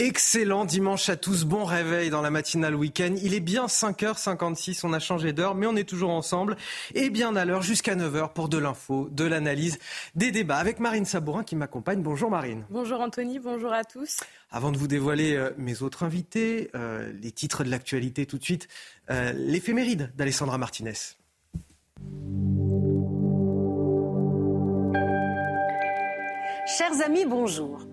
Excellent dimanche à tous, bon réveil dans la matinale week-end. Il est bien 5h56, on a changé d'heure, mais on est toujours ensemble et bien à l'heure jusqu'à 9h pour de l'info, de l'analyse, des débats avec Marine Sabourin qui m'accompagne. Bonjour Marine. Bonjour Anthony, bonjour à tous. Avant de vous dévoiler euh, mes autres invités, euh, les titres de l'actualité tout de suite, euh, l'éphéméride d'Alessandra Martinez. Chers amis, bonjour.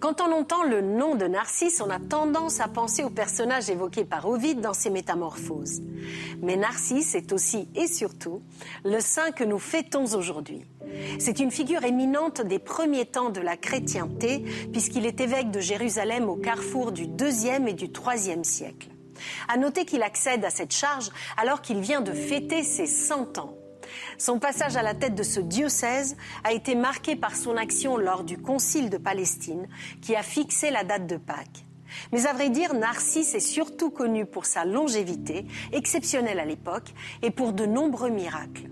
Quand on entend le nom de Narcisse, on a tendance à penser au personnage évoqué par Ovide dans ses Métamorphoses. Mais Narcisse est aussi et surtout le saint que nous fêtons aujourd'hui. C'est une figure éminente des premiers temps de la chrétienté, puisqu'il est évêque de Jérusalem au carrefour du IIe et du IIIe siècle. À noter qu'il accède à cette charge alors qu'il vient de fêter ses 100 ans. Son passage à la tête de ce diocèse a été marqué par son action lors du Concile de Palestine, qui a fixé la date de Pâques. Mais à vrai dire, Narcisse est surtout connu pour sa longévité, exceptionnelle à l'époque, et pour de nombreux miracles.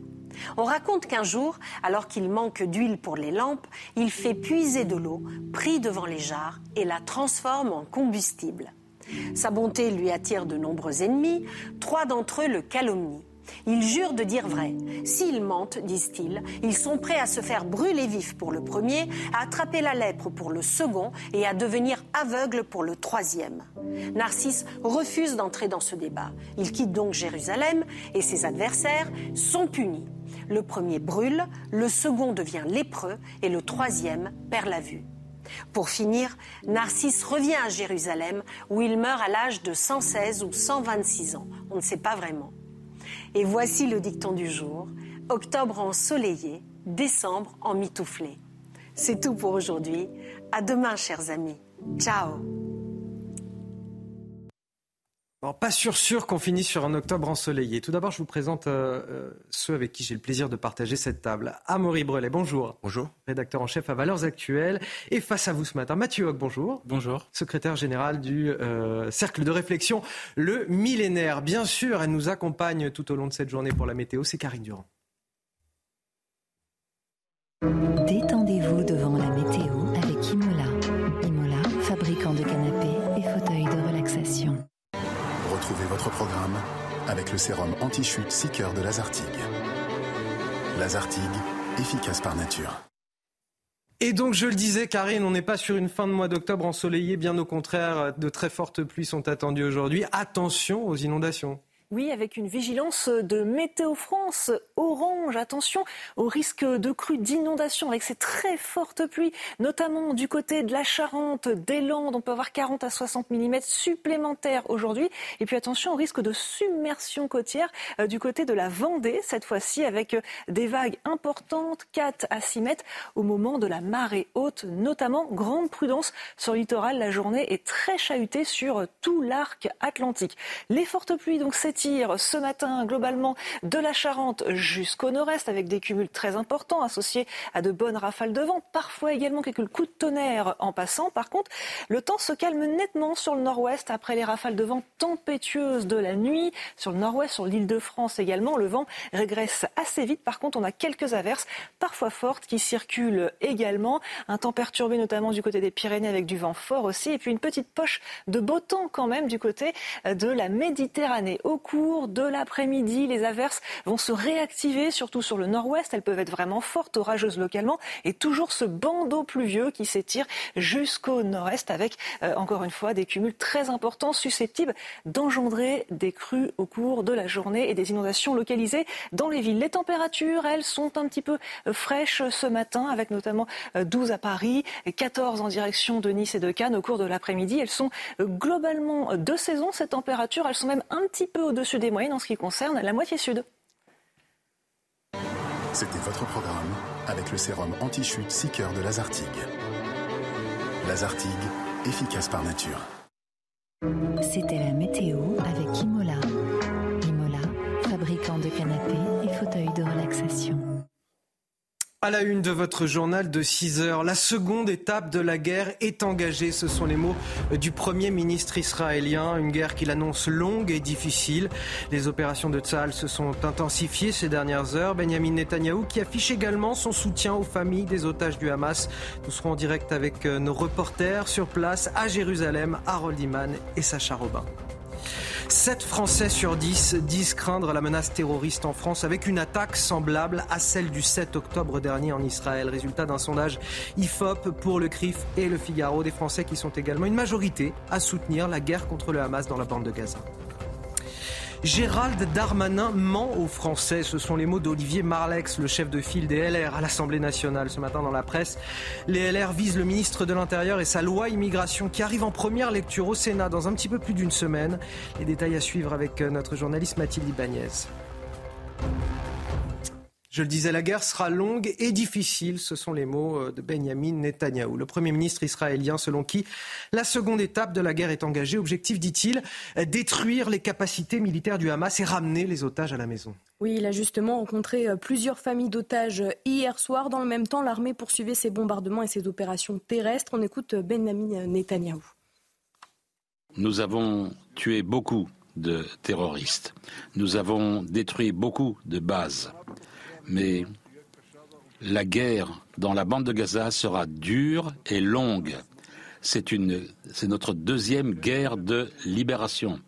On raconte qu'un jour, alors qu'il manque d'huile pour les lampes, il fait puiser de l'eau, pris devant les jarres, et la transforme en combustible. Sa bonté lui attire de nombreux ennemis, trois d'entre eux le calomnient. Ils jurent de dire vrai. S'ils mentent, disent-ils, ils sont prêts à se faire brûler vif pour le premier, à attraper la lèpre pour le second et à devenir aveugle pour le troisième. Narcisse refuse d'entrer dans ce débat. Il quitte donc Jérusalem et ses adversaires sont punis. Le premier brûle, le second devient lépreux et le troisième perd la vue. Pour finir, Narcisse revient à Jérusalem où il meurt à l'âge de 116 ou 126 ans. On ne sait pas vraiment. Et voici le dicton du jour. Octobre ensoleillé, décembre en mitouflé. C'est tout pour aujourd'hui. À demain, chers amis. Ciao. Pas sûr sûr qu'on finisse sur un octobre ensoleillé. Tout d'abord, je vous présente euh, euh, ceux avec qui j'ai le plaisir de partager cette table. Amaury Brelet, bonjour. Bonjour. Rédacteur en chef à Valeurs Actuelles. Et face à vous ce matin, Mathieu Hoc, bonjour. Bonjour. Secrétaire général du euh, Cercle de réflexion Le Millénaire. Bien sûr, elle nous accompagne tout au long de cette journée pour la météo, c'est Karine Durand. Détendez-vous devant la météo avec Imola. Imola, fabricant de canapés Retrouvez votre programme avec le sérum anti-chute 6 cœurs de Lazartigue. Lazartigue, efficace par nature. Et donc, je le disais, Karine, on n'est pas sur une fin de mois d'octobre ensoleillée, bien au contraire, de très fortes pluies sont attendues aujourd'hui. Attention aux inondations. Oui, avec une vigilance de Météo France orange. Attention au risque de crue d'inondation avec ces très fortes pluies, notamment du côté de la Charente, des Landes. On peut avoir 40 à 60 mm supplémentaires aujourd'hui. Et puis attention au risque de submersion côtière euh, du côté de la Vendée, cette fois-ci avec euh, des vagues importantes, 4 à 6 mètres au moment de la marée haute, notamment grande prudence sur le littoral. La journée est très chahutée sur tout l'arc atlantique. Les fortes pluies, donc, c'est ce matin globalement de la Charente jusqu'au nord-est avec des cumuls très importants associés à de bonnes rafales de vent, parfois également quelques coups de tonnerre en passant. Par contre, le temps se calme nettement sur le nord-ouest après les rafales de vent tempétueuses de la nuit. Sur le nord-ouest, sur l'île de France également, le vent régresse assez vite. Par contre, on a quelques averses, parfois fortes, qui circulent également. Un temps perturbé notamment du côté des Pyrénées avec du vent fort aussi. Et puis une petite poche de beau temps quand même du côté de la Méditerranée. Cours de l'après-midi, les averses vont se réactiver, surtout sur le nord-ouest. Elles peuvent être vraiment fortes, orageuses localement. Et toujours ce bandeau pluvieux qui s'étire jusqu'au nord-est avec, euh, encore une fois, des cumuls très importants susceptibles d'engendrer des crues au cours de la journée et des inondations localisées dans les villes. Les températures, elles, sont un petit peu euh, fraîches ce matin, avec notamment 12 euh, à Paris, 14 en direction de Nice et de Cannes au cours de l'après-midi. Elles sont globalement de saison, ces températures. Elles sont même un petit peu au au-dessus des moyennes en ce qui concerne la moitié sud. C'était votre programme avec le sérum anti-chute 6 cœurs de Lazartigue. Lazartigue, efficace par nature. C'était la météo avec Imola. Imola, fabricant de canapés et fauteuils de relaxation. À la une de votre journal de 6 heures, la seconde étape de la guerre est engagée. Ce sont les mots du Premier ministre israélien. Une guerre qu'il annonce longue et difficile. Les opérations de Tzal se sont intensifiées ces dernières heures. Benjamin Netanyahou qui affiche également son soutien aux familles des otages du Hamas. Nous serons en direct avec euh, nos reporters sur place à Jérusalem, Harold Iman et Sacha Robin. 7 Français sur 10 disent craindre la menace terroriste en France avec une attaque semblable à celle du 7 octobre dernier en Israël. Résultat d'un sondage IFOP pour le CRIF et le Figaro. Des Français qui sont également une majorité à soutenir la guerre contre le Hamas dans la bande de Gaza. Gérald Darmanin ment aux Français. Ce sont les mots d'Olivier Marlex, le chef de file des LR à l'Assemblée nationale. Ce matin dans la presse, les LR visent le ministre de l'Intérieur et sa loi immigration qui arrive en première lecture au Sénat dans un petit peu plus d'une semaine. Les détails à suivre avec notre journaliste Mathilde Ibanez. Je le disais, la guerre sera longue et difficile. Ce sont les mots euh, de Benjamin Netanyahou, le Premier ministre israélien, selon qui la seconde étape de la guerre est engagée. Objectif, dit-il, détruire les capacités militaires du Hamas et ramener les otages à la maison. Oui, il a justement rencontré euh, plusieurs familles d'otages euh, hier soir. Dans le même temps, l'armée poursuivait ses bombardements et ses opérations terrestres. On écoute Benjamin Netanyahou. Nous avons tué beaucoup de terroristes. Nous avons détruit beaucoup de bases mais la guerre dans la bande de Gaza sera dure et longue. C'est notre deuxième guerre de libération.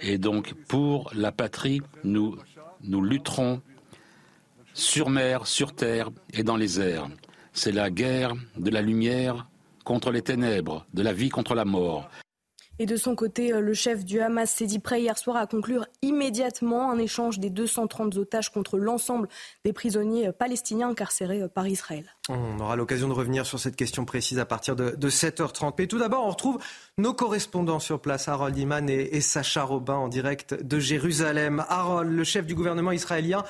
Et donc, pour la patrie, nous, nous lutterons sur mer, sur terre et dans les airs. C'est la guerre de la lumière contre les ténèbres, de la vie contre la mort. Et de son côté, euh, le chef du Hamas s'est dit prêt hier soir à conclure immédiatement un échange des 230 otages contre l'ensemble des prisonniers euh, palestiniens incarcérés euh, par Israël. On aura l'occasion de revenir sur cette question précise à partir de, 7h30. Mais tout d'abord, on retrouve nos correspondants sur place, Harold Iman et, Sacha Robin en direct de Jérusalem. Harold, le chef du gouvernement israélien,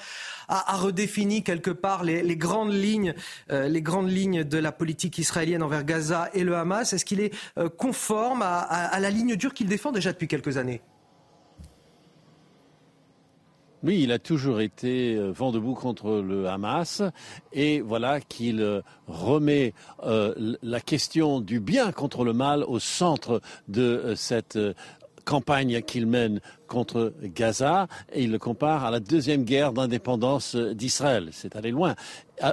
a, redéfini quelque part les, grandes lignes, euh, les grandes lignes de la politique israélienne envers Gaza et le Hamas. Est-ce qu'il est, euh, conforme à la ligne dure qu'il défend déjà depuis quelques années? Oui, il a toujours été euh, vent debout contre le Hamas. Et voilà qu'il euh, remet euh, la question du bien contre le mal au centre de cette campagne qu'il mène contre Gaza. Et il le compare à la deuxième guerre d'indépendance d'Israël. C'est allé loin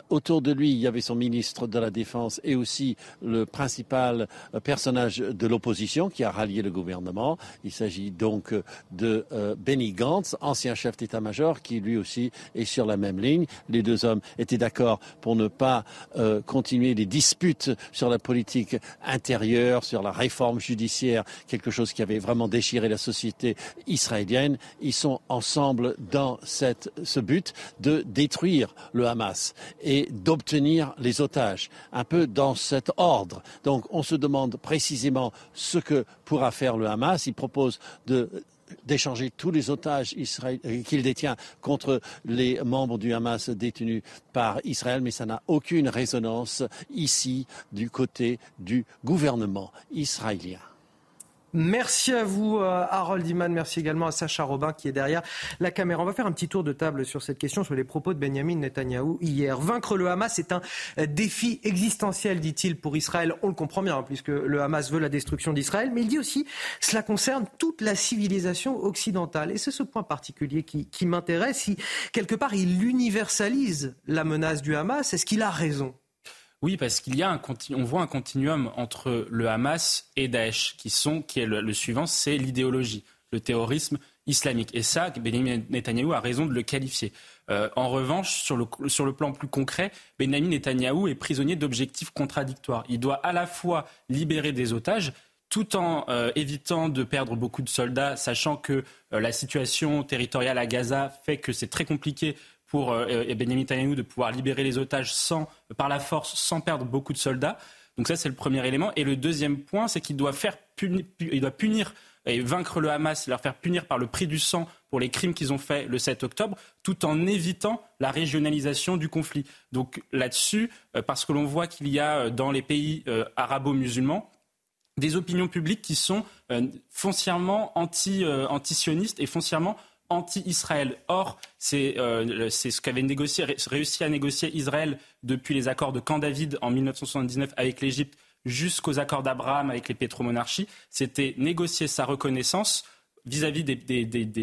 autour de lui, il y avait son ministre de la Défense et aussi le principal euh, personnage de l'opposition qui a rallié le gouvernement. Il s'agit donc de euh, Benny Gantz, ancien chef d'état-major, qui lui aussi est sur la même ligne. Les deux hommes étaient d'accord pour ne pas euh, continuer les disputes sur la politique intérieure, sur la réforme judiciaire, quelque chose qui avait vraiment déchiré la société israélienne. Ils sont ensemble dans ce but de détruire le Hamas et d'obtenir les otages, un peu dans cet ordre. Donc on se demande précisément ce que pourra faire le Hamas. Il propose d'échanger tous les otages qu'il détient contre les membres du Hamas détenus par Israël, mais ça n'a aucune résonance ici du côté du gouvernement israélien. Merci à vous, euh, Harold Iman. Merci également à Sacha Robin qui est derrière la caméra. On va faire un petit tour de table sur cette question, sur les propos de Benjamin Netanyahou hier. Vaincre le Hamas est un euh, défi existentiel, dit-il, pour Israël. On le comprend bien, puisque le Hamas veut la destruction d'Israël. Mais il dit aussi, cela concerne toute la civilisation occidentale. Et c'est ce point particulier qui, qui m'intéresse. Si, quelque part, il universalise la menace du Hamas, est-ce qu'il a raison? Oui, parce qu'il y a un on voit un continuum entre le Hamas et Daesh, qui sont, qui est le, suivant, c'est l'idéologie, le terrorisme islamique. Et ça, Benjamin Netanyahou a raison de le qualifier. Euh, en revanche, sur le, plan plus concret, Benjamin Netanyahou est prisonnier d'objectifs contradictoires. Il doit à la fois libérer des otages, tout en euh, évitant de perdre beaucoup de soldats, sachant que euh, la situation territoriale à Gaza fait que c'est très compliqué pour euh, Benjamin Netanyahu de pouvoir libérer les otages par la force sans perdre beaucoup de soldats. Donc ça, c'est le premier élément. Et le deuxième point, c'est qu'il doit, faire punir, il doit punir et vaincre le Hamas, leur faire punir par le prix du sang pour les crimes qu'ils ont faits le 7 octobre, tout en évitant la régionalisation du conflit. Donc là-dessus, euh, parce que l'on voit qu'il y a euh, dans les pays arabo-musulmans des opinions publiques qui sont foncièrement anti, anti-sionistes et foncièrement anti-Israël. Or, c'est ce qu'avait réussi à négocier Israël depuis les accords de Camp David en 1979 avec l'Égypte jusqu'aux accords d'Abraham avec les pétromonarchies, c'était négocier sa reconnaissance vis-à-vis des,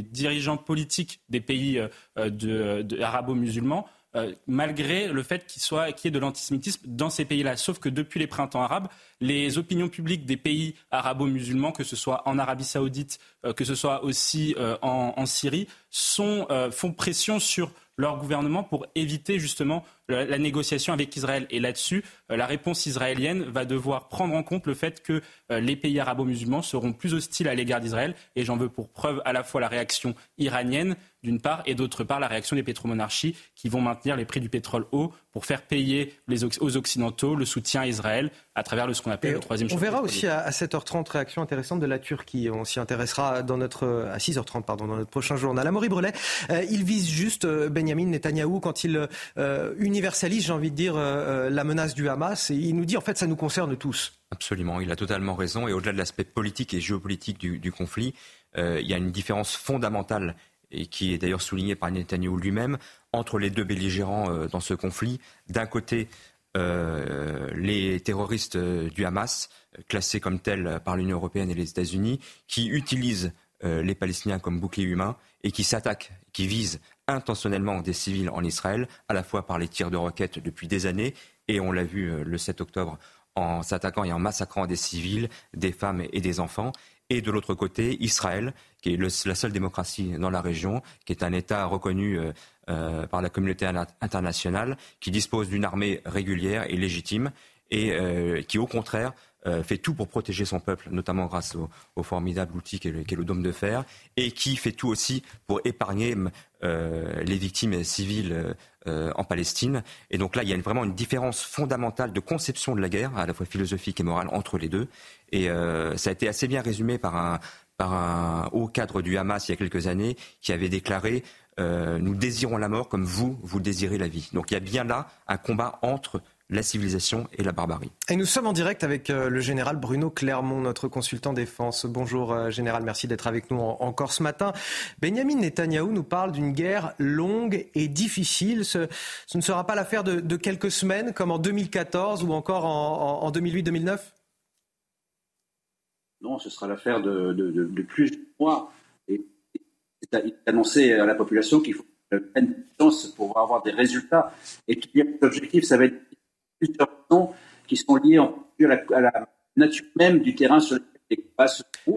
dirigeants politiques des pays de, arabo-musulmans euh, malgré le fait qu'il soit y ait de l'antisémitisme dans ces pays-là. Sauf que depuis les printemps arabes, les opinions publiques des pays arabo-musulmans, que ce soit en Arabie saoudite, euh, que ce soit aussi euh, en, Syrie, font pression sur leur gouvernement pour éviter justement la, négociation avec Israël. Et là-dessus, la réponse israélienne va devoir prendre en compte le fait que les pays arabo-musulmans seront plus hostiles à l'égard d'Israël. Et j'en veux pour preuve à la fois la réaction iranienne, d'une part, et d'autre part, la réaction des pétromonarchies qui vont maintenir les prix du pétrole haut pour faire payer les, aux Occidentaux le soutien à Israël à travers le, ce qu'on appelle le troisième On verra aussi à, 7h30 réaction intéressante de la Turquie. On s'y intéressera dans notre, à 6h30 pardon, dans notre prochain journal. Amaury Brelet, euh, il vise juste euh, Benjamin Netanyahou quand il euh, universalise, j'ai envie de dire, la menace du Hamas. Et il nous dit en fait ça nous concerne tous. Absolument, il a totalement raison. Et au-delà de l'aspect politique et géopolitique du, conflit, il y a une différence fondamentale et qui est d'ailleurs souligné par Netanyahu lui-même, entre les deux belligérants euh, dans ce conflit. D'un côté, euh, les terroristes euh, du Hamas, classés comme tels par l'Union européenne et les États-Unis, qui utilisent les Palestiniens comme bouclier humain et qui s'attaquent, qui visent intentionnellement des civils en Israël, à la fois par les tirs de roquettes depuis des années, et on l'a vu le 7 octobre en s'attaquant et en massacrant des civils, des femmes et des enfants. Et de l'autre côté Israël, qui est la seule démocratie dans la région, qui est un État reconnu euh, euh, par la communauté internationale, qui dispose d'une armée régulière et légitime, et euh, qui au contraire fait tout pour protéger son peuple, notamment grâce au, formidable outil qu'est le, dôme de fer, et qui fait tout aussi pour épargner les victimes civiles en Palestine. Et donc là, il y a vraiment une différence fondamentale de conception de la guerre, à la fois philosophique et morale, entre les deux. Et euh, ça a été assez bien résumé par un, par un haut cadre du Hamas il y a quelques années qui avait déclaré euh, Nous désirons la mort comme vous, vous désirez la vie. Donc il y a bien là un combat entre la civilisation et la barbarie. Et nous sommes en direct avec euh, le général Bruno Clermont, notre consultant défense. Bonjour général, merci d'être avec nous encore ce matin. Benjamin Netanyahou nous parle d'une guerre longue et difficile. Ce, ne sera pas l'affaire de, quelques semaines comme en 2014 ou encore en, en 2008-2009 non, ce sera l'affaire de, de, de, plusieurs mois. Et il est annoncé à la population qu'il faut une chance pour avoir des résultats. Et puis, l'objectif, ça va être plusieurs raisons qui sont liées à la, à la nature même du terrain sur lequel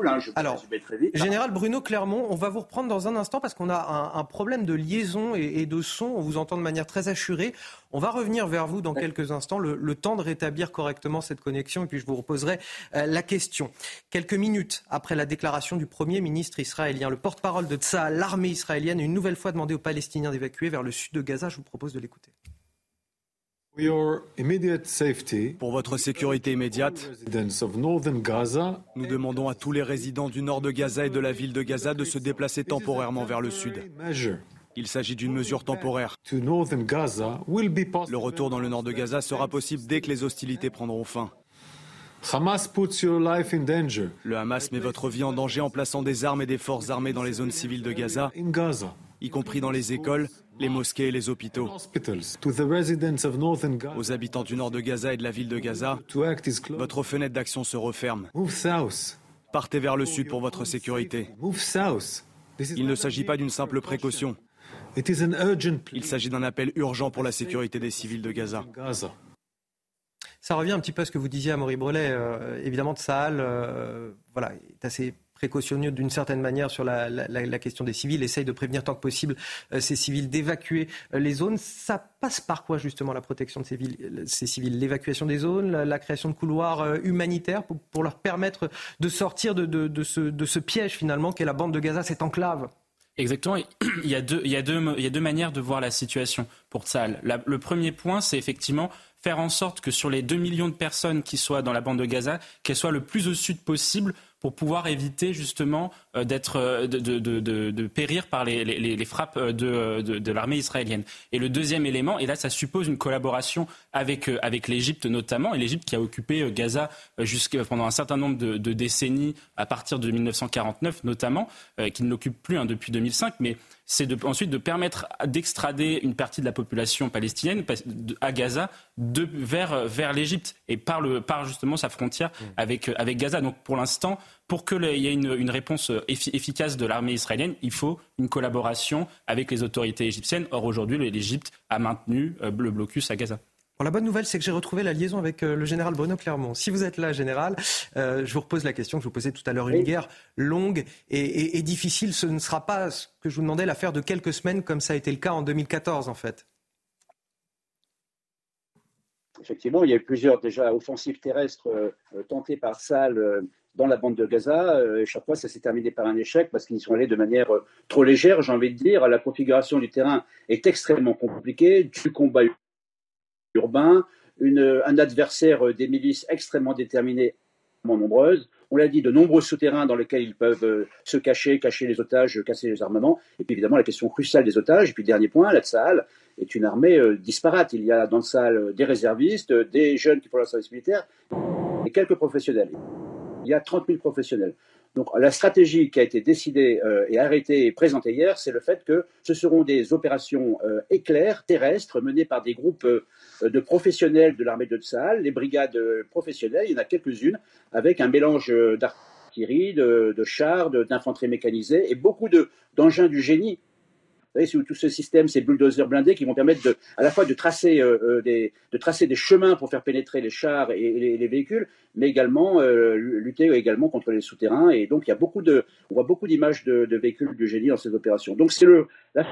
Hein, Alors, Général Bruno Clermont, on va vous reprendre dans un instant parce qu'on a un, problème de liaison et, de son. On vous entend de manière très assurée. On va revenir vers vous dans quelques instants, le, temps de rétablir correctement cette connexion et puis je vous reposerai euh, la question. Quelques minutes après la déclaration du Premier ministre israélien, le porte-parole de Tsahal, l'armée israélienne, a une nouvelle fois demandé aux Palestiniens d'évacuer vers le sud de Gaza. Je vous propose de l'écouter. Pour votre sécurité immédiate, nous demandons à tous les résidents du nord de Gaza et de la ville de Gaza de se déplacer temporairement vers le sud. Il s'agit d'une mesure temporaire. Le retour dans le nord de Gaza sera possible dès que les hostilités prendront fin. Le Hamas met votre vie en danger en plaçant des armes et des forces armées dans les zones civiles de Gaza, y compris dans les écoles, les mosquées et les hôpitaux. Aux habitants du nord de Gaza et de la ville de Gaza, votre fenêtre d'action se referme. Partez vers le sud pour votre sécurité. Il ne s'agit pas d'une simple précaution. Il s'agit d'un appel urgent pour la sécurité des civils de Gaza. Ça revient un petit peu à ce que vous disiez à Maurice Brelet. Euh, évidemment, de euh, voilà, est assez précautionneux d'une certaine manière sur la, question des civils, essaye de prévenir tant que possible euh, ces civils d'évacuer euh, les zones. Ça passe par quoi justement la protection de ces, ces civils? L'évacuation des zones, la, création de couloirs euh, humanitaires pour, leur permettre de sortir de, ce, piège finalement qu'est la bande de Gaza, cette enclave? Exactement. Il y, a deux, manières de voir la situation pour Tsahal. le premier point, c'est effectivement faire en sorte que sur les 2 millions de personnes qui soient dans la bande de Gaza, qu'elles soient le plus au sud possible pour pouvoir éviter justement euh, d'être euh, de, de, de, de, périr par les, les, les frappes de, de, l'armée israélienne. Et le deuxième élément, et là ça suppose une collaboration avec, euh, avec l'Égypte notamment, et l'Égypte qui a occupé Gaza pendant un certain nombre de, décennies à partir de 1949 notamment, qui ne l'occupe plus hein, depuis 2005, mais c'est de, ensuite de permettre d'extrader une partie de la population palestinienne à Gaza de, vers, vers l'Égypte et par, le, par justement sa frontière mmh. avec, avec Gaza. Donc pour l'instant, pour qu'il y ait une, une réponse efficace de l'armée israélienne, il faut une collaboration avec les autorités égyptiennes. Or aujourd'hui, l'Égypte a maintenu euh, le blocus à Gaza la bonne nouvelle, c'est que j'ai retrouvé la liaison avec euh, le général Bruno Clermont. Si vous êtes là, général, euh, je vous repose la question que je vous posais tout à l'heure. Une guerre longue et, difficile, ce ne sera pas ce que je vous demandais l'affaire de quelques semaines comme ça a été le cas en 2014 en fait. Effectivement, il y a eu plusieurs déjà offensives terrestres euh, tentées par Saal dans la bande de Gaza. et chaque fois, ça s'est terminé par un échec parce qu'ils y sont allés de manière trop légère, j'ai envie de dire. La configuration du terrain est extrêmement compliquée, du combat urbain, un adversaire euh, des milices extrêmement déterminées, nombreuses. On l'a dit, de nombreux souterrains dans lesquels ils peuvent euh, se cacher, cacher les otages, casser les armements. Et puis évidemment la question cruciale des otages. Et puis dernier point, la Tsahal est une armée euh, disparate. Il y a dans le Sahel des réservistes, des jeunes qui font le service militaire et quelques professionnels. Il y a 30 000 professionnels. Donc la stratégie qui a été décidée euh, et arrêtée et présentée hier, c'est le fait que ce seront des opérations euh, éclairs terrestres menées par des groupes euh, de professionnels de l'armée de Tsahal, les brigades professionnelles, il y en a quelques-unes, avec un mélange d'artillerie, de, de chars, d'infanterie mécanisée et beaucoup d'engins du génie voyez, tout ce système, ces bulldozers blindés qui vont permettre à la fois de tracer, euh, euh, des, de tracer des chemins pour faire pénétrer les chars et, les, véhicules, mais également euh, lutter également contre les souterrains. Et donc, il y a beaucoup de, on voit beaucoup d'images de, véhicules du génie dans ces opérations. Donc, c'est la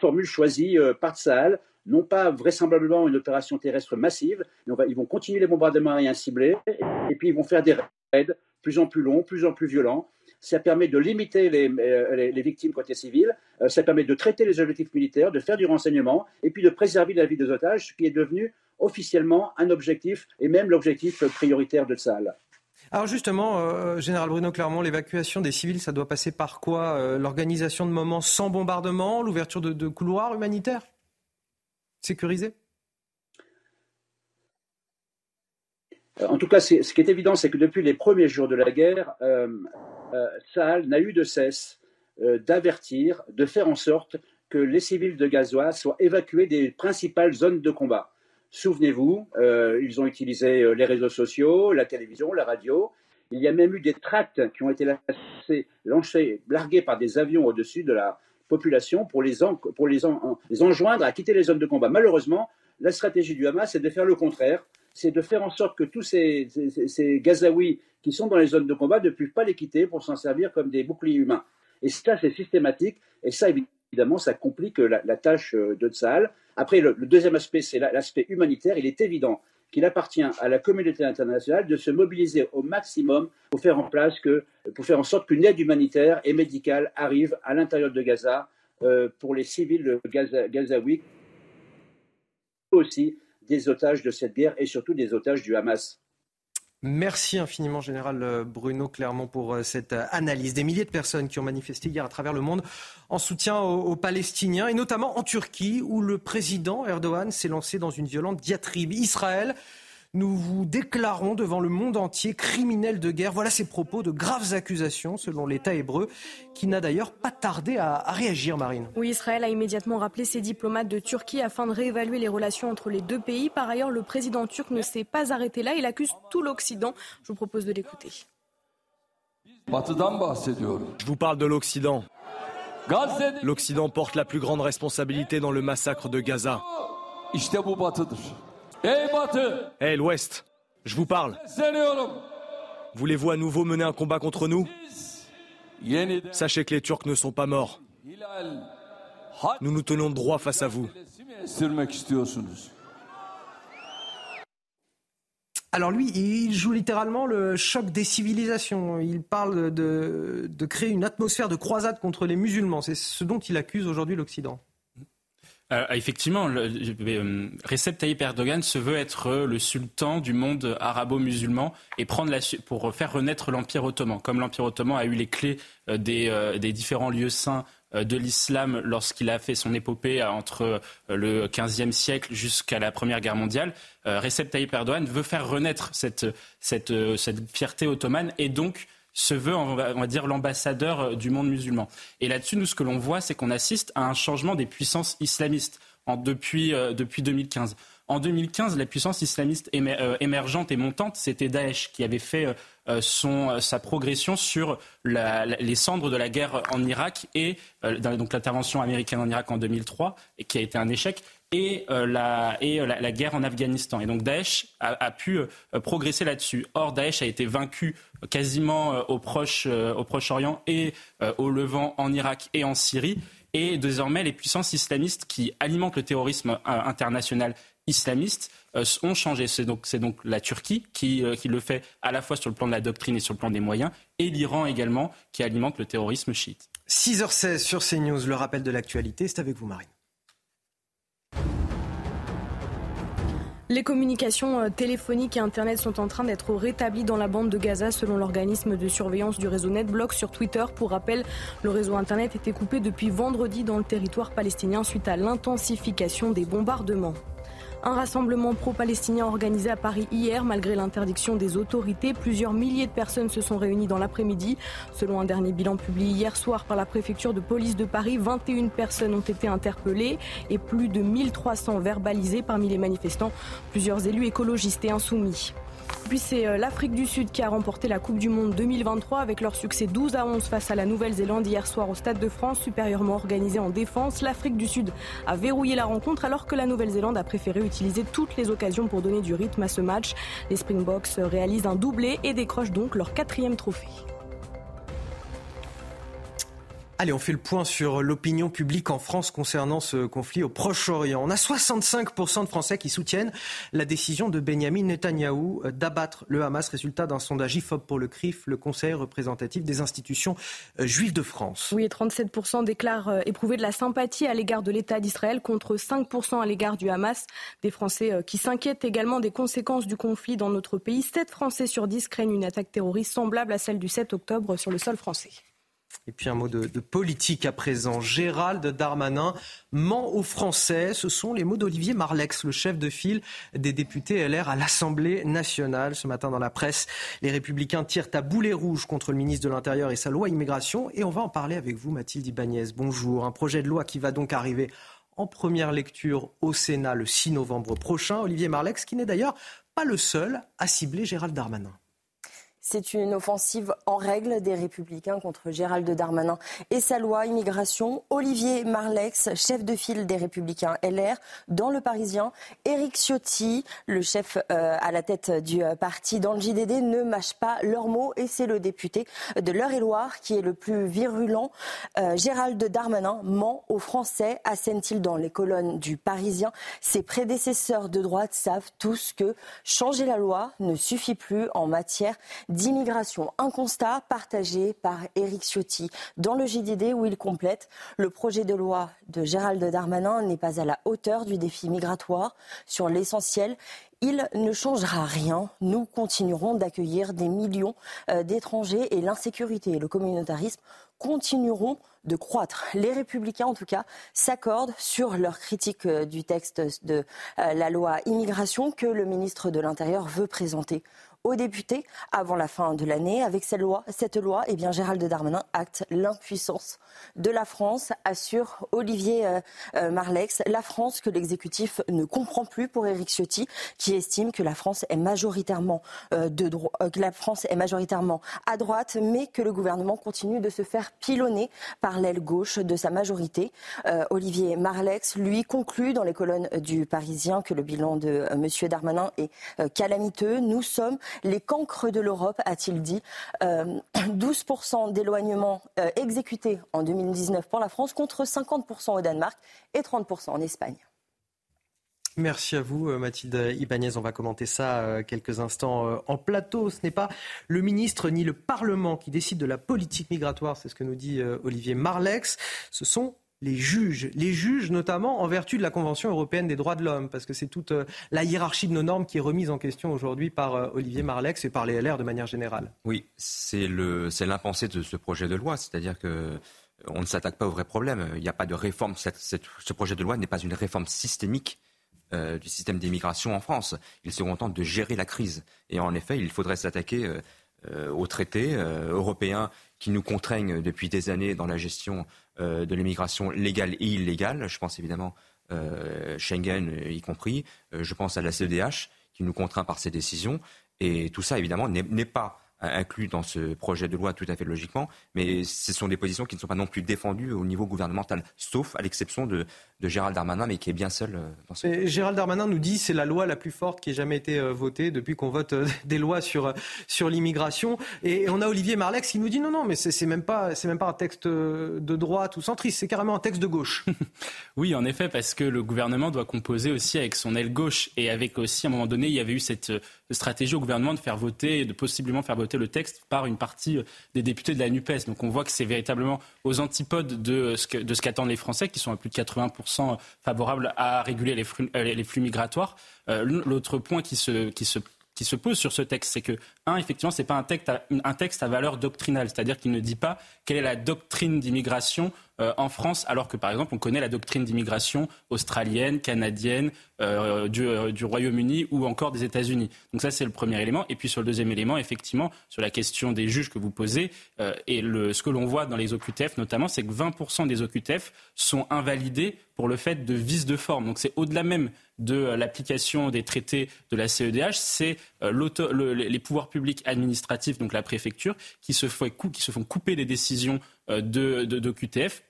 formule choisie par Tsahal, non pas vraisemblablement une opération terrestre massive, mais ils vont continuer les bombardements aériens ciblés, et puis ils vont faire des raids plus en plus longs, plus en plus violents, ça permet de limiter les, euh, victimes côté civil, euh, ça permet de traiter les objectifs militaires, de faire du renseignement et puis de préserver la vie des otages, ce qui est devenu officiellement un objectif et même l'objectif prioritaire de Tsahal. Alors justement, euh, Général Bruno Clermont, l'évacuation des civils, ça doit passer par quoi L'organisation de moments sans bombardement, l'ouverture de, couloirs humanitaires sécurisés? En tout cas, ce qui est évident, c'est que depuis les premiers jours de la guerre, euh, Saal n'a eu de cesse euh, d'avertir, de faire en sorte que les civils de Gaza soient évacués des principales zones de combat. Souvenez-vous, euh, ils ont utilisé les réseaux sociaux, la télévision, la radio. Il y a même eu des tracts qui ont été lancés, largués par des avions au-dessus de la population pour, les, les, enjoindre à quitter les zones de combat. Malheureusement, la stratégie du Hamas, c'est de faire le contraire c'est de faire en sorte que tous ces, Gazaouis qui sont dans les zones de combat ne puissent pas les quitter pour s'en servir comme des boucliers humains. Et ça, c'est systématique. Et ça, évidemment, ça complique la, tâche euh, de Tsahal. Après, le, deuxième aspect, c'est l'aspect humanitaire. Il est évident qu'il appartient à la communauté internationale de se mobiliser au maximum pour faire en place pour faire en sorte qu'une aide humanitaire et médicale arrive à l'intérieur de Gaza euh, pour les civils gazaouis aussi des otages de cette guerre et surtout des otages du Hamas. Merci infiniment, Général euh, Bruno Clermont, pour euh, cette euh, analyse. Des milliers de personnes qui ont manifesté hier à travers le monde en soutien aux, Palestiniens, et notamment en Turquie, où le président Erdogan s'est lancé dans une violente diatribe. Israël nous vous déclarons devant le monde entier criminel de guerre. Voilà ces propos de graves accusations selon l'État hébreu, qui n'a d'ailleurs pas tardé à, réagir, Marine. Oui, Israël a immédiatement rappelé ses diplomates de Turquie afin de réévaluer les relations entre les deux pays. Par ailleurs, le président turc ne s'est pas arrêté là. Il accuse tout l'Occident. Je vous propose de l'écouter. Je vous parle de l'Occident. L'Occident porte la plus grande responsabilité dans le massacre de Gaza. Hé, l'Ouest, je vous parle. Voulez-vous à nouveau mener un combat contre nous? Sachez que les Turcs ne sont pas morts. Nous nous tenons droit face à vous. Alors lui, il joue littéralement le choc des civilisations. Il parle de créer une atmosphère de croisade contre les musulmans. C'est ce dont il accuse aujourd'hui l'Occident. Euh, effectivement, le, euh, Recep Tayyip Erdogan se veut être le sultan du monde arabo-musulman et prendre la, pour faire renaître l'Empire ottoman. Comme l'Empire ottoman a eu les clés des, des différents lieux saints de l'islam lorsqu'il a fait son épopée entre le XVe siècle jusqu'à la Première Guerre mondiale. Recep Tayyip Erdogan veut faire renaître cette, cette, cette fierté ottomane et donc se veut, on va, dire, l'ambassadeur euh, du monde musulman. Et là-dessus, nous, ce que l'on voit, c'est qu'on assiste à un changement des puissances islamistes depuis, euh, depuis 2015. En 2015, la puissance islamiste euh, émergente et montante, c'était Daesh qui avait fait son, sa progression sur les cendres de la guerre en Irak et donc l'intervention américaine en Irak en 2003, et qui a été un échec, et, la, et la, guerre en Afghanistan. Et donc Daesh a, pu progresser là-dessus. Or, Daesh a été vaincu quasiment euh, au Proche, euh, au Proche-Orient et euh, au Levant, en Irak et en Syrie. Et désormais, les puissances islamistes qui alimentent le terrorisme international islamiste ont changé. C'est donc, donc, la Turquie qui, qui, le fait à la fois sur le plan de la doctrine et sur le plan des moyens, et l'Iran également qui alimente le terrorisme chiite. 6h16 sur CNews, le rappel de l'actualité, c'est avec vous Marine. Les communications euh, téléphoniques et Internet sont en train d'être rétablies dans la bande de Gaza selon l'organisme de surveillance du réseau NetBlock sur Twitter. Pour rappel, le réseau Internet était coupé depuis vendredi dans le territoire palestinien suite à l'intensification des bombardements. Un rassemblement pro-palestinien organisé à Paris hier, malgré l'interdiction des autorités. Plusieurs milliers de personnes se sont réunies dans l'après-midi. Selon un dernier bilan publié hier soir par la préfecture de police de Paris, 21 personnes ont été interpellées et plus de 1300 verbalisées parmi les manifestants. Plusieurs élus écologistes et insoumis. Puis c'est euh, l'Afrique du Sud qui a remporté la Coupe du Monde 2023 avec leur succès 12 à 11 face à la Nouvelle-Zélande hier soir au Stade de France, supérieurement organisé en défense. L'Afrique du Sud a verrouillé la rencontre alors que la Nouvelle-Zélande a préféré utiliser toutes les occasions pour donner du rythme à ce match. Les Springboks réalisent un doublé et décrochent donc leur quatrième trophée. Allez, on fait le point sur l'opinion publique en France concernant ce conflit au Proche-Orient. On a 65% de Français qui soutiennent la décision de Benjamin Netanyahou d'abattre le Hamas, résultat d'un sondage IFOP pour le CRIF, le Conseil représentatif des institutions euh, juives de France. Oui, et 37% déclarent euh, éprouver de la sympathie à l'égard de l'État d'Israël contre 5% à l'égard du Hamas. Des Français euh, qui s'inquiètent également des conséquences du conflit dans notre pays. 7 Français sur 10 craignent une attaque terroriste semblable à celle du 7 octobre sur le sol français. Et puis un mot de, politique à présent. Gérald Darmanin ment aux Français. Ce sont les mots d'Olivier Marlex, le chef de file des députés LR à l'Assemblée nationale. Ce matin dans la presse, les Républicains tirent à boulet rouge contre le ministre de l'Intérieur et sa loi immigration. Et on va en parler avec vous, Mathilde Ibanez. Bonjour. Un projet de loi qui va donc arriver en première lecture au Sénat le 6 novembre prochain. Olivier Marlex, qui n'est d'ailleurs pas le seul à cibler Gérald Darmanin. C'est une offensive en règle des Républicains contre Gérald Darmanin et sa loi immigration. Olivier Marlex, chef de file des Républicains LR, dans le Parisien. Éric Ciotti, le chef euh, à la tête du euh, parti dans le JDD, ne mâche pas leurs mots et c'est le député de l'Eure-et-Loire qui est le plus virulent. Euh, Gérald Darmanin ment aux Français, assène-t-il dans les colonnes du Parisien. Ses prédécesseurs de droite savent tous que changer la loi ne suffit plus en matière d'immigration. Un constat partagé par Éric Ciotti dans le JDD où il complète le projet de loi de Gérald Darmanin n'est pas à la hauteur du défi migratoire. Sur l'essentiel, il ne changera rien. Nous continuerons d'accueillir des millions euh, d'étrangers et l'insécurité et le communautarisme continueront de croître. Les républicains, en tout cas, s'accordent sur leur critique euh, du texte de euh, la loi immigration que le ministre de l'Intérieur veut présenter aux députés avant la fin de l'année. Avec cette loi, cette loi eh bien, Gérald Darmanin acte l'impuissance de la France, assure Olivier euh, euh, Marlex. La France que l'exécutif ne comprend plus pour Éric Ciotti, qui estime que la France est majoritairement, euh, de la France est majoritairement à droite, mais que le gouvernement continue de se faire pilonner par l'aile gauche de sa majorité. Olivier Marlex, lui, conclut dans les colonnes du Parisien que le bilan de M. Darmanin est calamiteux. Nous sommes les cancres de l'Europe, a-t-il dit. 12% euh, d'éloignement euh, exécutés en 2019 pour la France contre 50% au Danemark et 30% en Espagne. Merci à vous, euh, Mathilde Ibanez. On va commenter ça quelques instants en plateau. Ce n'est pas le ministre ni le Parlement qui décident de la politique migratoire, c'est ce que nous dit Olivier Marlex. Ce sont les juges, les juges notamment en vertu de la Convention européenne des droits de l'homme, parce que c'est toute euh, la hiérarchie de nos normes qui est remise en question aujourd'hui par euh, Olivier Marlex et par les LR de manière générale. Oui, c'est l'impensé de ce projet de loi, c'est-à-dire que on ne s'attaque pas au vrai problème. Il n'y a pas de réforme. ce projet de loi n'est pas une réforme systémique euh, du système d'immigration en France. Il se contente de gérer la crise. Et en effet, il faudrait s'attaquer aux traités européens qui nous contraignent depuis des années dans la gestion euh, de l'immigration légale et illégale. Je pense évidemment euh, Schengen y compris. Euh, je pense à la CEDH qui nous contraint par ses décisions. Et tout ça, évidemment, n'est pas inclus dans ce projet de loi tout à fait logiquement, mais ce sont des positions qui ne sont pas non plus défendues au niveau gouvernemental, sauf à l'exception de, Gérald Darmanin, mais qui est bien seul euh, dans ce. Gérald Darmanin nous dit c'est la loi la plus forte qui ait jamais été euh, votée depuis qu'on vote euh, des lois sur sur l'immigration. Et on a Olivier Marlex qui nous dit non non mais c'est même pas c'est même pas un texte de droite ou centriste, c'est carrément un texte de gauche. oui en effet parce que le gouvernement doit composer aussi avec son aile gauche et avec aussi à un moment donné il y avait eu cette stratégie au gouvernement de faire voter, de possiblement faire voter le texte par une partie des députés de la NUPES. Donc on voit que c'est véritablement aux antipodes de ce, de ce qu'attendent les Français, qui sont à plus de 80% favorables à réguler les flux, euh, migratoires. Euh, l'autre point qui se, pose sur ce texte, c'est que, un, effectivement, ce n'est pas un texte, à, valeur doctrinale, c'est-à-dire qu'il ne dit pas quelle est la doctrine d'immigration euh, en France, alors que, par exemple, on connaît la doctrine d'immigration australienne, canadienne, euh, du, euh, du Royaume-Uni ou encore des États-Unis. Donc ça, c'est le premier élément. Et puis sur le deuxième élément, effectivement, sur la question des juges que vous posez, et le, ce que l'on voit dans les OQTF notamment, c'est que 20% des OQTF sont invalidés pour le fait de vice de forme. Donc c'est au-delà même de l'application des traités de la CEDH, c'est les pouvoirs publics administratifs, donc la préfecture, qui se, font couper des décisions euh, de,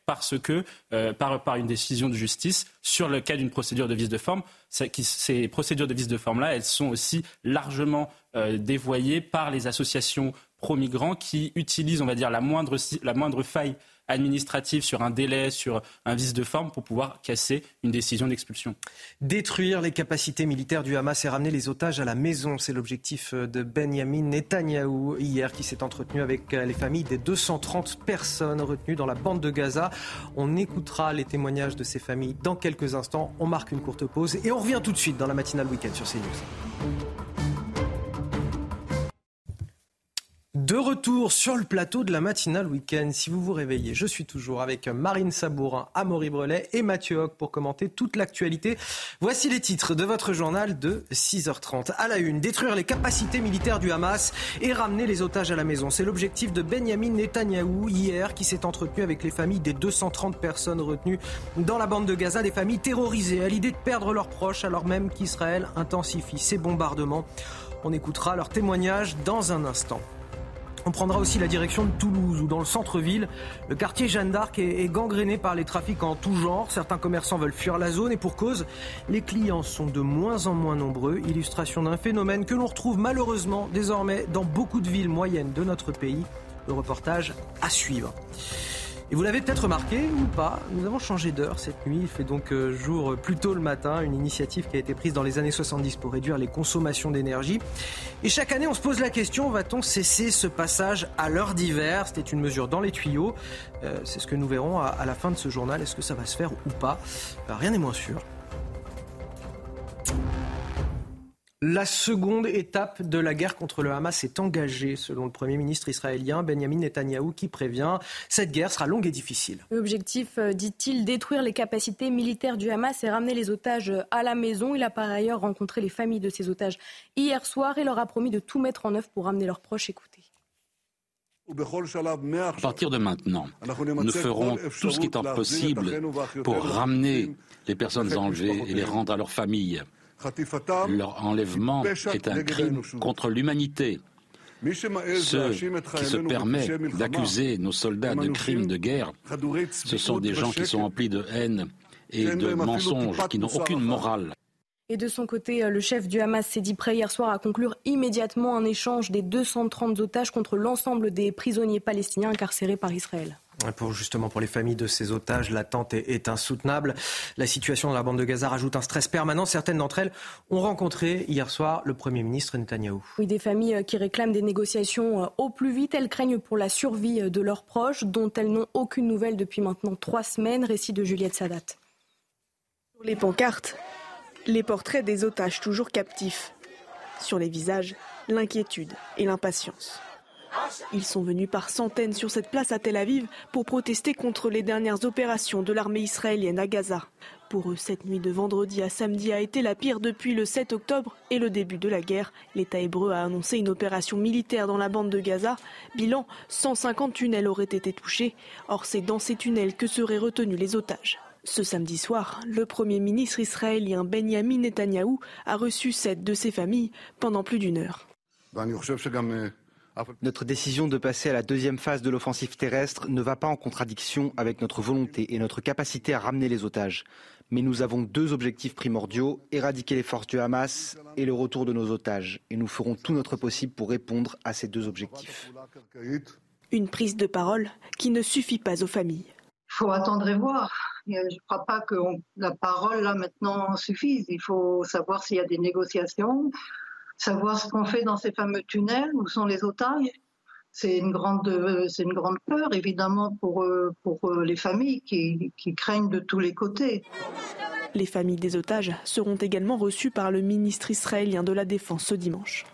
parce que, euh, par, une décision de justice, sur le cas d'une procédure de vice de forme, ces procédures de vice de forme-là, elles sont aussi largement euh, dévoyées par les associations pro-migrants qui utilisent, on va dire, la moindre faille administrative sur un délai, sur un vice de forme pour pouvoir casser une décision d'expulsion. Détruire les capacités militaires du Hamas et ramener les otages à la maison, c'est l'objectif de Benjamin Netanyahou hier qui s'est entretenu avec les familles des 230 personnes retenues dans la bande de Gaza. On écoutera les témoignages de ces familles dans quelques instants. On marque une courte pause et on revient tout de suite dans la matinale week-end sur CNews. De retour sur le plateau de la matinale week-end. Si vous vous réveillez, je suis toujours avec Marine Sabourin, Amaury Brelet et Mathieu Hoc pour commenter toute l'actualité. Voici les titres de votre journal de 6h30. À la une, détruire les capacités militaires du Hamas et ramener les otages à la maison. C'est l'objectif de Benjamin Netanyahou hier qui s'est entretenu avec les familles des 230 personnes retenues dans la bande de Gaza, des familles terrorisées à l'idée de perdre leurs proches alors même qu'Israël intensifie ses bombardements. On écoutera leurs témoignages dans un instant. On prendra aussi la direction de Toulouse, où dans le centre-ville, le quartier Jeanne d'Arc est, gangréné par les trafics en tout genre. Certains commerçants veulent fuir la zone et pour cause, les clients sont de moins en moins nombreux. Illustration d'un phénomène que l'on retrouve malheureusement désormais dans beaucoup de villes moyennes de notre pays. Le reportage à suivre. Et vous l'avez peut-être remarqué ou pas, nous avons changé d'heure cette nuit. Il fait donc euh, jour plus tôt le matin, une initiative qui a été prise dans les années 70 pour réduire les consommations d'énergie. Et chaque année, on se pose la question, va-t-on cesser ce passage à l'heure d'hiver? C'était une mesure dans les tuyaux. Euh, c'est ce que nous verrons à, la fin de ce journal. Est-ce que ça va se faire ou pas? Euh, Rien n'est moins sûr. La seconde étape de la guerre contre le Hamas est engagée, selon le Premier ministre israélien Benjamin Netanyahou, qui prévient cette guerre sera longue et difficile. L'objectif, euh, dit-il, détruire les capacités militaires du Hamas et ramener les otages à la maison. Il a par ailleurs rencontré les familles de ces otages hier soir et leur a promis de tout mettre en œuvre pour ramener leurs proches. Écoutez. À partir de maintenant, nous ferons tout ce qui est possible pour ramener les personnes enlevées et les rendre à leurs familles. Leur enlèvement est un crime contre l'humanité. Ceux qui se permettent d'accuser nos soldats de crimes de guerre, ce sont des gens qui sont emplis de haine et de mensonges, qui n'ont aucune morale. Et de son côté, euh, le chef du Hamas s'est dit prêt hier soir à conclure immédiatement un échange des 230 otages contre l'ensemble des prisonniers palestiniens incarcérés par Israël. Pour justement pour les familles de ces otages, l'attente est, est, insoutenable. La situation dans la bande de Gaza rajoute un stress permanent. Certaines d'entre elles ont rencontré hier soir le Premier ministre Netanyahou. Oui, des familles euh, qui réclament des négociations euh, au plus vite. Elles craignent pour la survie de leurs proches, dont elles n'ont aucune nouvelle depuis maintenant trois semaines. Récit de Juliette Sadat. Sur les pancartes, les portraits des otages toujours captifs. Sur les visages, l'inquiétude et l'impatience. Ils sont venus par centaines sur cette place à Tel Aviv pour protester contre les dernières opérations de l'armée israélienne à Gaza. Pour eux, cette nuit de vendredi à samedi a été la pire depuis le 7 octobre et le début de la guerre. L'État hébreu a annoncé une opération militaire dans la bande de Gaza. Bilan, 150 tunnels auraient été touchés. Or, c'est dans ces tunnels que seraient retenus les otages. Ce samedi soir, le Premier ministre israélien Benjamin Netanyahou a reçu sept de ses familles pendant plus d'une heure. Notre décision de passer à la deuxième phase de l'offensive terrestre ne va pas en contradiction avec notre volonté et notre capacité à ramener les otages. Mais nous avons deux objectifs primordiaux, éradiquer les forces du Hamas et le retour de nos otages. Et nous ferons tout notre possible pour répondre à ces deux objectifs. Une prise de parole qui ne suffit pas aux familles. Il faut attendre et voir. Je ne crois pas que la parole, là, maintenant, suffise. Il faut savoir s'il y a des négociations, savoir ce qu'on fait dans ces fameux tunnels, où sont les otages. C'est une grande, c'est une grande peur, évidemment, pour, pour les familles qui, qui craignent de tous les côtés. Les familles des otages seront également reçues par le ministre israélien de la Défense ce dimanche.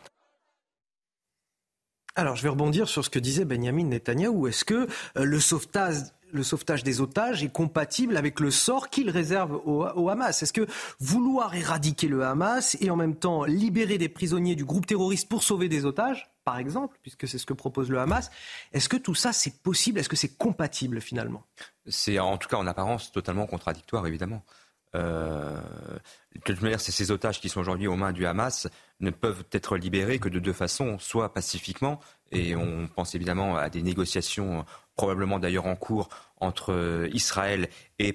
Alors, je vais rebondir sur ce que disait Benjamin Netanyahou. Est-ce que le sauvetage le sauvetage des otages est compatible avec le sort qu'il réserve au, Hamas. Est-ce que vouloir éradiquer le Hamas et en même temps libérer des prisonniers du groupe terroriste pour sauver des otages, par exemple, puisque c'est ce que propose le Hamas, est-ce que tout ça c'est possible? Est-ce que c'est compatible finalement? C'est en tout cas en apparence totalement contradictoire, évidemment. Euh, de toute manière, ces otages qui sont aujourd'hui aux mains du Hamas ne peuvent être libérés que de deux façons, soit pacifiquement, et on pense évidemment à des négociations probablement d'ailleurs en cours entre Israël et,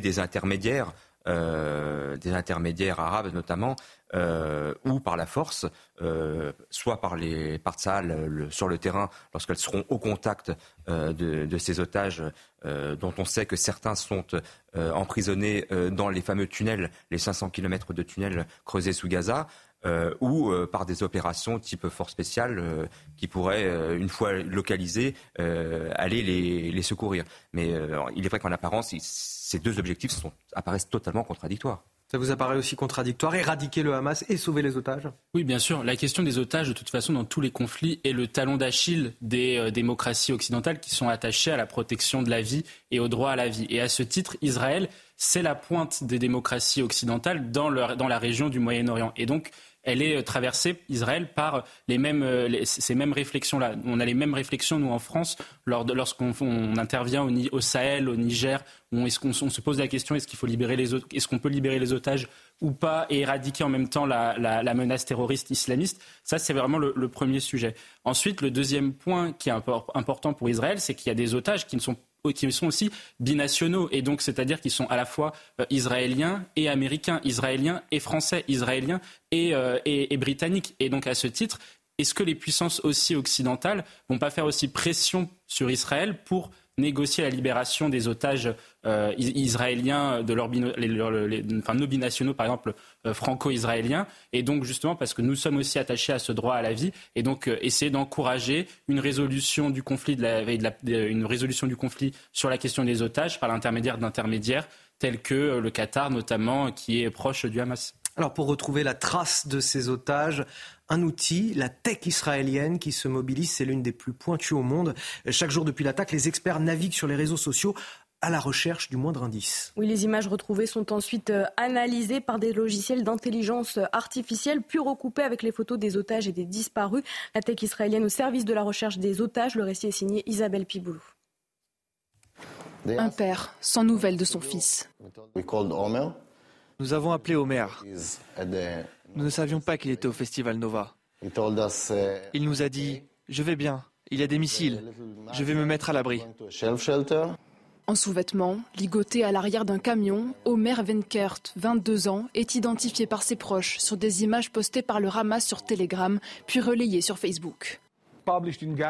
des intermédiaires, euh, des intermédiaires arabes notamment, euh, ou par la force, euh, soit par les par le, sur le terrain lorsqu'elles seront au contact euh, de, de, ces otages euh, dont on sait que certains sont emprisonnés dans les fameux tunnels, les 500 km de tunnels creusés sous Gaza. Euh, ou euh, par des opérations type force spéciale euh, qui pourraient, une fois localisées, aller les, les, secourir. Mais il est vrai qu'en apparence, ces deux objectifs sont, apparaissent totalement contradictoires. Ça vous apparaît aussi contradictoire, éradiquer le Hamas et sauver les otages? Oui, bien sûr. La question des otages, de toute façon, dans tous les conflits, est le talon d'Achille des euh, démocraties occidentales qui sont attachées à la protection de la vie et au droit à la vie. Et à ce titre, Israël, c'est la pointe des démocraties occidentales dans, leur, dans la région du Moyen-Orient. Et donc, elle est traversée, Israël, par les mêmes, les, ces mêmes réflexions-là. On a les mêmes réflexions, nous, en France, lors lorsqu'on on intervient au, Sahel, au Niger, où est-ce se pose la question est-ce est-ce qu'on peut libérer les otages ou pas et éradiquer en même temps la, la, menace terroriste islamiste? Ça, c'est vraiment le, le, premier sujet. Ensuite, le deuxième point qui est important pour Israël, c'est qu'il y a des otages qui ne sont qui sont aussi binationaux et donc c'est-à-dire qu'ils sont à la fois euh, israéliens et américains, israéliens et français, israéliens et, euh, et, et britanniques. Et donc à ce titre, est-ce que les puissances aussi occidentales vont pas faire aussi pression sur Israël pour négocier la libération des otages euh, israéliens, de leurs nos binationaux, par exemple, euh, franco-israéliens. Et donc, justement, parce que nous sommes aussi attachés à ce droit à la vie, et donc euh, essayer d'encourager une résolution du conflit, de la, une résolution du conflit sur la question des otages par l'intermédiaire d'intermédiaires tels que le Qatar, notamment, qui est proche du Hamas. Alors pour retrouver la trace de ces otages, un outil, la tech israélienne qui se mobilise, c'est l'une des plus pointues au monde. Chaque jour depuis l'attaque, les experts naviguent sur les réseaux sociaux à la recherche du moindre indice. Oui, les images retrouvées sont ensuite euh, analysées par des logiciels d'intelligence artificielle, puis recoupées avec les photos des otages et des disparus. La tech israélienne au service de la recherche des otages. Le récit est signé Isabelle Piboulou. Un père sans nouvelles de son fils. Nous avons appelé Omer. Nous ne savions pas qu'il était au festival Nova. Il nous a dit Je vais bien, il y a des missiles, je vais me mettre à l'abri. En sous-vêtements, ligoté à l'arrière d'un camion, Omer Venkert, 22 ans, est identifié par ses proches sur des images postées par le Hamas sur Telegram, puis relayées sur Facebook.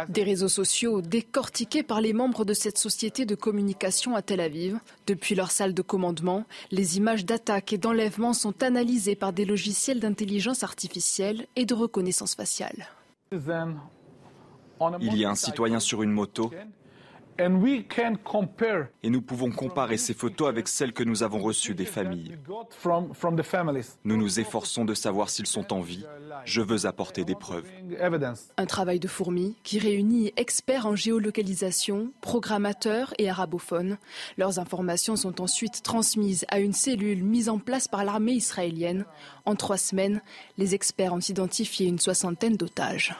Des réseaux sociaux décortiqués par les membres de cette société de communication à Tel Aviv. Depuis leur salle de commandement, les images d'attaques et d'enlèvements sont analysées par des logiciels d'intelligence artificielle et de reconnaissance faciale. Il y a un citoyen sur une moto et nous pouvons comparer ces photos avec celles que nous avons reçues des familles. Nous nous efforçons de savoir s'ils sont en vie. Je veux apporter des preuves. Un travail de fourmi qui réunit experts en géolocalisation, programmateurs et arabophones. Leurs informations sont ensuite transmises à une cellule mise en place par l'armée israélienne. En trois semaines, les experts ont identifié une soixantaine d'otages.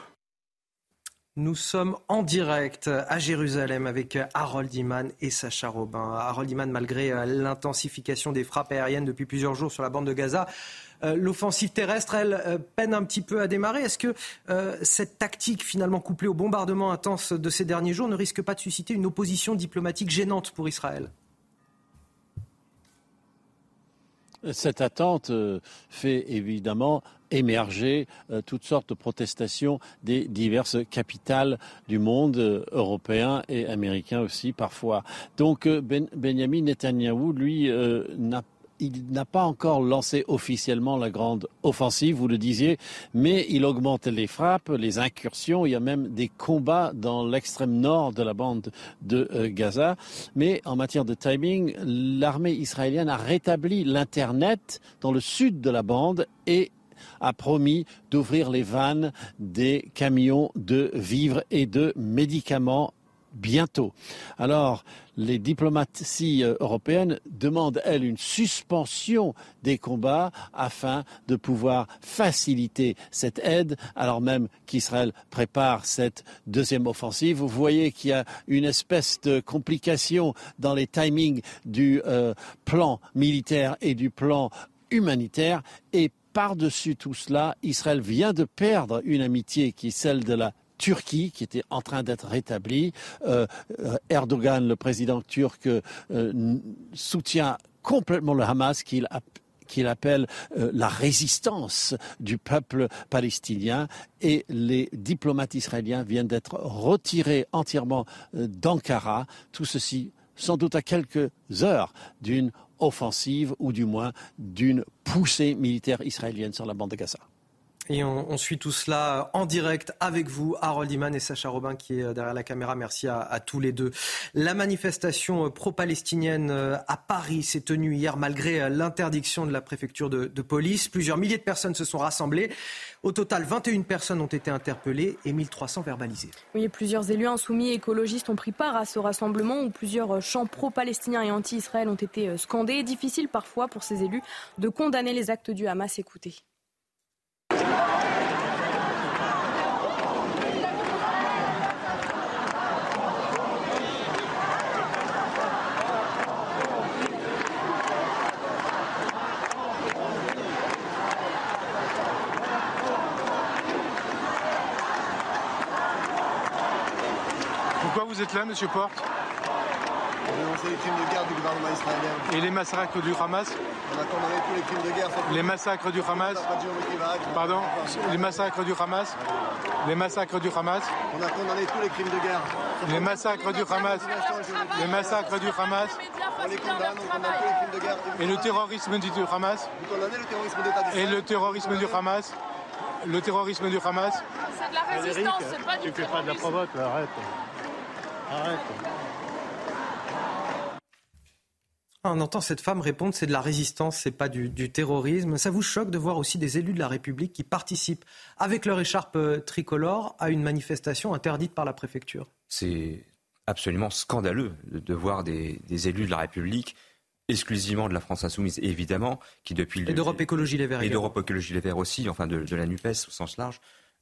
Nous sommes en direct à Jérusalem avec Harold Iman et Sacha Robin. Harold Iman, malgré euh, l'intensification des frappes aériennes depuis plusieurs jours sur la bande de Gaza, euh, l'offensive terrestre, elle, euh, peine un petit peu à démarrer. Est-ce que cette tactique, finalement couplée au bombardement intense de ces derniers jours, ne risque pas de susciter une opposition diplomatique gênante pour Israël? Cette attente fait évidemment émerger euh, toutes sortes de protestations des diverses capitales du monde, euh, européen et américain aussi parfois. Donc euh, ben, Benjamin Netanyahu, lui, n'a il n'a pas encore lancé officiellement la grande offensive, vous le disiez, mais il augmente les frappes, les incursions. Il y a même des combats dans l'extrême nord de la bande de Gaza. Mais en matière de timing, l'armée israélienne a rétabli l'Internet dans le sud de la bande et a promis d'ouvrir les vannes des camions de vivres et de médicaments bientôt. Alors, les diplomaties euh, européennes demandent, elles, une suspension des combats afin de pouvoir faciliter cette aide, alors même qu'Israël prépare cette deuxième offensive. Vous voyez qu'il y a une espèce de complication dans les timings du euh, plan militaire et du plan humanitaire et par-dessus tout cela, Israël vient de perdre une amitié qui est celle de la Turquie qui était en train d'être rétablie. Euh, euh, Erdogan, le président turc, euh, soutient complètement le Hamas qu'il qu'il appelle la résistance du peuple palestinien et les diplomates israéliens viennent d'être retirés entièrement d'Ankara. Tout ceci sans doute à quelques heures d'une offensive ou du moins d'une poussée militaire israélienne sur la bande de Gaza. Et on, suit tout cela en direct avec vous, Harold Iman et Sacha Robin qui est derrière la caméra. Merci à, tous les deux. La manifestation pro-palestinienne euh, à Paris s'est tenue hier malgré euh, l'interdiction de la préfecture de, police. Plusieurs milliers de personnes se sont rassemblées. Au total, 21 personnes ont été interpellées et 1300 verbalisées. Oui, plusieurs élus insoumis écologistes ont pris part à ce rassemblement où plusieurs chants pro-palestiniens et anti-Israël ont été euh, scandés. Difficile parfois pour ces élus de condamner les actes du Hamas. Écoutez. Êtes là, Monsieur Porte les crimes de guerre du gouvernement israélien. Et les massacres du Hamas On tous les crimes de guerre. Les massacres du Hamas Pardon Les massacres du Hamas Les massacres du Hamas On a condamné tous les crimes de guerre. Les massacres du Hamas Les massacres du Hamas On les condamne, on condamne tous les crimes de guerre. Et le terrorisme du Hamas Vous condamnez le terrorisme d'État Et le terrorisme du Hamas Le terrorisme du Hamas C'est de la résistance, c'est pas du Tu fais pas de la provoque, arrête. Arrête. On entend cette femme répondre c'est de la résistance, c'est pas du, terrorisme. Ça vous choque de voir aussi des élus de la République qui participent avec leur écharpe euh, tricolore à une manifestation interdite par la préfecture? C'est absolument scandaleux de, voir des, élus de la République exclusivement de la France insoumise, évidemment, qui depuis et d'Europe Écologie Les Verts et d'Europe Écologie Les Verts aussi, enfin de, la Nupes au sens large,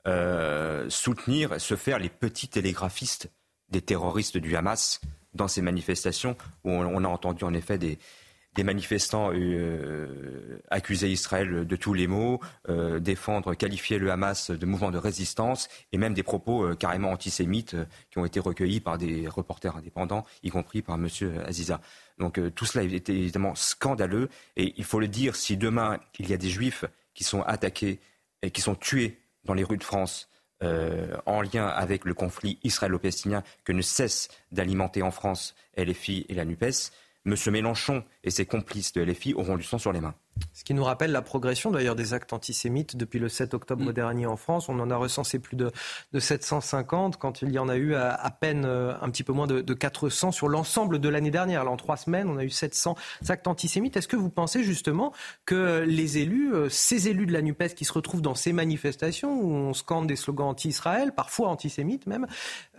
euh, soutenir, se faire les petits télégraphistes des terroristes du Hamas dans ces manifestations où on, a entendu en effet des, manifestants euh, accusaient Israël de tous les maux, euh, défendre, qualifier le Hamas de mouvement de résistance, et même des propos euh, carrément antisémites qui ont été recueillis par des reporters indépendants, y compris par M. Aziza. Donc tout cela est évidemment scandaleux, et il faut le dire, si demain il y a des juifs qui sont attaqués et qui sont tués dans les rues de France, en lien avec le conflit israélo-palestinien que ne cesse d'alimenter en France LFI et la NUPES, M. Mélenchon et ses complices de LFI auront du sang sur les mains. Ce qui nous rappelle la progression d'ailleurs des actes antisémites depuis le 7 octobre mm. dernier en France. On en a recensé plus de, de 750 quand il y en a eu à, peine euh, un petit peu moins de, de 400 sur l'ensemble de l'année dernière. Alors en trois semaines, on a eu 700 actes antisémites. Est-ce que vous pensez justement que les élus, euh, ces élus de la NUPES qui se retrouvent dans ces manifestations où on scande des slogans anti-Israël, parfois antisémites même,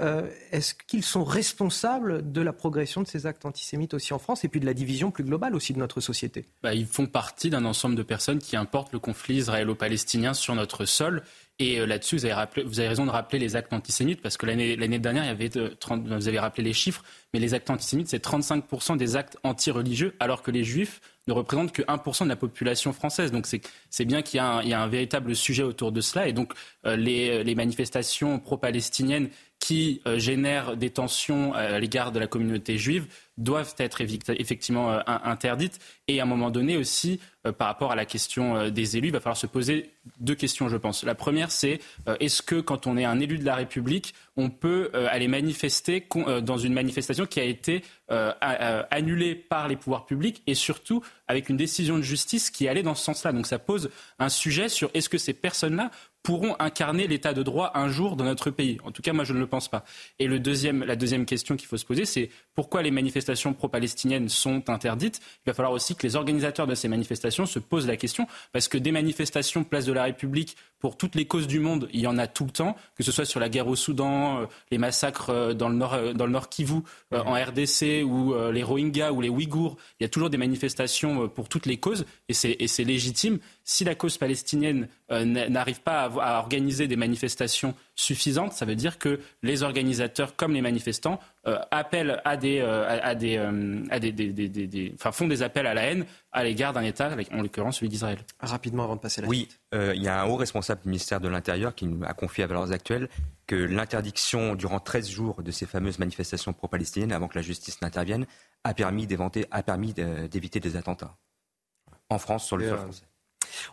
euh, est-ce qu'ils sont responsables de la progression de ces actes antisémites aussi en France et puis de la division plus globale aussi de notre société? Bah, Ils font partie d'un ensemble de personnes qui importent le conflit israélo-palestinien sur notre sol. Et euh, là-dessus, vous, avez raison de rappeler les actes antisémites, parce que l'année dernière, il y avait 30, vous avez rappelé les chiffres, mais les actes antisémites, c'est 35% des actes anti-religieux, alors que les juifs ne représentent que 1% de la population française. Donc c'est bien qu'il y, y, a un véritable sujet autour de cela. Et donc euh, les, les, manifestations pro-palestiniennes qui euh, génèrent des tensions à l'égard de la communauté juive doivent être effectivement euh, interdites. Et à un moment donné aussi, euh, par rapport à la question euh, des élus, il va falloir se poser deux questions, je pense. La première, c'est est-ce que quand on est un élu de la République, on peut aller manifester dans une manifestation qui a été annulée par les pouvoirs publics et surtout avec une décision de justice qui allait dans ce sens-là. Donc ça pose un sujet sur est-ce que ces personnes-là pourront incarner l'état de droit un jour dans notre pays. En tout cas, moi, je ne le pense pas. Et le deuxième, la deuxième question qu'il faut se poser, c'est pourquoi les manifestations pro-palestiniennes sont interdites? Il va falloir aussi que les organisateurs de ces manifestations se posent la question, parce que des manifestations place de la République pour toutes les causes du monde, il y en a tout le temps, que ce soit sur la guerre au Soudan, euh, les massacres euh, dans le nord, euh, dans le nord Kivu, en RDC, ou les Rohingyas ou les Ouïghours. Il y a toujours des manifestations pour toutes les causes, et c'est légitime. Si la cause palestinienne n'arrive pas à, organiser des manifestations suffisantes, ça veut dire que les organisateurs comme les manifestants appellent à des, à des, à des, enfin, font des appels à la haine à l'égard d'un État, en l'occurrence celui d'Israël. Rapidement avant de passer la Oui, il y a un haut responsable du ministère de l'Intérieur qui a confié à Valeurs Actuelles que l'interdiction durant 13 jours de ces fameuses manifestations pro-palestiniennes avant que la justice n'intervienne a permis d'éviter des attentats en France sur le sol français.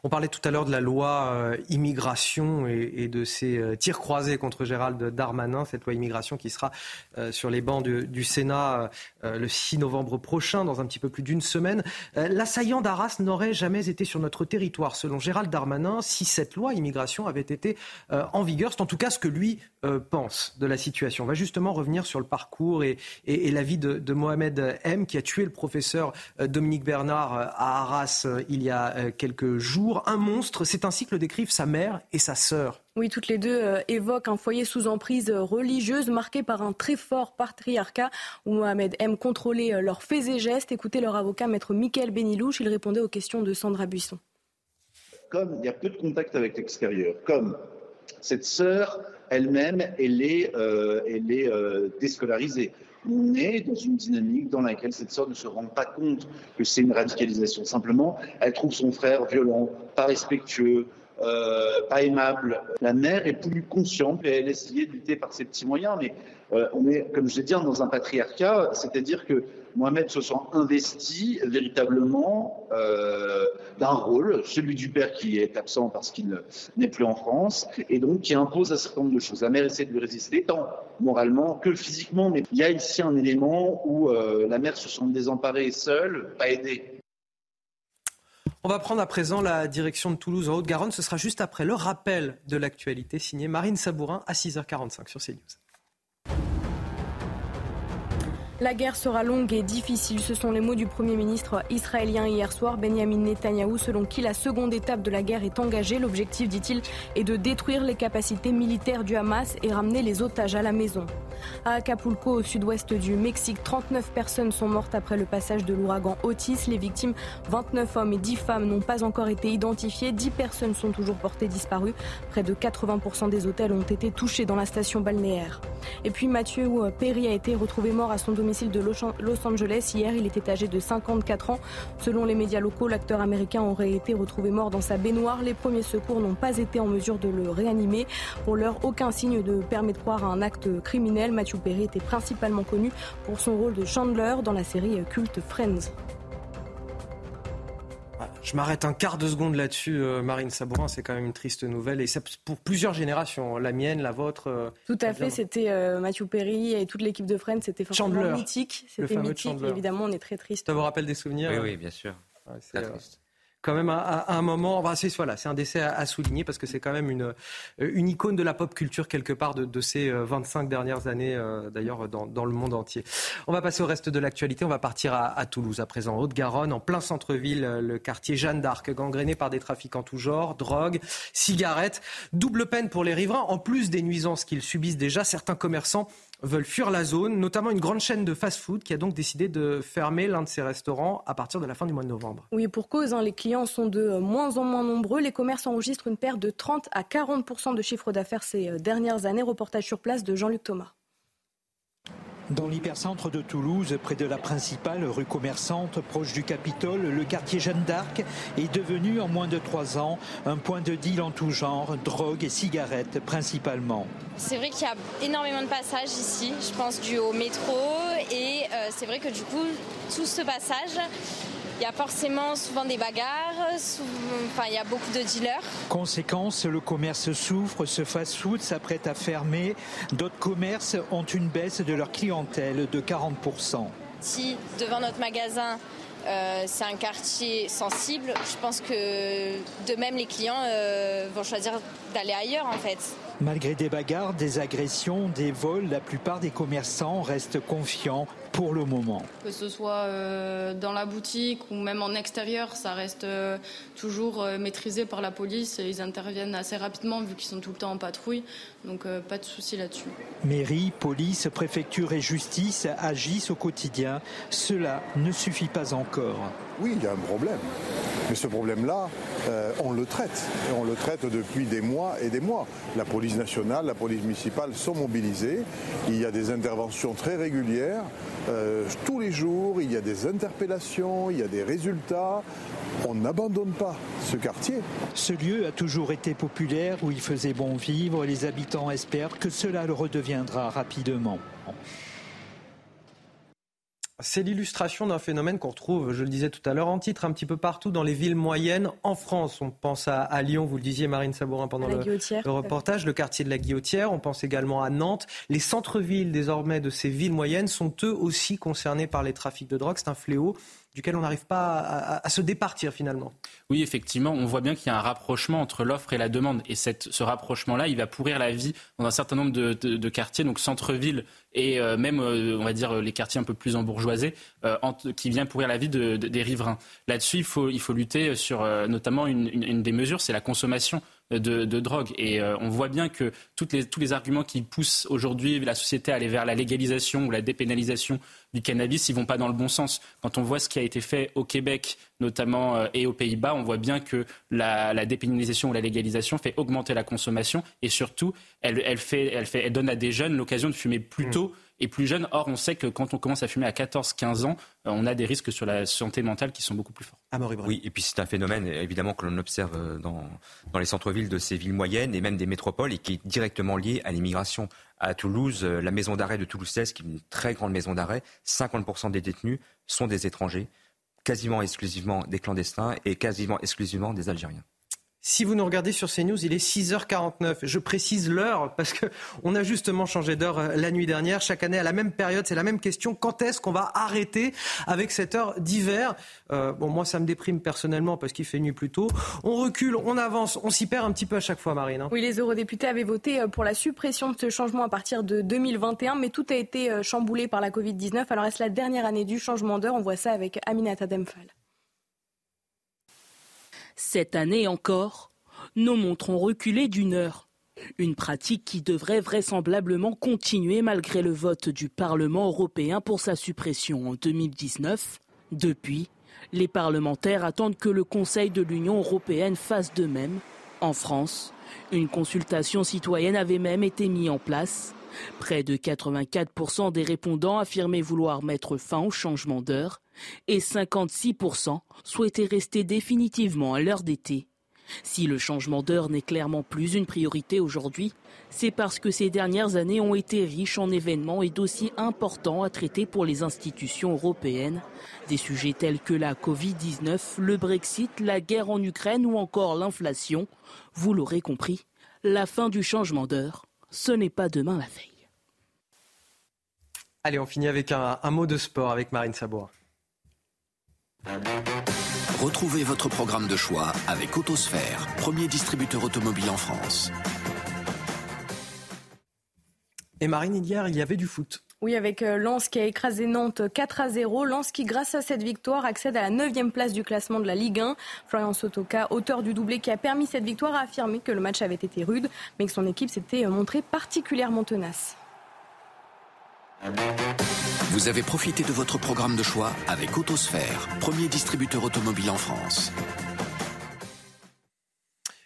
On parlait tout à l'heure de la loi euh, immigration et, de ces euh, tirs croisés contre Gérald Darmanin, cette loi immigration qui sera euh, sur les bancs du, Sénat le 6 novembre prochain, dans un petit peu plus d'une semaine. L'assaillant d'Arras n'aurait jamais été sur notre territoire, selon Gérald Darmanin, si cette loi immigration avait été en vigueur. C'est en tout cas ce que lui pense de la situation. On va justement revenir sur le parcours et, la vie de, de, Mohamed M, qui a tué le professeur Dominique Bernard à Arras il y a quelques jours un monstre. C'est ainsi que le décrivent sa mère et sa sœur. Oui, toutes les deux euh, évoquent un foyer sous emprise religieuse marqué par un très fort patriarcat où Mohamed aime contrôler euh, leurs faits et gestes. Écoutez leur avocat, maître Michael Benilouche, il répondait aux questions de Sandra Buisson. Comme il y a peu de contact avec l'extérieur, comme cette sœur elle-même, elle est, euh, elle est déscolarisée on est dans une dynamique dans laquelle cette sœur ne se rend pas compte que c'est une radicalisation. Simplement, elle trouve son frère violent, pas respectueux, euh, pas aimable. La mère est plus consciente et elle essayait de par ses petits moyens, mais euh, on est, comme je l'ai dit, dans un patriarcat, c'est-à-dire que Mohamed se sent investi véritablement euh, d'un rôle, celui du père qui est absent parce qu'il n'est plus en France, et donc qui impose un certain nombre de choses. La mère essaie de lui résister, tant moralement que physiquement, mais il y a ici un élément où euh, la mère se sent désemparée seule, pas aidée. On va prendre à présent la direction de Toulouse en Haute-Garonne. Ce sera juste après le rappel de l'actualité signé Marine Sabourin à 6h45 sur CNews. La guerre sera longue et difficile. Ce sont les mots du Premier ministre israélien hier soir, Benjamin Netanyahou, selon qui la seconde étape de la guerre est engagée. L'objectif, dit-il, est de détruire les capacités militaires du Hamas et ramener les otages à la maison. À Acapulco, au sud-ouest du Mexique, 39 personnes sont mortes après le passage de l'ouragan Otis. Les victimes, 29 hommes et 10 femmes, n'ont pas encore été identifiées. 10 personnes sont toujours portées disparues. Près de 80% des hôtels ont été touchés dans la station balnéaire. Et puis Mathieu Perry a été retrouvé mort à son domicile domicile de Los Angeles. Hier, il était âgé de 54 ans. Selon les médias locaux, l'acteur américain aurait été retrouvé mort dans sa baignoire. Les premiers secours n'ont pas été en mesure de le réanimer. Pour l'heure, aucun signe ne permet de croire à un acte criminel. Matthew Perry était principalement connu pour son rôle de Chandler dans la série culte Friends. Je m'arrête un quart de seconde là-dessus, euh, Marine Sabourin. C'est quand même une triste nouvelle. Et c'est pour plusieurs générations. La mienne, la vôtre. Euh, Tout à fait. C'était euh, Matthew Perry et toute l'équipe de Friends. C'était forcément mythique. C'était mythique. Évidemment, on est très triste. Ça vous rappelle des souvenirs Oui, oui, bien sûr. c'est triste quand même à, un moment. c'est voilà, c'est un décès à, souligner parce que c'est quand même une, euh, une icône de la pop culture quelque part de, ces 25 euh, dernières années, euh, d'ailleurs dans, le monde entier. On va passer au reste de l'actualité. On va partir à, Toulouse à présent, Haute-Garonne, en plein centre-ville, le quartier Jeanne d'Arc, gangréné par des trafiquants tout genre, drogue, cigarettes. Double peine pour les riverains. En plus des nuisances qu'ils subissent déjà, certains commerçants veulent fuir la zone, notamment une grande chaîne de fast-food qui a donc décidé de fermer l'un de ses restaurants à partir de la fin du mois de novembre. Oui, pour cause, hein, les clients sont de moins en moins nombreux. Les commerces enregistrent une perte de 30 à 40% de chiffre d'affaires ces euh, dernières années. Reportage sur place de Jean-Luc Thomas. Dans l'hypercentre de Toulouse, près de la principale rue commerçante, proche du Capitole, le quartier Jeanne d'Arc est devenu en moins de trois ans un point de deal en tout genre, drogue et cigarettes principalement. C'est vrai qu'il y a énormément de passages ici, je pense dû au métro, et euh, c'est vrai que du coup, tout ce passage, il y a forcément souvent des bagarres, enfin il y a beaucoup de dealers. Conséquence, le commerce souffre, ce fast-food s'apprête à fermer. D'autres commerces ont une baisse de leur clientèle de 40%. Si devant notre magasin, euh, c'est un quartier sensible, je pense que de même les clients euh, vont choisir d'aller ailleurs en fait. Malgré des bagarres, des agressions, des vols, la plupart des commerçants restent confiants pour le moment. Que ce soit euh, dans la boutique ou même en extérieur, ça reste euh, toujours euh, maîtrisé par la police. Ils interviennent assez rapidement vu qu'ils sont tout le temps en patrouille. Donc pas de souci là-dessus. Mairie, police, préfecture et justice agissent au quotidien. Cela ne suffit pas encore. Oui, il y a un problème. Mais ce problème-là, on le traite. Et on le traite depuis des mois et des mois. La police nationale, la police municipale sont mobilisées. Il y a des interventions très régulières. Euh, tous les jours, il y a des interpellations, il y a des résultats. On n'abandonne pas ce quartier. Ce lieu a toujours été populaire, où il faisait bon vivre. Les habitants espèrent que cela le redeviendra rapidement. C'est l'illustration d'un phénomène qu'on retrouve, je le disais tout à l'heure, en titre un petit peu partout dans les villes moyennes en France. On pense à, Lyon, vous le disiez Marine Sabourin pendant le, le, reportage, le quartier de la Guillotière. On pense également à Nantes. Les centres-villes désormais de ces villes moyennes sont eux aussi concernés par les trafics de drogue. C'est un fléau duquel on n'arrive pas à, se départir finalement. Oui, effectivement, on voit bien qu'il y a un rapprochement entre l'offre et la demande. Et ce rapprochement-là, il va pourrir la vie dans un certain nombre de, quartiers, donc centre-ville et euh, même, euh, on va dire, les quartiers un peu plus embourgeoisés, euh, qui vient pourrir la vie des riverains. Là-dessus, il faut, il faut lutter sur notamment une des mesures, c'est la consommation de, drogue. Et euh, on voit bien que toutes les, tous les arguments qui poussent aujourd'hui la société à aller vers la légalisation ou la dépénalisation du cannabis, ils vont pas dans le bon sens. Quand on voit ce qui a été fait au Québec, notamment, euh, et aux Pays-Bas, on voit bien que la, la, dépénalisation ou la légalisation fait augmenter la consommation et surtout, elle, elle, fait, elle, fait, elle donne à des jeunes l'occasion de fumer plus mmh. tôt et plus jeunes. Or, on sait que quand on commence à fumer à 14-15 ans, euh, on a des risques sur la santé mentale qui sont beaucoup plus forts. oui, et puis c'est un phénomène évidemment que l'on observe euh, dans, dans les centres-villes de ces villes moyennes et même des métropoles et qui est directement lié à l'immigration. À Toulouse, euh, la maison d'arrêt de Toulouse 16, qui est une très grande maison d'arrêt, 50% des détenus sont des étrangers, quasiment exclusivement des clandestins et quasiment exclusivement des Algériens. Si vous nous regardez sur CNews, il est 6h49. Je précise l'heure parce que on a justement changé d'heure euh, la nuit dernière. Chaque année, à la même période, c'est la même question. Quand est-ce qu'on va arrêter avec cette heure d'hiver? Euh, Bon, moi, ça me déprime personnellement parce qu'il fait nuit plus tôt. On recule, on avance, on s'y perd un petit peu à chaque fois, Marine. Hein. Oui, les eurodéputés avaient voté euh, pour la suppression de ce changement à partir de 2021, mais tout a été chamboulé par la Covid-19. Alors, est-ce la dernière année du changement d'heure? On voit ça avec Aminata Demphal. Cette année encore, nos montres ont reculé d'une heure. Une pratique qui devrait vraisemblablement continuer malgré le vote du Parlement européen pour sa suppression en 2019. Depuis, les parlementaires attendent que le Conseil de l'Union européenne fasse de même. En France, une consultation citoyenne avait même été mise en place. Près de 84% des répondants affirmaient vouloir mettre fin au changement d'heure et 56% souhaitaient rester définitivement à l'heure d'été. Si le changement d'heure n'est clairement plus une priorité aujourd'hui, c'est parce que ces dernières années ont été riches en événements et dossiers importants à traiter pour les institutions européennes. Des sujets tels que la Covid-19, le Brexit, la guerre en Ukraine ou encore l'inflation. Vous l'aurez compris, la fin du changement d'heure, ce n'est pas demain la veille. Allez, on finit avec un, mot de sport avec Marine Sabour. Retrouvez votre programme de choix avec Autosphère, premier distributeur automobile en France. Et Marine, hier, il y avait du foot. Oui, avec euh, Lens qui a écrasé Nantes 4 à 0. Lens qui, grâce à cette victoire, accède à la 9 place du classement de la Ligue 1. Florian Sotoka, auteur du doublé qui a permis cette victoire, a affirmé que le match avait été rude, mais que son équipe s'était euh, montrée particulièrement tenace. Vous avez profité de votre programme de choix avec Autosphère, premier distributeur automobile en France.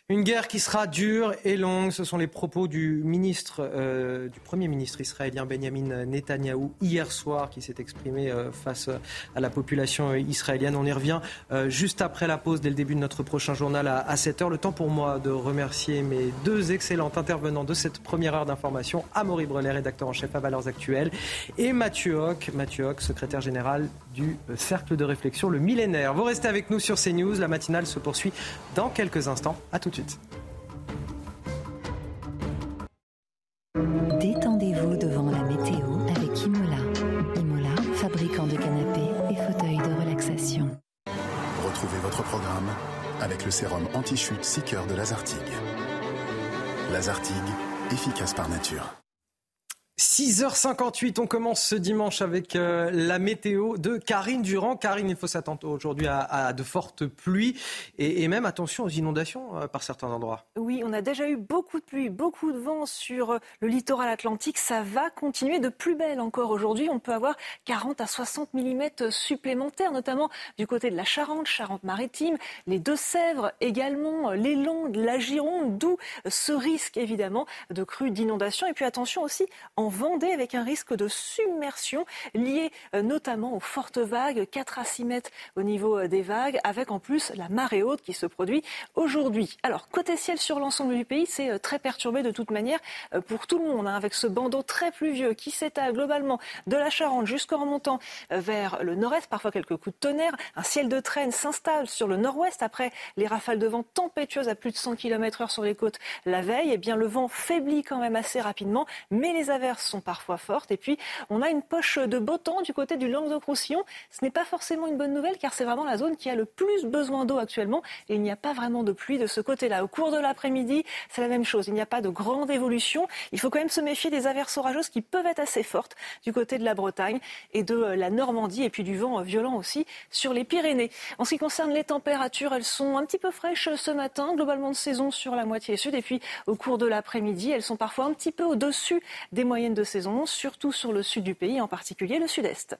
Une guerre qui sera dure et longue, ce sont les propos du ministre, euh, du premier ministre israélien Benjamin Netanyahou hier soir, qui s'est exprimé euh, face à la population israélienne. On y revient euh, juste après la pause, dès le début de notre prochain journal à, à 7 h Le temps pour moi de remercier mes deux excellents intervenants de cette première heure d'information, Amaury Brelet, rédacteur en chef à Valeurs Actuelles, et Mathieu Hoc, Mathieu Hoc, secrétaire général du Cercle de réflexion Le Millénaire. Vous restez avec nous sur CNews. La matinale se poursuit dans quelques instants. À tout de suite. Détendez-vous devant la météo avec Imola. Imola, fabricant de canapés et fauteuils de relaxation. Retrouvez votre programme avec le sérum anti-chute Seeker de Lazartigue. Lazartigue, efficace par nature. 6h58, on commence ce dimanche avec euh, la météo de Karine Durand. Karine, il faut s'attendre aujourd'hui à, de fortes pluies et, même attention aux inondations euh, par certains endroits. Oui, on a déjà eu beaucoup de pluie, beaucoup de vent sur euh, le littoral atlantique. Ça va continuer de plus belle encore aujourd'hui. On peut avoir 40 à 60 mm supplémentaires, notamment du côté de la Charente, Charente-Maritime, les Deux-Sèvres également, les Landes, la Gironde, d'où ce risque évidemment de crues d'inondation. Et puis attention aussi en Vendée avec un risque de submersion lié euh, notamment aux fortes vagues, 4 à 6 mètres au niveau euh, des vagues, avec en plus la marée haute qui se produit aujourd'hui. Alors, côté ciel sur l'ensemble du pays, c'est euh, très perturbé de toute manière pour tout le monde, hein, avec ce bandeau très pluvieux qui s'étale globalement de la Charente jusqu'en remontant vers le nord-est, parfois quelques coups de tonnerre. Un ciel de traîne s'installe sur le nord-ouest après les rafales de vent tempétueuses à plus de 100 km h sur les côtes la veille. Eh bien, le vent faiblit quand même assez rapidement, mais les averses sont parfois fortes. Et puis, on a une poche de beau temps du côté du Languedoc-Roussillon. Ce n'est pas forcément une bonne nouvelle car c'est vraiment la zone qui a le plus besoin d'eau actuellement et il n'y a pas vraiment de pluie de ce côté-là. Au cours de l'après-midi, c'est la même chose. Il n'y a pas de grande évolution. Il faut quand même se méfier des averses orageuses qui peuvent être assez fortes du côté de la Bretagne et de euh, la Normandie et puis du vent euh, violent aussi sur les Pyrénées. En ce qui concerne les températures, elles sont un petit peu fraîches ce matin, globalement de saison sur la moitié sud et puis au cours de l'après-midi, elles sont parfois un petit peu au-dessus des moyennes de saison, surtout sur le sud du pays, en particulier le sud-est.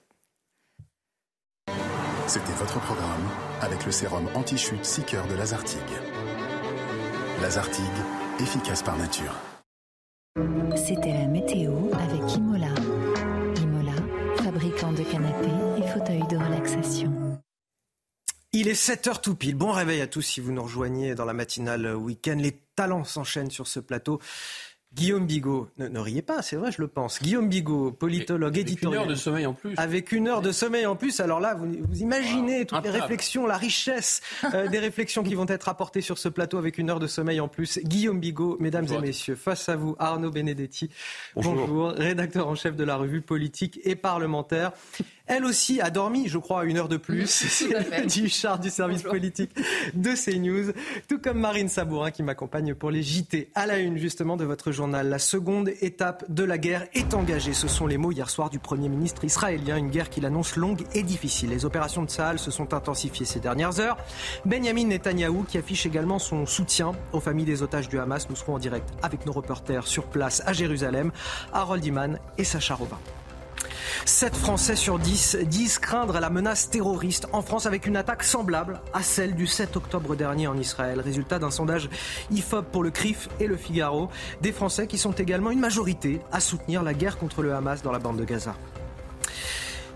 C'était votre programme avec le sérum anti-chute Seeker de Lazartigue. Lazartigue, efficace par nature. C'était la météo avec Imola. Imola, fabricant de canapés et fauteuils de relaxation. Il est 7h tout pile. Bon réveil à tous si vous nous rejoignez dans la matinale week-end. Les talents s'enchaînent sur ce plateau. Guillaume Bigot, ne, riez pas, c'est vrai, je le pense. Guillaume Bigot, politologue, éditorial. Avec une heure de sommeil en plus. Avec une heure de sommeil en plus. Alors là, vous, imaginez toutes les réflexions, la richesse euh, des réflexions qui vont être apportées sur ce plateau avec une heure de sommeil en plus. Guillaume Bigot, mesdames et messieurs, face à vous, Arnaud Benedetti. Bonjour. rédacteur en chef de la revue politique et parlementaire. Elle aussi a dormi, je crois, une heure de plus. C'est du char du service politique de CNews. Tout comme Marine Sabourin qui m'accompagne pour les JT. À la une, justement, de votre La seconde étape de la guerre est engagée. Ce sont les mots hier soir du Premier ministre israélien. Une guerre qu'il annonce longue et difficile. Les opérations de Sahel se sont intensifiées ces dernières heures. Benjamin Netanyahou qui affiche également son soutien aux familles des otages du Hamas. Nous serons en direct avec nos reporters sur place à Jérusalem, Harold Iman et Sacha Robin. 7 Français sur 10 disent craindre la menace terroriste en France avec une attaque semblable à celle du 7 octobre dernier en Israël. Résultat d'un sondage IFOP pour le CRIF et le Figaro. Des Français qui sont également une majorité à soutenir la guerre contre le Hamas dans la bande de Gaza.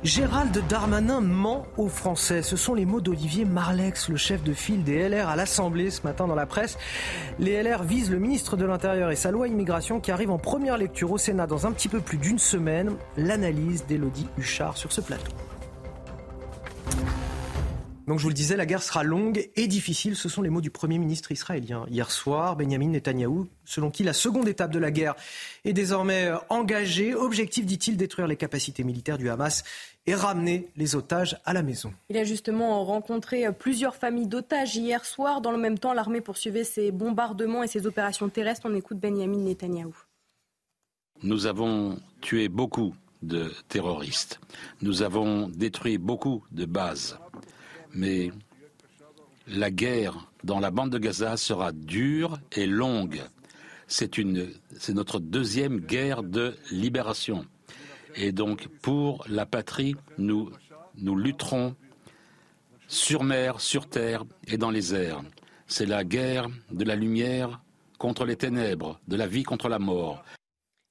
Gérald Darmanin ment aux Français. Ce sont les mots d'Olivier Marlex, le chef de file des LR à l'Assemblée ce matin dans la presse. Les LR visent le ministre de l'Intérieur et sa loi immigration qui arrive en première lecture au Sénat dans un petit peu plus d'une semaine. L'analyse d'Élodie Huchard sur ce plateau. Donc je vous le disais, la guerre sera longue et difficile. Ce sont les mots du Premier ministre israélien. Hier soir, Benjamin Netanyahou, selon qui la seconde étape de la guerre est désormais engagée. Objectif, dit-il, détruire les capacités militaires du Hamas et ramener les otages à la maison. Il a justement rencontré plusieurs familles d'otages hier soir. Dans le même temps, l'armée poursuivait ses bombardements et ses opérations terrestres. On écoute Benjamin Netanyahou. Nous avons tué beaucoup de terroristes. Nous avons détruit beaucoup de bases mais la guerre dans la bande de Gaza sera dure et longue. C'est notre deuxième guerre de libération. Et donc, pour la patrie, nous, nous lutterons sur mer, sur terre et dans les airs. C'est la guerre de la lumière contre les ténèbres, de la vie contre la mort.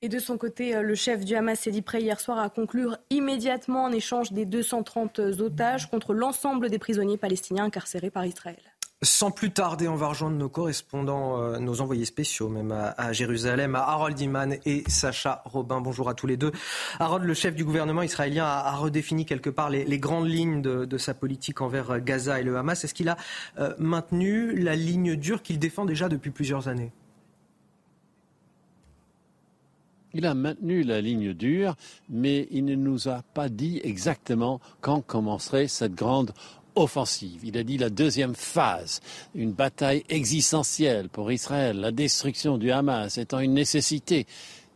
Et de son côté, euh, le chef du Hamas s'est dit prêt hier soir à conclure immédiatement en échange des 230 otages contre l'ensemble des prisonniers palestiniens incarcérés par Israël. Sans plus tarder, on va rejoindre nos correspondants, euh, nos envoyés spéciaux, même à, Jérusalem, à Harold Iman et Sacha Robin. Bonjour à tous les deux. Harold, le chef du gouvernement israélien, a, redéfini quelque part les, grandes lignes de, sa politique envers Gaza et le Hamas. Est-ce qu'il a euh, maintenu la ligne dure qu'il défend déjà depuis plusieurs années? Il a maintenu la ligne dure, mais il ne nous a pas dit exactement quand commencerait cette grande offensive. Il a dit la deuxième phase, une bataille existentielle pour Israël, la destruction du Hamas étant une nécessité.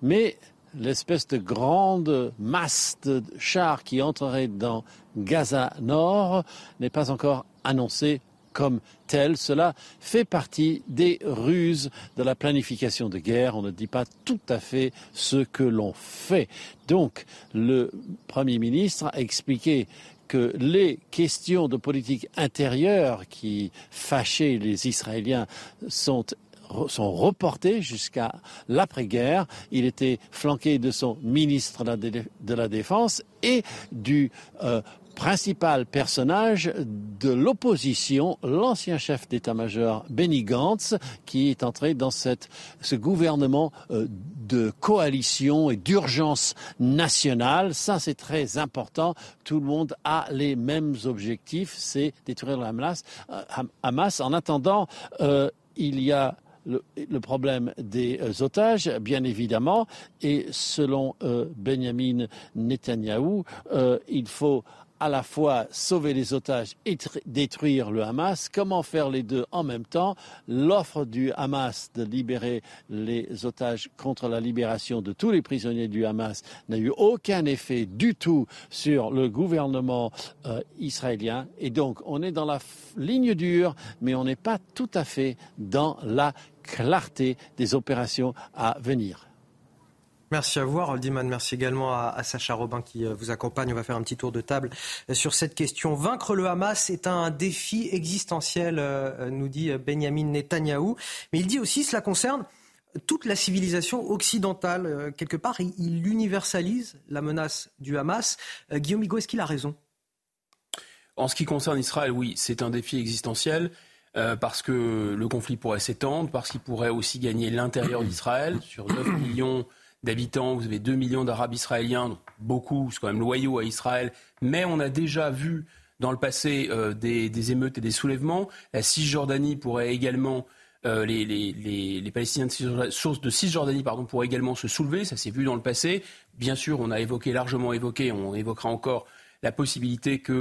Mais l'espèce de grande masse de chars qui entrerait dans Gaza Nord n'est pas encore annoncée comme tel. Cela fait partie des ruses de la planification de guerre. On ne dit pas tout à fait ce que l'on fait. Donc, le Premier ministre a expliqué que les questions de politique intérieure qui fâchaient les Israéliens sont sont reportées jusqu'à l'après-guerre. Il était flanqué de son ministre de la Défense et du euh, principal personnage de l'opposition, l'ancien chef d'état-major Benny Gantz, qui est entré dans cette, ce gouvernement euh, de coalition et d'urgence nationale. Ça, c'est très important. Tout le monde a les mêmes objectifs, c'est détruire le Hamas. Euh, Hamas. En attendant, euh, il y a le, problème des otages, bien évidemment, et selon Benjamin Netanyahou, il faut à la fois sauver les otages et détruire le Hamas. Comment faire les deux en même temps L'offre du Hamas de libérer les otages contre la libération de tous les prisonniers du Hamas n'a eu aucun effet du tout sur le gouvernement euh, israélien. Et donc, on est dans la ligne dure, mais on n'est pas tout à fait dans la clarté des opérations à venir. Merci à vous, Merci également à, Sacha Robin qui euh, vous accompagne. On va faire un petit tour de table euh, sur cette question. Vaincre le Hamas est un défi existentiel, euh, nous dit Benjamin Netanyahou. Mais il dit aussi cela concerne toute la civilisation occidentale. Quelque part, il, universalise la menace du Hamas. Guillaume Higo, est-ce qu'il a raison? En ce qui concerne Israël, oui, c'est un défi existentiel. parce que le conflit pourrait s'étendre, parce qu'il pourrait aussi gagner l'intérieur d'Israël sur 9 millions d'habitants, vous avez 2 millions d'Arabes israéliens, beaucoup, c'est quand même loyaux à Israël, mais on a déjà vu dans le passé euh, des, émeutes et des soulèvements. La Cisjordanie pourrait également, euh, les, les, Palestiniens de, de Cisjordanie pardon, pourraient également se soulever, ça s'est vu dans le passé. Bien sûr, on a évoqué, largement évoqué, on évoquera encore la possibilité que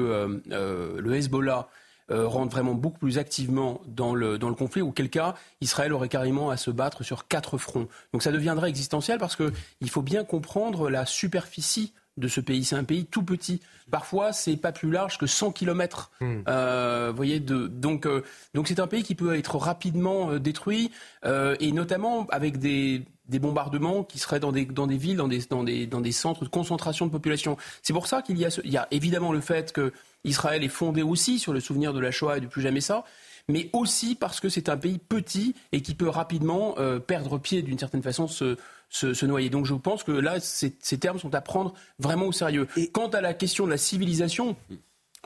euh, le Hezbollah euh, rentre vraiment beaucoup plus activement dans le, dans le conflit, auquel cas Israël aurait carrément à se battre sur quatre fronts. Donc ça deviendrait existentiel parce qu'il faut bien comprendre la superficie de ce pays. C'est un pays tout petit. Parfois, c'est pas plus large que 100 km. Hmm. Euh, voyez, de, donc, euh, donc c'est un pays qui peut être rapidement détruit et notamment avec des, des bombardements qui seraient dans des, dans des villes, dans des, dans, des, dans des centres de concentration de population. C'est pour ça qu'il y a, il y a évidemment le fait que Israël est fondé aussi sur le souvenir de la Shoah et du plus jamais ça, mais aussi parce que c'est un pays petit et qui peut rapidement euh, perdre pied d'une certaine façon, se, se, se, noyer. Donc je pense que là, ces, ces, termes sont à prendre vraiment au sérieux. Et quant à la question de la civilisation,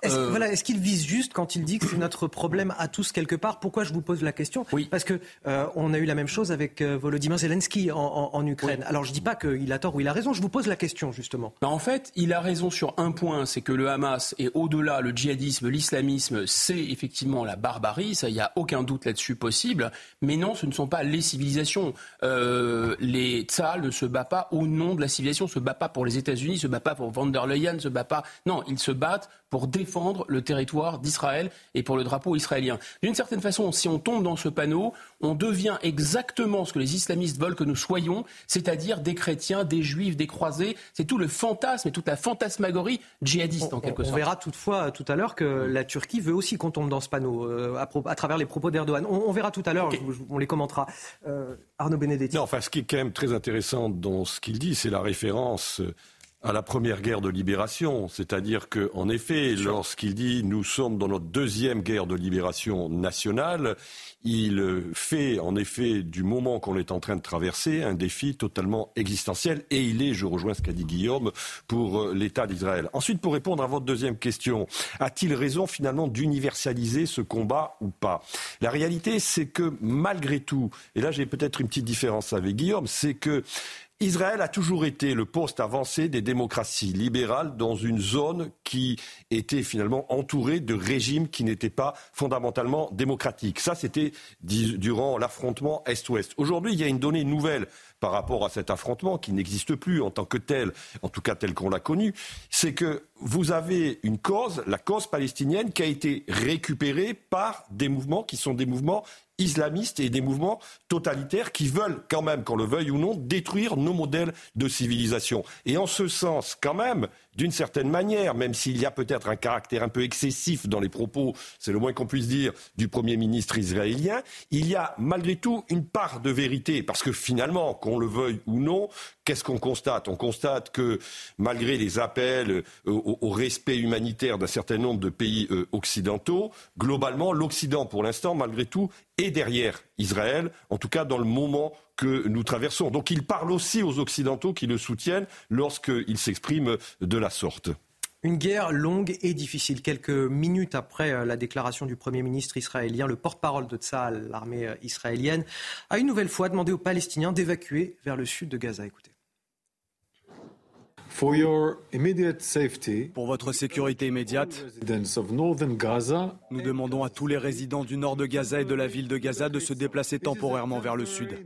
est-ce, euh... voilà, est-ce qu'il vise juste quand il dit que c'est notre problème à tous quelque part? Pourquoi je vous pose la question? Oui. Parce que euh, on a eu la même chose avec euh, Volodymyr Zelensky en, en, en Ukraine. Oui. Alors je dis pas qu'il a tort ou il a raison. Je vous pose la question justement. Ben, en fait, il a raison sur un point, c'est que le Hamas et au-delà le djihadisme, l'islamisme, c'est effectivement la barbarie. Ça, il y a aucun doute là-dessus possible. Mais non, ce ne sont pas les civilisations. Euh, les Tzal ne se bat pas au nom de la civilisation, se bat pas pour les États-Unis, se bat pas pour van der Leyen, se bat pas. Non, ils se battent pour défendre le territoire d'Israël et pour le drapeau israélien. D'une certaine façon, si on tombe dans ce panneau, on devient exactement ce que les islamistes veulent que nous soyons, c'est-à-dire des chrétiens, des juifs, des croisés. C'est tout le fantasme et toute la fantasmagorie djihadiste on, en quelque on, sorte. On verra toutefois tout à l'heure que la Turquie veut aussi qu'on tombe dans ce panneau euh, à, à, travers les propos d'Erdogan. On, on, verra tout à l'heure, okay. on les commentera. Euh, Arnaud Benedetti. Non, enfin, ce qui est quand même très intéressant dans ce qu'il dit, c'est la référence à la première guerre de libération, c'est-à-dire que, en effet, lorsqu'il dit nous sommes dans notre deuxième guerre de libération nationale, il fait en effet du moment qu'on est en train de traverser un défi totalement existentiel. Et il est, je rejoins ce qu'a dit Guillaume, pour l'État d'Israël. Ensuite, pour répondre à votre deuxième question, a-t-il raison finalement d'universaliser ce combat ou pas? La réalité, c'est que malgré tout, et là j'ai peut-être une petite différence avec Guillaume, c'est que Israël a toujours été le poste avancé des démocraties libérales dans une zone qui était finalement entourée de régimes qui n'étaient pas fondamentalement démocratiques. Ça, c'était durant l'affrontement Est-Ouest. Aujourd'hui, il y a une donnée nouvelle par rapport à cet affrontement qui n'existe plus en tant que tel, en tout cas tel qu'on l'a connu, c'est que vous avez une cause, la cause palestinienne, qui a été récupérée par des mouvements qui sont des mouvements islamistes et des mouvements totalitaires qui veulent quand même, qu'on le veuille ou non, détruire nos modèles de civilisation. Et en ce sens, quand même, d'une certaine manière, même s'il y a peut-être un caractère un peu excessif dans les propos, c'est le moins qu'on puisse dire, du Premier ministre israélien, il y a malgré tout une part de vérité, parce que finalement, qu'on le veuille ou non, qu'est-ce qu'on constate? On constate que malgré les appels au, au respect humanitaire d'un certain nombre de pays euh, occidentaux, globalement, l'Occident, pour l'instant, malgré tout, est derrière Israël, en tout cas dans le moment que nous traversons. Donc il parle aussi aux Occidentaux qui le soutiennent lorsqu'il s'exprime de la sorte. Une guerre longue et difficile. Quelques minutes après la déclaration du Premier ministre israélien, le porte-parole de Tzahal, l'armée israélienne, a une nouvelle fois demandé aux Palestiniens d'évacuer vers le sud de Gaza. Écoutez. Pour votre sécurité immédiate, nous demandons à tous les résidents du nord de Gaza et de la ville de Gaza de se déplacer temporairement vers le sud.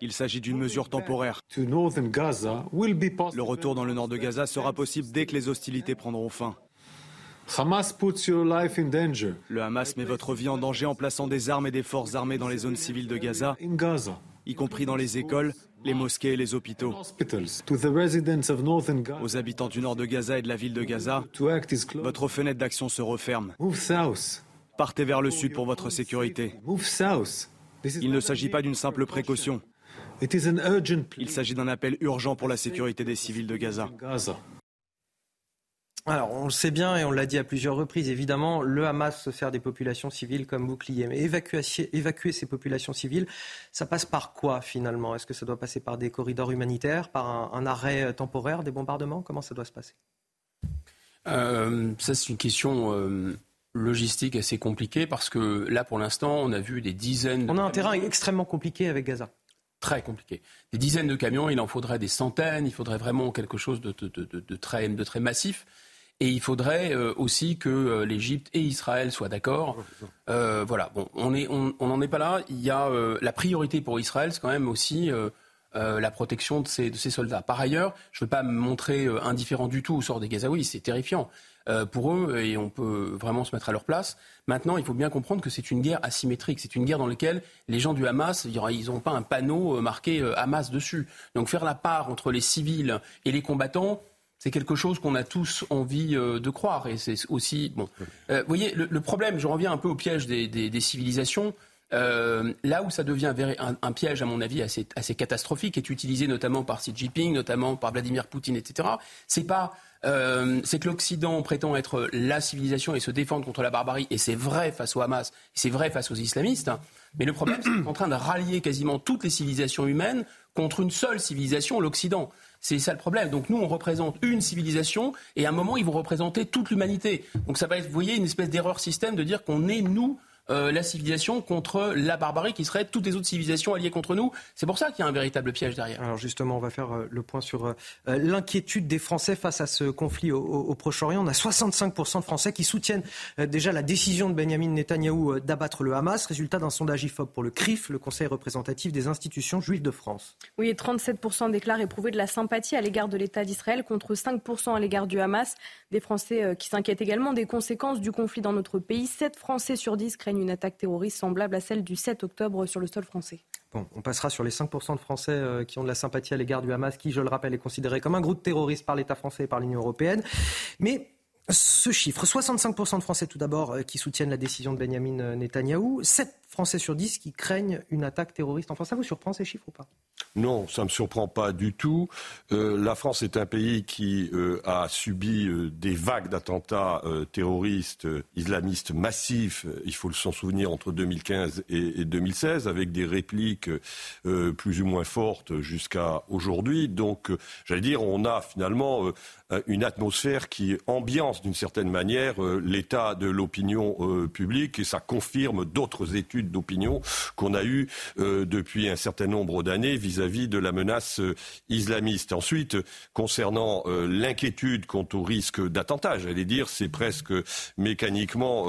Il s'agit d'une mesure temporaire. Le retour dans le nord de Gaza sera possible dès que les hostilités prendront fin. Le Hamas met votre vie en danger en plaçant des armes et des forces armées dans les zones civiles de Gaza, y compris dans les écoles, les mosquées et les hôpitaux. Aux habitants du nord de Gaza et de la ville de Gaza, votre fenêtre d'action se referme. Partez vers le sud pour votre sécurité. Il ne s'agit pas d'une simple précaution. Il s'agit d'un appel urgent pour la sécurité des civils de Gaza. Alors, on le sait bien et on l'a dit à plusieurs reprises, évidemment, le Hamas se sert des populations civiles comme bouclier. Mais évacuer, évacuer ces populations civiles, ça passe par quoi finalement? Est-ce que ça doit passer par des corridors humanitaires, par un, un arrêt temporaire des bombardements? Comment ça doit se passer? Euh, Ça, c'est une question. Euh logistique assez compliquée parce que là, pour l'instant, on a vu des dizaines. On a un terrain extrêmement compliqué avec Gaza. Très compliqué. Des dizaines de camions, il en faudrait des centaines, il faudrait vraiment quelque chose de, de, de, de très, très, massif. Et il faudrait euh, aussi que euh, l'Égypte et Israël soient d'accord. Euh, voilà, bon, on n'en on, on est pas là. Il y a euh, la priorité pour Israël, c'est quand même aussi euh, la protection de ses, de ses, soldats. Par ailleurs, je ne veux pas me montrer indifférent du tout au sort des Gazaouis, c'est terrifiant. Euh, pour eux et on peut vraiment se mettre à leur place. Maintenant, il faut bien comprendre que c'est une guerre asymétrique. C'est une guerre dans laquelle les gens du Hamas, ils n'ont pas un panneau marqué Hamas dessus. Donc faire la part entre les civils et les combattants, c'est quelque chose qu'on a tous envie euh, de croire. Et c'est aussi bon. Euh, vous voyez, le, problème, je reviens un peu au piège des, civilisations. Euh, là où ça devient un, piège, à mon avis, assez, catastrophique, est utilisé notamment par Xi Jinping, notamment par Vladimir Poutine, etc., c'est pas c'est que l'Occident prétend être la civilisation et se défendre contre la barbarie, et c'est vrai face au Hamas, c'est vrai face aux islamistes, mais le problème, c'est qu'on est en train de rallier quasiment toutes les civilisations humaines contre une seule civilisation, l'Occident. C'est ça le problème. Donc nous, on représente une civilisation et à un moment, ils vont représenter toute l'humanité. Donc ça va être, vous voyez, une espèce d'erreur système de dire qu'on est, nous, euh, la civilisation contre la barbarie qui serait toutes les autres civilisations alliées contre nous. C'est pour ça qu'il y a un véritable piège derrière. Alors justement, on va faire euh, le point sur euh, l'inquiétude des Français face à ce conflit au, Proche-Orient. On a 65% de Français qui soutiennent déjà la décision de Benjamin Netanyahou d'abattre le Hamas, résultat d'un sondage IFOP pour le CRIF, le Conseil représentatif des institutions juives de France. Oui, 37% déclarent éprouver de la sympathie à l'égard de l'État d'Israël contre 5% à l'égard du Hamas. Des Français qui s'inquiètent également des conséquences du conflit dans notre pays. 7 Français sur 10 craignent une attaque terroriste semblable à celle du 7 octobre sur le sol français. On passera sur les 5% de Français euh, qui ont de la sympathie à l'égard du Hamas, qui, je le rappelle, est considéré comme un groupe terroriste par l'État français et par l'Union européenne. Mais ce chiffre, 65% de Français tout d'abord euh, qui soutiennent la décision de Benjamin euh, Netanyahou, 7 Français sur 10 qui craignent une attaque terroriste en France. Ça vous surprend ces chiffres ou pas? Non, ça ne me surprend pas du tout. Euh, la France est un pays qui a subi des vagues d'attentats terroristes islamistes massifs, il faut s'en souvenir, entre 2015 et, et 2016, avec des répliques plus ou moins fortes jusqu'à aujourd'hui. Donc, j'allais dire, on a finalement une atmosphère qui ambiance d'une certaine manière euh, l'état de l'opinion euh, publique et ça confirme d'autres études d'opinion qu'on a eues euh, depuis un certain nombre d'années vis-à-vis de la menace islamiste. Ensuite, concernant l'inquiétude quant au risque d'attentat, j'allais dire, c'est presque mécaniquement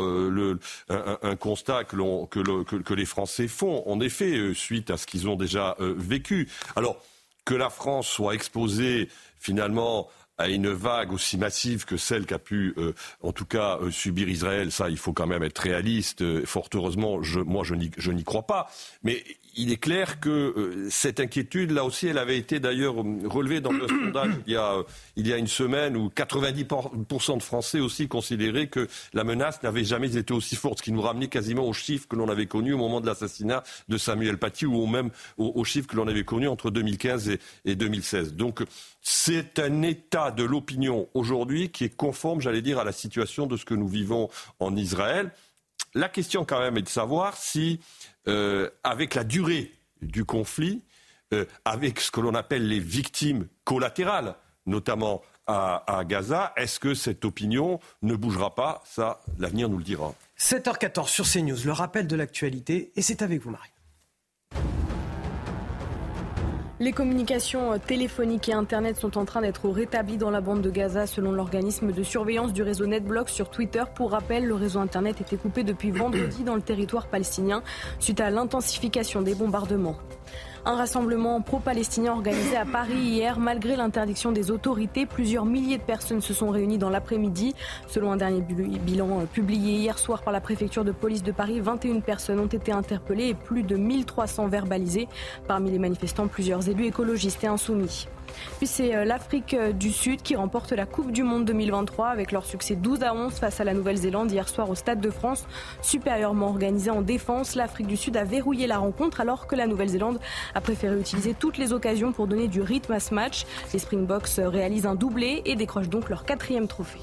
un, constat que, que, que, les Français font, en effet, suite à ce qu'ils ont déjà vécu. Alors, que la France soit exposée finalement à une vague aussi massive que celle qu'a pu, euh, en tout cas, euh, subir Israël, ça, il faut quand même être réaliste. Euh, fort heureusement, je, moi, je n'y crois pas. Mais il est clair que euh, cette inquiétude, là aussi, elle avait été d'ailleurs relevée dans le sondage il y, a, il y a une semaine où 90% de Français aussi considéraient que la menace n'avait jamais été aussi forte, ce qui nous ramenait quasiment aux chiffres que l'on avait connus au moment de l'assassinat de Samuel Paty ou même aux, chiffres que l'on avait connus entre 2015 et, et 2016. Donc c'est un état de l'opinion aujourd'hui qui est conforme, j'allais dire, à la situation de ce que nous vivons en Israël. La question quand même est de savoir si euh, avec la durée du conflit, euh, avec ce que l'on appelle les victimes collatérales, notamment à, Gaza, est-ce que cette opinion ne bougera pas? Ça, l'avenir nous le dira. 7h14 sur CNews, le rappel de l'actualité, et c'est avec vous, Marie. Les communications euh, téléphoniques et Internet sont en train d'être rétablies dans la bande de Gaza selon l'organisme de surveillance du réseau NetBlocks sur Twitter. Pour rappel, le réseau Internet était coupé depuis vendredi dans le territoire palestinien suite à l'intensification des bombardements. Un rassemblement pro-palestinien organisé à Paris hier, malgré l'interdiction des autorités. Plusieurs milliers de personnes se sont réunies dans l'après-midi. Selon un dernier bilan euh, publié hier soir par la préfecture de police de Paris, 21 personnes ont été interpellées et plus de 1300 verbalisées. Parmi les manifestants, plusieurs élus écologistes et insoumis. Puis c'est euh, l'Afrique euh, du Sud qui remporte la Coupe du Monde 2023 avec leur succès 12 à 11 face à la Nouvelle-Zélande hier soir au Stade de France. Supérieurement organisée en défense, l'Afrique du Sud a verrouillé la rencontre alors que la Nouvelle-Zélande a préféré utiliser toutes les occasions pour donner du rythme à ce match. Les Springboks réalisent un doublé et décrochent donc leur quatrième trophée.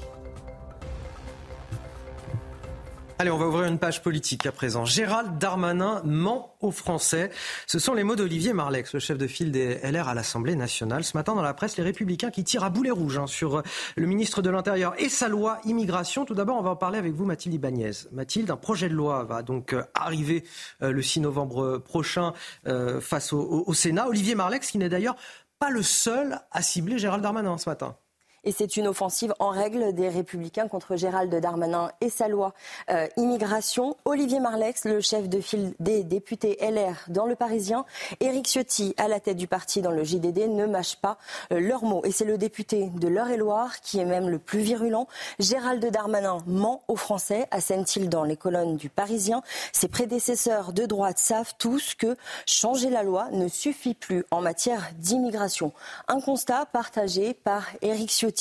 Allez, on va ouvrir une page politique à présent. Gérald Darmanin ment aux Français. Ce sont les mots d'Olivier Marlex, le chef de file des LR à l'Assemblée nationale. Ce matin, dans la presse, les Républicains qui tirent à boulet rouge hein, sur euh, le ministre de l'Intérieur et sa loi immigration. Tout d'abord, on va en parler avec vous, Mathilde Ibanez. Mathilde, un projet de loi va donc euh, arriver euh, le 6 novembre prochain face au, au Sénat. Olivier Marlex, qui n'est d'ailleurs pas le seul à cibler Gérald Darmanin ce matin et c'est une offensive en règle des Républicains contre Gérald Darmanin et sa loi euh, immigration. Olivier Marlex, le chef de file des députés LR dans le Parisien, Éric Ciotti à la tête du parti dans le JDD ne mâchent pas euh, leurs mots. Et c'est le député de l'Eure-et-Loire qui est même le plus virulent. Gérald Darmanin ment aux Français, assène-t-il dans les colonnes du Parisien. Ses prédécesseurs de droite savent tous que changer la loi ne suffit plus en matière d'immigration. Un constat partagé par Éric Ciotti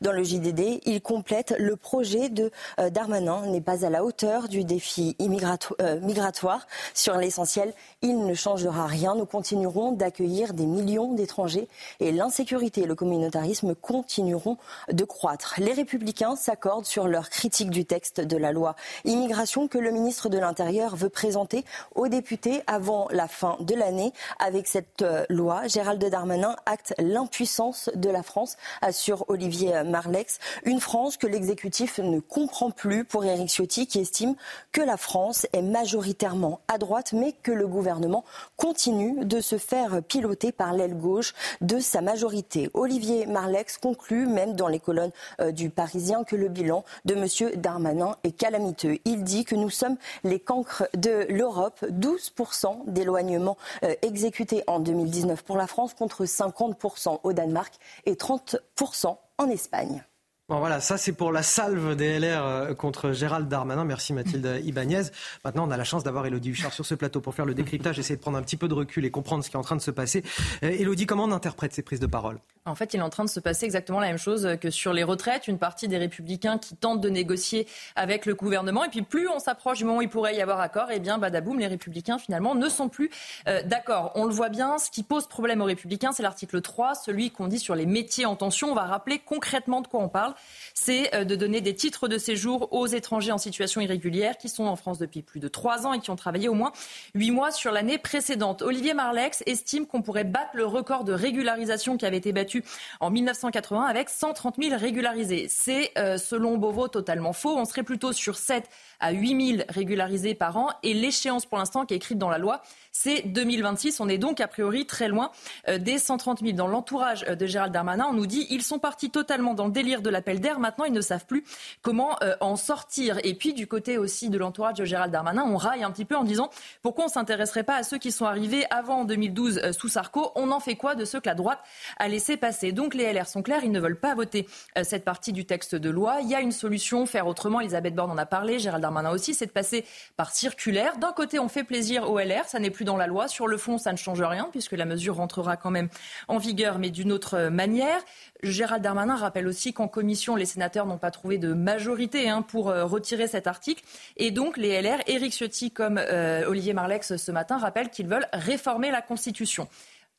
Dans le JDD, il complète le projet de Darmanin n'est pas à la hauteur du défi migratoire. Sur l'essentiel, il ne changera rien. Nous continuerons d'accueillir des millions d'étrangers et l'insécurité et le communautarisme continueront de croître. Les républicains s'accordent sur leur critique du texte de la loi immigration que le ministre de l'Intérieur veut présenter aux députés avant la fin de l'année. Avec cette euh, loi, Gérald Darmanin acte l'impuissance de la France, assure Olivier Marlex. Une France que l'exécutif ne comprend plus pour Éric Ciotti qui estime que la France est majoritairement à droite mais que le gouvernement continue de se faire piloter par l'aile gauche de sa majorité. Olivier Marlex conclut même dans les colonnes euh, du Parisien que le bilan de M. Darmanin est calamiteux. Il dit que nous sommes les cancres de l'Europe. 12% d'éloignement euh, exécutés en 2019 pour la France contre 50% au Danemark et 30% en Espagne. Bon voilà, ça c'est pour la salve des LR euh, contre Gérald Darmanin. Merci Mathilde Ibanez. Maintenant, on a la chance d'avoir Elodie Huchard sur ce plateau pour faire le décryptage, essayer de prendre un petit peu de recul et comprendre ce qui est en train de se passer. Elodie, comment on interprète ces prises de parole? En fait, il est en train de se passer exactement la même chose que sur les retraites. Une partie des républicains qui tentent de négocier avec le gouvernement. Et puis, plus on s'approche du moment où il pourrait y avoir accord, eh bien, badaboum, les républicains, finalement, ne sont plus euh, d'accord. On le voit bien. Ce qui pose problème aux républicains, c'est l'article 3, celui qu'on dit sur les métiers en tension. On va rappeler concrètement de quoi on parle. C'est euh, de donner des titres de séjour aux étrangers en situation irrégulière qui sont en France depuis plus de trois ans et qui ont travaillé au moins huit mois sur l'année précédente. Olivier Marlex estime qu'on pourrait battre le record de régularisation qui avait été battu en 1980 avec 130 000 régularisés. C'est, euh, selon Beauvau, totalement faux. On serait plutôt sur 7 à 8 000 régularisés par an. Et l'échéance, pour l'instant, qui est écrite dans la loi, c'est 2026. On est donc a priori très loin euh, des 130 000. Dans l'entourage de Gérald Darmanin, on nous dit ils sont partis totalement dans le délire de l'appel d'air. Maintenant, ils ne savent plus comment en sortir. Et puis, du côté aussi de l'entourage de Gérald Darmanin, on raille un petit peu en disant pourquoi on s'intéresserait pas à ceux qui sont arrivés avant 2012 sous Sarko On en fait quoi de ceux que la droite a laissé passer? Donc les LR sont clairs, ils ne veulent pas voter euh, cette partie du texte de loi. Il y a une solution, faire autrement. Elisabeth Borne en a parlé, Gérald Darmanin aussi, c'est de passer par circulaire. D'un côté, on fait plaisir aux LR, ça n'est plus dans la loi. Sur le fond, ça ne change rien puisque la mesure rentrera quand même en vigueur, mais d'une autre manière. Gérald Darmanin rappelle aussi qu'en commission, les sénateurs n'ont pas trouvé de majorité hein, pour euh, retirer cet article. Et donc, les LR, Éric Ciotti comme euh, Olivier Marlex ce matin, rappellent qu'ils veulent réformer la Constitution.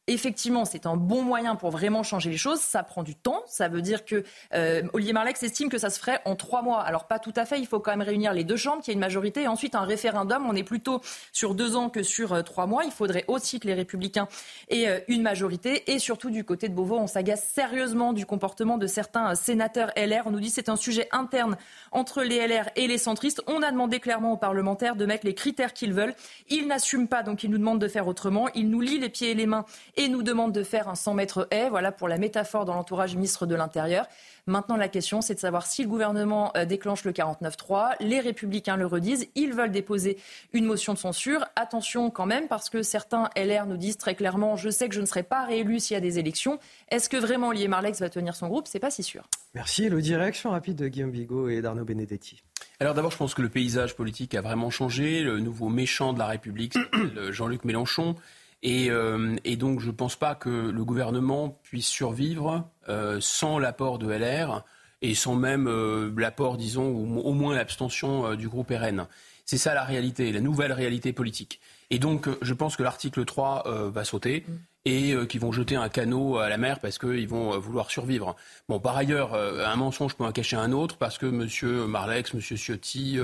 Effectivement, c'est un bon moyen pour vraiment changer les choses. Ça prend du temps. Ça veut dire que euh, Olivier Marlex estime que ça se ferait en trois mois. Alors pas tout à fait. Il faut quand même réunir les deux chambres, qu'il y ait une majorité, et ensuite un référendum. On est plutôt sur deux ans que sur euh, trois mois. Il faudrait aussi que les Républicains aient euh, une majorité. Et surtout du côté de Beauvau, on s'agace sérieusement du comportement de certains sénateurs LR. On nous dit c'est un sujet interne entre les LR et les centristes. On a demandé clairement aux parlementaires de mettre les critères qu'ils veulent. Ils n'assument pas, donc ils nous demandent de faire autrement. Ils nous lient les pieds et les mains et nous demande de faire un 100 mètres haie. Voilà pour la métaphore dans l'entourage du ministre de l'Intérieur. Maintenant, la question, c'est de savoir si le gouvernement euh, déclenche le 49-3. Les républicains le redisent. Ils veulent déposer une motion de censure. Attention quand même, parce que certains LR nous disent très clairement Je sais que je ne serai pas réélu s'il y a des élections. Est-ce que vraiment Olivier Marlex va tenir son groupe? C'est pas si sûr. Merci. Le direction rapide de Guillaume Bigot et d'Arnaud Benedetti. Alors d'abord, je pense que le paysage politique a vraiment changé. Le nouveau méchant de la République, c'est Jean-Luc Mélenchon. Euh, et, donc, je ne pense pas que le gouvernement puisse survivre euh, sans l'apport de LR et sans même euh, l'apport, disons, au, moins l'abstention du groupe RN. C'est ça la réalité, la nouvelle réalité politique. Et donc, je pense que l'article 3 va sauter mm. et qu'ils vont jeter un canot à la mer parce qu'ils vont vouloir survivre. Bon, par ailleurs, un mensonge peut en cacher un autre parce que M. Marlex, M. Ciotti,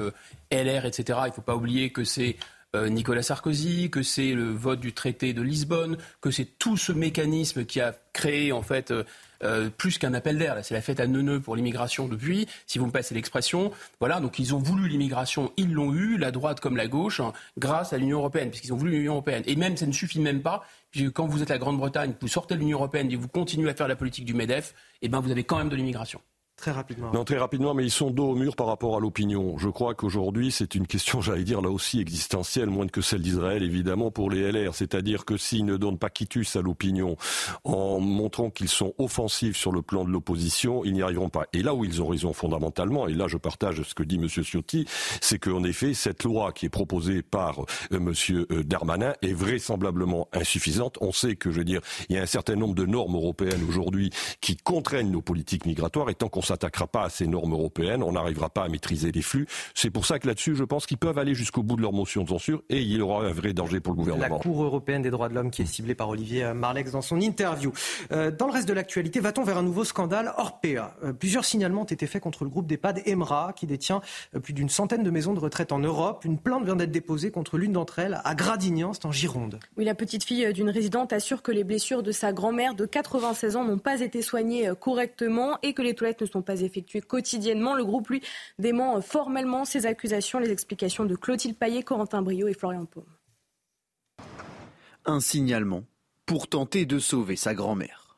LR, etc., il ne faut pas oublier que c'est Nicolas Sarkozy, que c'est le vote du traité de Lisbonne, que c'est tout ce mécanisme qui a créé en fait euh, euh, plus qu'un appel d'air. C'est la fête à neuneux pour l'immigration depuis, si vous me passez l'expression. Voilà, donc ils ont voulu l'immigration, ils l'ont eu, la droite comme la gauche, hein, grâce à l'Union européenne, puisqu'ils ont voulu l'Union européenne. Et même, ça ne suffit même pas, puisque quand vous êtes la Grande-Bretagne, vous sortez de l'Union européenne et vous continuez à faire la politique du MEDEF, eh ben vous avez quand même de l'immigration. Très rapidement. Non, très rapidement, mais ils sont dos au mur par rapport à l'opinion. Je crois qu'aujourd'hui, c'est une question, j'allais dire, là aussi existentielle, moins que celle d'Israël, évidemment, pour les LR. C'est-à-dire que s'ils ne donnent pas quitus à l'opinion en montrant qu'ils sont offensifs sur le plan de l'opposition, ils n'y arriveront pas. Et là où ils ont raison fondamentalement, et là je partage ce que dit M. Ciotti, c'est qu'en effet, cette loi qui est proposée par euh, M. Euh, Darmanin est vraisemblablement insuffisante. On sait que, je veux dire, il y a un certain nombre de normes européennes aujourd'hui qui contraignent nos politiques migratoires, et tant qu'on s'attaquera pas à ces normes européennes, on n'arrivera pas à maîtriser les flux. C'est pour ça que là-dessus, je pense qu'ils peuvent aller jusqu'au bout de leur motion de censure et il y aura un vrai danger pour le gouvernement. La Cour européenne des droits de l'homme qui est ciblée par Olivier Marlex dans son interview. Euh, dans le reste de l'actualité, va-t-on vers un nouveau scandale Orpea euh, Plusieurs signalements ont été faits contre le groupe d'EHPAD Emra qui détient euh, plus d'une centaine de maisons de retraite en Europe. Une plainte vient d'être déposée contre l'une d'entre elles à Gradignan, c'est en Gironde. Oui, la petite fille d'une résidente assure que les blessures de sa grand-mère de 96 ans n'ont pas été soignées correctement et que les toilettes ne sont pas effectuées quotidiennement. Le groupe, lui, dément formellement ces accusations. Les explications de Clotilde Paillet, Corentin Brio et Florian Paume. Un signalement pour tenter de sauver sa grand-mère.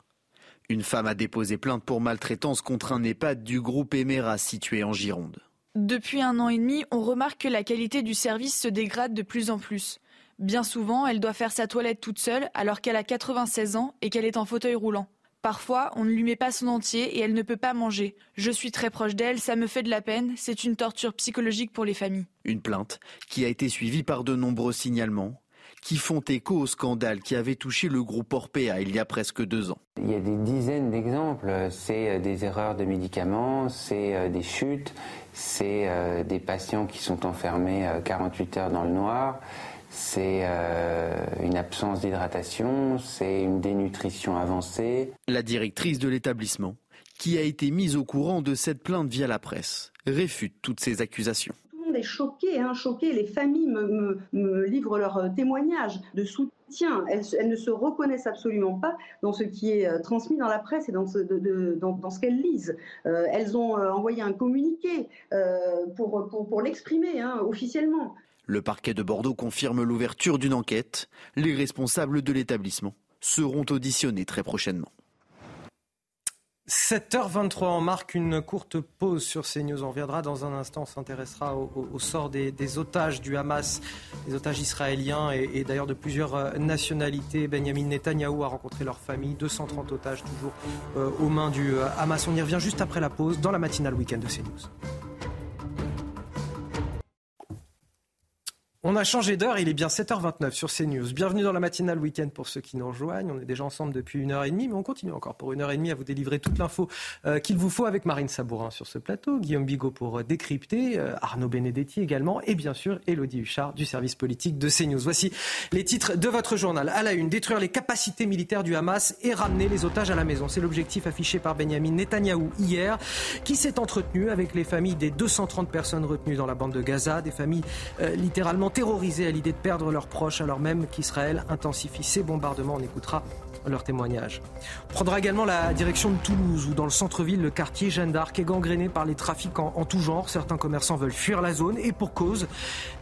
Une femme a déposé plainte pour maltraitance contre un EHPAD du groupe Emera situé en Gironde. Depuis un an et demi, on remarque que la qualité du service se dégrade de plus en plus. Bien souvent, elle doit faire sa toilette toute seule alors qu'elle a 96 ans et qu'elle est en fauteuil roulant. Parfois, on ne lui met pas son entier et elle ne peut pas manger. Je suis très proche d'elle, ça me fait de la peine, c'est une torture psychologique pour les familles. Une plainte qui a été suivie par de nombreux signalements qui font écho au scandale qui avait touché le groupe Orpea il y a presque deux ans. Il y a des dizaines d'exemples. C'est euh, des erreurs de médicaments, c'est euh, des chutes, c'est euh, des patients qui sont enfermés 48 heures dans le noir c'est euh, une absence d'hydratation, c'est une dénutrition avancée. La directrice de l'établissement, qui a été mise au courant de cette plainte via la presse, réfute toutes ces accusations. Tout le monde est choqué, hein, choqué. Les familles me, livrent leurs euh, témoignages de soutien. Elles, ne se reconnaissent absolument pas dans ce qui est euh, transmis dans la presse et dans ce, qu'elles lisent. elles ont envoyé un communiqué pour, l'exprimer hein, officiellement. Le parquet de Bordeaux confirme l'ouverture d'une enquête. Les responsables de l'établissement seront auditionnés très prochainement. 7h23, on marque une courte pause sur CNews. On reviendra dans un instant, on s'intéressera au, sort des, otages du Hamas, des otages israéliens et, d'ailleurs de plusieurs euh, nationalités. Benjamin Netanyahou a rencontré leur famille, 230 otages toujours euh, aux mains du euh, Hamas. On y revient juste après la pause dans la matinale week-end de CNews. On a changé d'heure, il est bien 7h29 sur CNews. Bienvenue dans la matinale week-end pour ceux qui nous rejoignent. On est déjà ensemble depuis une heure et demie, mais on continue encore pour une heure et demie à vous délivrer toute l'info euh, qu'il vous faut avec Marine Sabourin sur ce plateau, Guillaume Bigot pour euh, décrypter, euh, Arnaud Benedetti également, et bien sûr Elodie Huchard du service politique de CNews. Voici les titres de votre journal. À la une, détruire les capacités militaires du Hamas et ramener les otages à la maison. C'est l'objectif affiché par Benjamin Netanyahou hier, qui s'est entretenu avec les familles des 230 personnes retenues dans la bande de Gaza, des familles littéralement terrorisés à l'idée de perdre leurs proches alors même qu'Israël intensifie ses bombardements. On écoutera leur témoignage. On prendra également la direction de Toulouse où dans le centre-ville, le quartier Jeanne d'Arc est gangréné par les trafiquants en tout genre. Certains commerçants veulent fuir la zone et pour cause,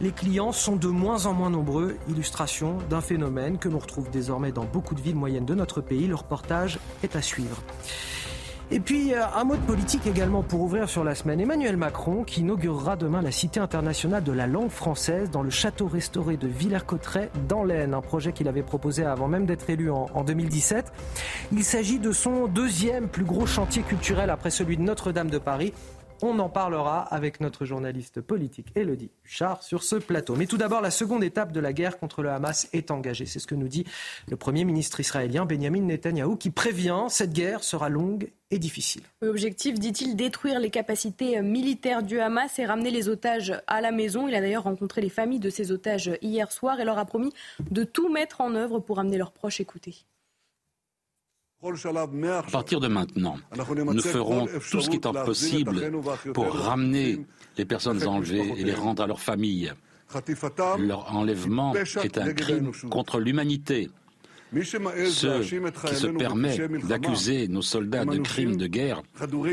les clients sont de moins en moins nombreux. Illustration d'un phénomène que l'on retrouve désormais dans beaucoup de villes moyennes de notre pays. Le reportage est à suivre. Et puis, euh, un mot de politique également pour ouvrir sur la semaine. Emmanuel Macron, qui inaugurera demain la Cité internationale de la langue française dans le château restauré de Villers-Cotterêts dans l'Aisne, un projet qu'il avait proposé avant même d'être élu en, en 2017. Il s'agit de son deuxième plus gros chantier culturel après celui de Notre-Dame de Paris. On en parlera avec notre journaliste politique Elodie Huchard sur ce plateau. Mais tout d'abord, la seconde étape de la guerre contre le Hamas est engagée. C'est ce que nous dit le Premier ministre israélien Benjamin Netanyahou qui prévient cette guerre sera longue et difficile. L'objectif, dit-il, détruire les capacités militaires du Hamas et ramener les otages à la maison. Il a d'ailleurs rencontré les familles de ces otages hier soir et leur a promis de tout mettre en œuvre pour amener leurs proches écoutés. À partir de maintenant, nous ferons tout ce qui est possible pour ramener les personnes enlevées et les rendre à leurs familles. Leur enlèvement est un crime contre l'humanité. Ceux qui se permettent d'accuser nos soldats de crimes de guerre,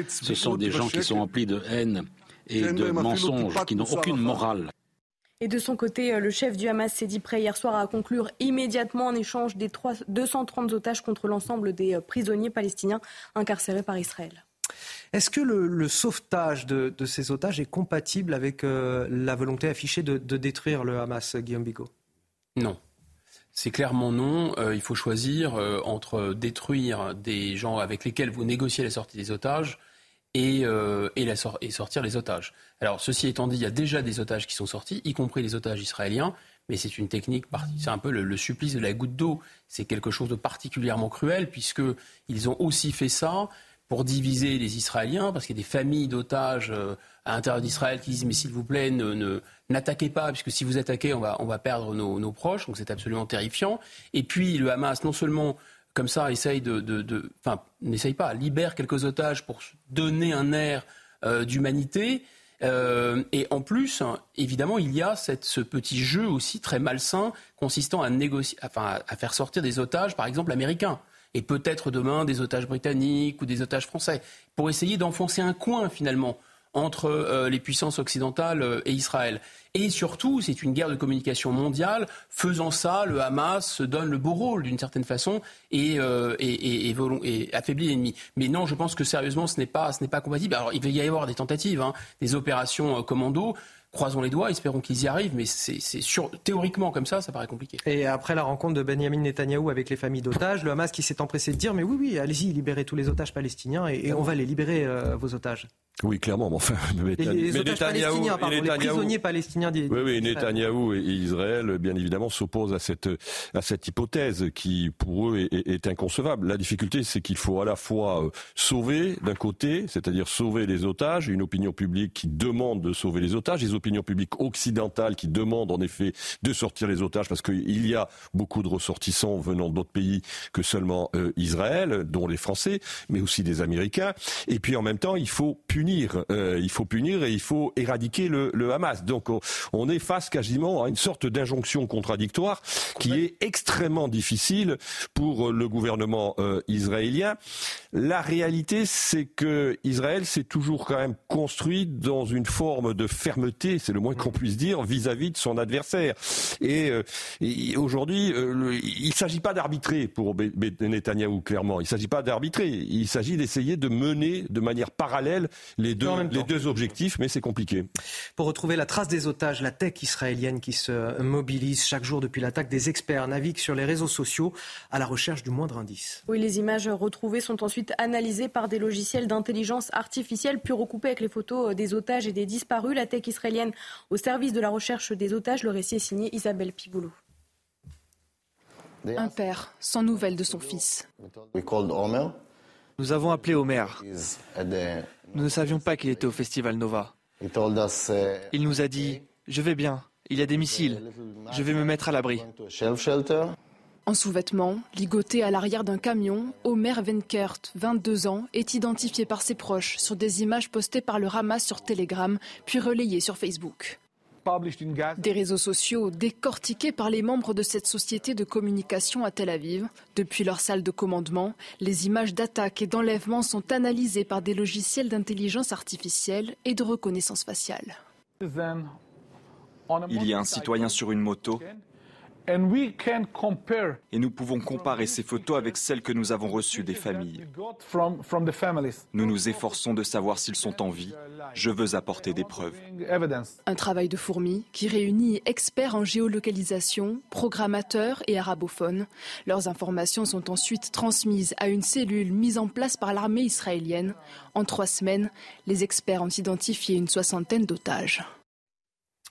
ce sont des gens qui sont remplis de haine et de mensonges, qui n'ont aucune morale. Et de son côté, euh, le chef du Hamas s'est dit prêt hier soir à conclure immédiatement en échange des 230 otages contre l'ensemble des euh, prisonniers palestiniens incarcérés par Israël. Est-ce que le, sauvetage de, ces otages est compatible avec euh, la volonté affichée de, détruire le Hamas, Guillaume Bigot? Non. C'est clairement non. Euh, il faut choisir euh, entre détruire des gens avec lesquels vous négociez la sortie des otages et, et sortir les otages. Alors, ceci étant dit, il y a déjà des otages qui sont sortis, y compris les otages israéliens mais c'est une technique, c'est un peu le, supplice de la goutte d'eau. C'est quelque chose de particulièrement cruel, puisqu'ils ont aussi fait ça pour diviser les Israéliens, parce qu'il y a des familles d'otages euh, à l'intérieur d'Israël qui disent mais s'il vous plaît, ne, n'attaquez pas, puisque si vous attaquez, on va, on va perdre nos, proches, donc c'est absolument terrifiant. Et puis le Hamas, non seulement comme ça, essaye de, enfin, n'essaye pas, libère quelques otages pour donner un air euh, d'humanité, euh, et en plus, évidemment, il y a ce petit jeu aussi très malsain consistant à, négocier, enfin, à faire sortir des otages, par exemple, américains. Et peut-être demain des otages britanniques ou des otages français, pour essayer d'enfoncer un coin finalement entre euh, les puissances occidentales euh, et Israël. Et surtout, c'est une guerre de communication mondiale. Faisant ça, le Hamas se donne le beau rôle d'une certaine façon et, euh, et, et, affaiblit l'ennemi. Mais non, je pense que sérieusement, ce n'est pas, ce pas compatible. Alors, il va y avoir des tentatives, hein, des opérations commando. Croisons les doigts, espérons qu'ils y arrivent, mais c'est théoriquement comme ça, ça paraît compliqué. Et après la rencontre de Benjamin Netanyahou avec les familles d'otages, le Hamas qui s'est empressé de dire mais oui, oui, allez-y, libérez tous les otages palestiniens et, on va les libérer, vos otages. Oui, clairement. Mais enfin, les, palestiniens, pardon, les prisonniers palestiniens. oui, oui, Netanyahou et Israël, bien évidemment, s'opposent à cette à cette hypothèse qui, pour eux, est, est inconcevable. La difficulté, c'est qu'il faut à la fois euh, sauver d'un côté, c'est-à-dire sauver les otages, une opinion publique qui demande de sauver les otages, les opinions publiques occidentales qui demandent en effet de sortir les otages, parce qu'il y a beaucoup de ressortissants venant d'autres pays que seulement euh, Israël, dont les Français, mais aussi des Américains. Et puis en même temps, il faut punir euh, il faut punir et il faut éradiquer le, Hamas. Donc on est face quasiment à une sorte d'injonction contradictoire qui est extrêmement difficile pour le gouvernement euh, israélien. La réalité, c'est que Israël s'est toujours quand même construit dans une forme de fermeté, c'est le moins qu'on puisse dire, vis-à-vis de son adversaire. Et, euh, aujourd'hui, il ne s'agit pas d'arbitrer pour Netanyahou, clairement. Il ne s'agit pas d'arbitrer. Il s'agit d'essayer de mener de manière parallèle les deux, les deux objectifs, mais c'est compliqué. Pour retrouver la trace des otages, la tech israélienne qui se mobilise chaque jour depuis l'attaque, des experts naviguent sur les réseaux sociaux à la recherche du moindre indice. Oui, les images retrouvées sont ensuite analysées par des logiciels d'intelligence artificielle, puis recoupées avec les photos des otages et des disparus. La tech israélienne au service de la recherche des otages. Le récit est signé Isabelle Piboulot. Un père sans nouvelles de son fils. Nous avons appelé Omer. Nous ne savions pas qu'il était au Festival Nova. Il nous a dit Je vais bien, il y a des missiles, je vais me mettre à l'abri. En sous-vêtements, ligoté à l'arrière d'un camion, Omer Venkert, 22 ans, est identifié par ses proches sur des images postées par le Hamas sur Telegram, puis relayées sur Facebook. Des réseaux sociaux décortiqués par les membres de cette société de communication à Tel Aviv. Depuis leur salle de commandement, les images d'attaques et d'enlèvements sont analysées par des logiciels d'intelligence artificielle et de reconnaissance faciale. Il y a un citoyen sur une moto et nous pouvons comparer ces photos avec celles que nous avons reçues des familles. Nous nous efforçons de savoir s'ils sont en vie. Je veux apporter des preuves. Un travail de fourmi qui réunit experts en géolocalisation, programmateurs et arabophones. Leurs informations sont ensuite transmises à une cellule mise en place par l'armée israélienne. En trois semaines, les experts ont identifié une soixantaine d'otages.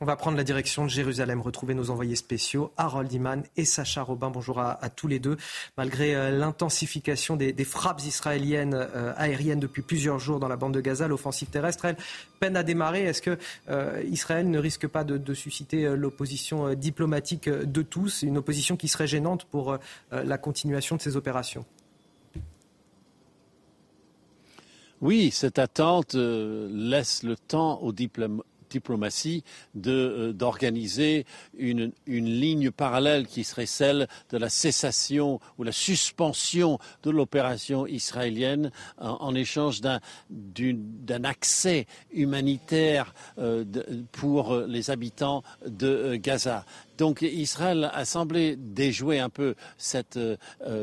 On va prendre la direction de Jérusalem, retrouver nos envoyés spéciaux, Harold Iman et Sacha Robin. Bonjour à, tous les deux. Malgré euh, l'intensification des, frappes israéliennes euh, aériennes depuis plusieurs jours dans la bande de Gaza, l'offensive terrestre, elle peine à démarrer. Est-ce que euh, Israël ne risque pas de, susciter l'opposition diplomatique de tous, une opposition qui serait gênante pour la continuation de ces opérations? Oui, cette attente laisse le temps aux, diplomates diplomatie euh, d'organiser une, ligne parallèle qui serait celle de la cessation ou la suspension de l'opération israélienne en, échange d'un accès humanitaire euh, pour les habitants de euh, Gaza. Donc Israël a semblé déjouer un peu cette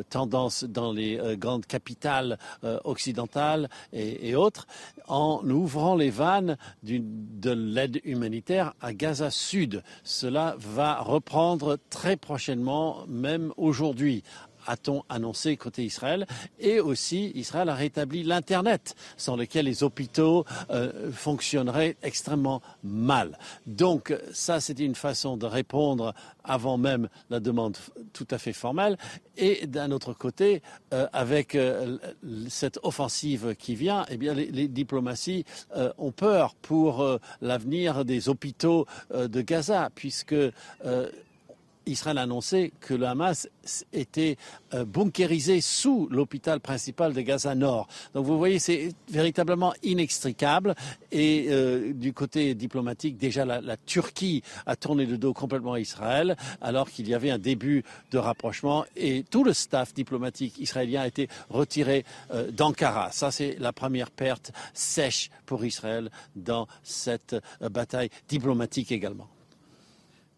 tendance dans les grandes capitales occidentales et, autres en ouvrant les vannes de l'aide humanitaire à Gaza Sud. Cela va reprendre très prochainement, même aujourd'hui a-t-on annoncé côté Israël. Et aussi, Israël a rétabli l'Internet, sans lequel les hôpitaux euh, fonctionneraient extrêmement mal. Donc, ça, c'est une façon de répondre avant même la demande tout à fait formelle. Et d'un autre côté, euh, avec euh, cette offensive qui vient, eh bien, les, diplomaties ont peur pour l'avenir des hôpitaux de Gaza, puisque Israël a annoncé que le Hamas était euh, bunkérisé sous l'hôpital principal de Gaza Nord. Donc vous voyez, c'est véritablement inextricable. Et euh, du côté diplomatique, déjà la, Turquie a tourné le dos complètement à Israël, alors qu'il y avait un début de rapprochement. Et tout le staff diplomatique israélien a été retiré euh, d'Ankara. Ça, c'est la première perte sèche pour Israël dans cette bataille diplomatique également.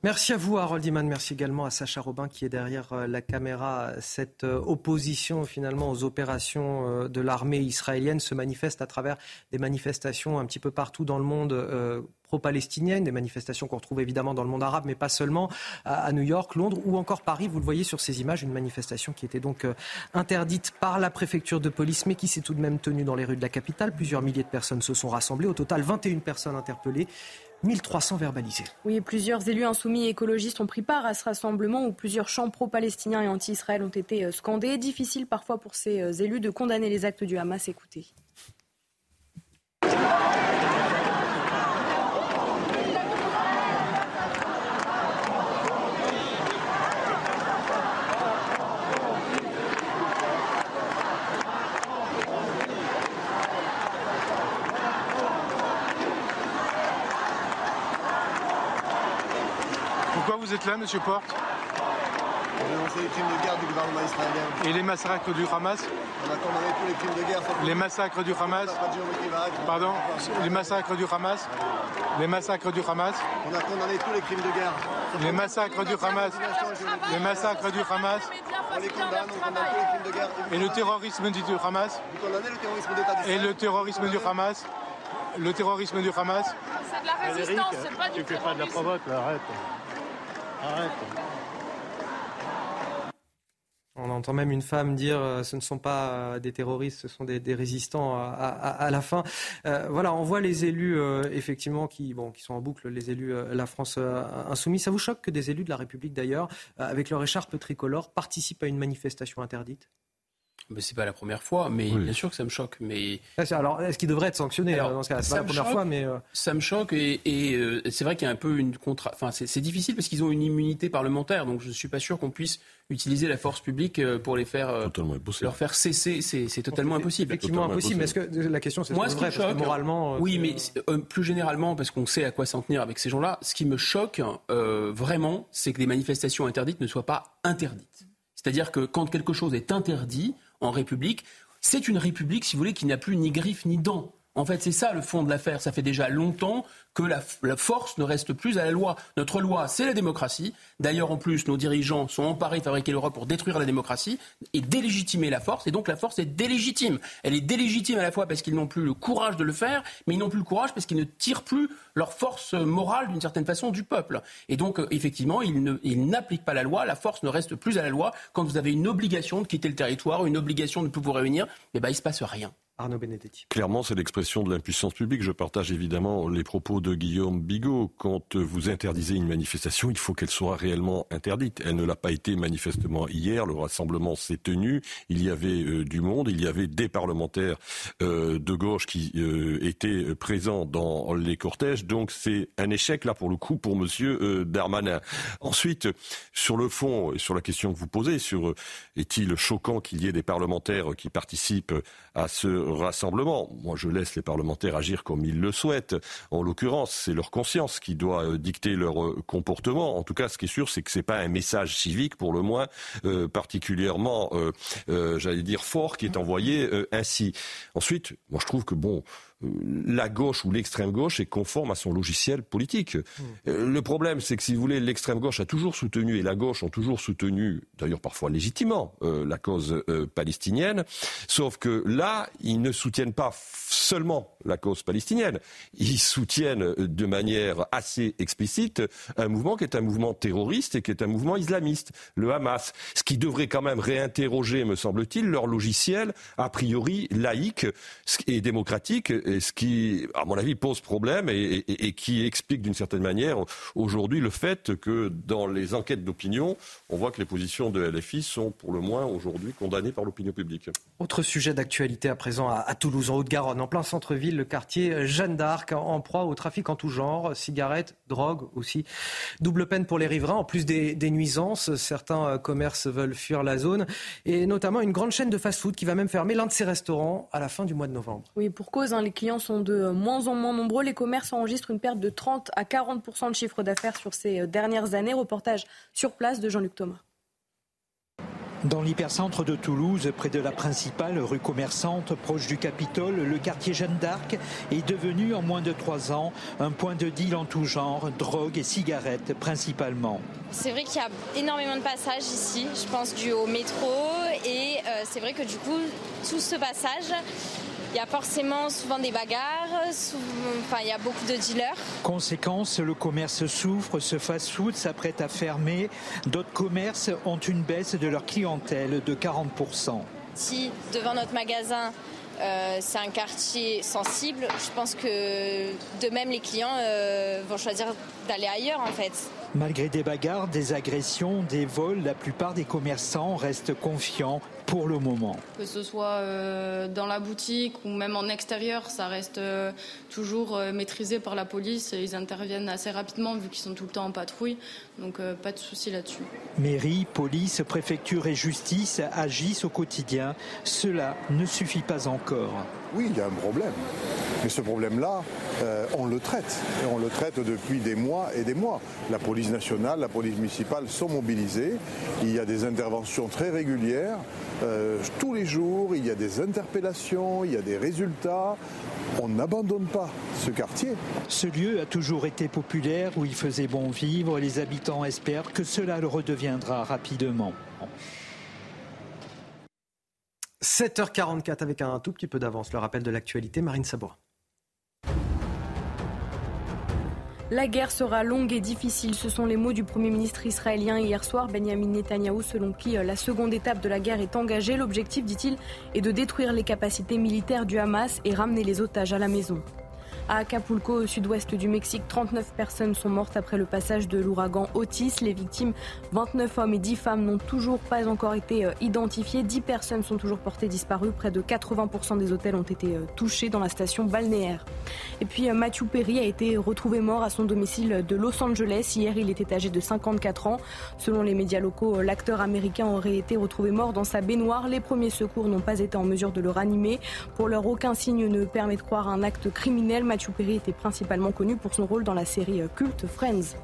Merci à vous, Harold Iman. Merci également à Sacha Robin qui est derrière euh, la caméra. Cette euh, opposition finalement aux opérations euh, de l'armée israélienne se manifeste à travers des manifestations un petit peu partout dans le monde pro-palestiniennes, des manifestations qu'on retrouve évidemment dans le monde arabe, mais pas seulement, à New York, Londres ou encore Paris. Vous le voyez sur ces images, une manifestation qui était donc interdite par la préfecture de police, mais qui s'est tout de même tenue dans les rues de la capitale. Plusieurs milliers de personnes se sont rassemblées. Au total, 21 personnes interpellées. 1300 verbalisés. Oui, plusieurs élus insoumis écologistes ont pris part à ce rassemblement où plusieurs chants pro-palestiniens et anti-Israël ont été euh, scandés. Difficile parfois pour ces euh, élus de condamner les actes du Hamas. Écoutez. vous êtes là, monsieur Porte On dénoncer les crimes de guerre du gouvernement israélien. Et les massacres du Hamas On a condamné tous les crimes de guerre. Les massacres du Hamas Pardon Les massacres du Hamas Les massacres du Hamas On a condamné tous les crimes de guerre. Les massacres du Hamas Les massacres du Hamas on les condamne, on condamne tous les crimes de guerre. Et le terrorisme du Hamas Vous condamnez le terrorisme d'État Et le terrorisme du Hamas Le terrorisme du Hamas C'est de la résistance, c'est pas du Tu fais pas de la provoque, arrête. On entend même une femme dire euh, ce ne sont pas euh, des terroristes, ce sont des, résistants à, la fin. Euh, voilà, on voit les élus effectivement qui, qui sont en boucle, les élus La France Insoumise. Ça vous choque que des élus de la République d'ailleurs, avec leur écharpe tricolore, participent à une manifestation interdite? Mais c'est pas la première fois, mais bien sûr que ça me choque. Mais alors, est-ce qu'il devrait être sanctionné dans ce cas C'est pas la première fois, mais euh, ça me choque et, euh, c'est vrai qu'il y a un peu une contra. Enfin, c'est difficile parce qu'ils ont une immunité parlementaire, donc je ne suis pas sûr qu'on puisse utiliser la force publique euh, pour les faire leur faire cesser. C'est totalement impossible. Effectivement impossible. Mais est-ce que la question c'est moi ce vrai, choque, moralement Oui, mais plus généralement parce qu'on sait à quoi s'en tenir avec ces gens-là. Ce qui me choque vraiment, c'est que des manifestations interdites ne soient pas interdites. C'est-à-dire que quand quelque chose est interdit, en République. C'est une République, si vous voulez, qui n'a plus ni griffes ni dents. En fait, c'est ça le fond de l'affaire. Ça fait déjà longtemps que la, force ne reste plus à la loi. Notre loi, c'est la démocratie. D'ailleurs, en plus, nos dirigeants sont emparés de fabriquer l'Europe pour détruire la démocratie et délégitimer la force. Et donc, la force est délégitime. Elle est délégitime à la fois parce qu'ils n'ont plus le courage de le faire, mais ils n'ont plus le courage parce qu'ils ne tirent plus leur force morale, d'une certaine façon, du peuple. Et donc, euh, effectivement, ils n'appliquent pas la loi. La force ne reste plus à la loi. Quand vous avez une obligation de quitter le territoire, une obligation de ne plus vous réunir, eh ben, il ne se passe rien. Arnaud Benedetti. Clairement, c'est l'expression de l'impuissance publique. Je partage évidemment les propos de Guillaume Bigot. Quand vous interdisez une manifestation, il faut qu'elle soit réellement interdite. Elle ne l'a pas été manifestement hier. Le rassemblement s'est tenu. Il y avait euh, du monde. Il y avait des parlementaires euh, de gauche qui euh, étaient présents dans les cortèges. Donc c'est un échec là pour le coup pour Monsieur Darmanin. Ensuite, sur le fond et sur la question que vous posez, sur est-il choquant qu'il y ait des parlementaires qui participent à ce rassemblement. Moi, je laisse les parlementaires agir comme ils le souhaitent. En l'occurrence, c'est leur conscience qui doit euh, dicter leur euh, comportement. En tout cas, ce qui est sûr, c'est que c'est pas un message civique, pour le moins, euh, particulièrement, j'allais dire, fort, qui est envoyé ainsi. Ensuite, moi, je trouve que bon, la gauche ou l'extrême gauche est conforme à son logiciel politique. Mmh. Le problème, c'est que si vous voulez, l'extrême gauche a toujours soutenu et la gauche ont toujours soutenu, d'ailleurs parfois légitimement, la cause palestinienne. Sauf que là, ils ne soutiennent pas seulement la cause palestinienne, ils soutiennent de manière assez explicite un mouvement qui est un mouvement terroriste et qui est un mouvement islamiste, le Hamas, ce qui devrait quand même réinterroger, me semble-t-il, leur logiciel a priori laïque et démocratique, et ce qui, à mon avis, pose problème et, et qui explique d'une certaine manière aujourd'hui le fait que dans les enquêtes d'opinion, on voit que les positions de LFI sont pour le moins aujourd'hui condamnées par l'opinion publique. Autre sujet d'actualité à présent à, Toulouse, en Haute-Garonne, en plein centre-ville, le quartier Jeanne d'Arc, en proie au trafic en tout genre, cigarettes, drogue aussi. Double peine pour les riverains, en plus des, nuisances. Certains euh, commerces veulent fuir la zone, et notamment une grande chaîne de fast-food qui va même fermer l'un de ses restaurants à la fin du mois de novembre. Oui, pour cause, hein, les clients sont de moins en moins nombreux. Les commerces enregistrent une perte de 30 à 40% de chiffre d'affaires sur ces euh, dernières années. Reportage sur place de Jean-Luc Thomas. Dans l'hypercentre de Toulouse, près de la principale rue commerçante, proche du Capitole, le quartier Jeanne d'Arc est devenu en moins de trois ans un point de deal en tout genre, drogue et cigarettes principalement. C'est vrai qu'il y a énormément de passages ici, je pense dû au métro, et euh, c'est vrai que du coup, tout ce passage, il y a forcément souvent des bagarres, enfin, il y a beaucoup de dealers. Conséquence, le commerce souffre, ce fast-food s'apprête à fermer. D'autres commerces ont une baisse de leur clientèle de 40%. Si devant notre magasin, euh, c'est un quartier sensible, je pense que de même les clients euh, vont choisir d'aller ailleurs en fait. Malgré des bagarres, des agressions, des vols, la plupart des commerçants restent confiants pour le moment. Que ce soit euh, dans la boutique ou même en extérieur, ça reste euh, toujours euh, maîtrisé par la police. Ils interviennent assez rapidement vu qu'ils sont tout le temps en patrouille. Donc pas de souci là-dessus. Mairie, police, préfecture et justice agissent au quotidien. Cela ne suffit pas encore. Oui, il y a un problème. Mais ce problème-là, on le traite. Et on le traite depuis des mois et des mois. La police nationale, la police municipale sont mobilisées. Il y a des interventions très régulières. Euh, tous les jours, il y a des interpellations, il y a des résultats. On n'abandonne pas ce quartier. Ce lieu a toujours été populaire, où il faisait bon vivre. Les habitants espèrent que cela le redeviendra rapidement. 7h44 avec un tout petit peu d'avance. Le rappel de l'actualité, Marine Sabourin. La guerre sera longue et difficile. Ce sont les mots du Premier ministre israélien hier soir, Benjamin Netanyahou, selon qui euh, la seconde étape de la guerre est engagée. L'objectif, dit-il, est de détruire les capacités militaires du Hamas et ramener les otages à la maison. À Acapulco, au sud-ouest du Mexique, 39 personnes sont mortes après le passage de l'ouragan Otis. Les victimes, 29 hommes et 10 femmes, n'ont toujours pas encore été euh, identifiées. 10 personnes sont toujours portées disparues. Près de 80% des hôtels ont été euh, touchés dans la station balnéaire. Et puis euh, Matthew Perry a été retrouvé mort à son domicile de Los Angeles. Hier, il était âgé de 54 ans. Selon les médias locaux, l'acteur américain aurait été retrouvé mort dans sa baignoire. Les premiers secours n'ont pas été en mesure de le ranimer. Pour leur aucun signe ne permet de croire un acte criminel. Matthew était principalement connu pour son rôle dans la série euh, culte Friends.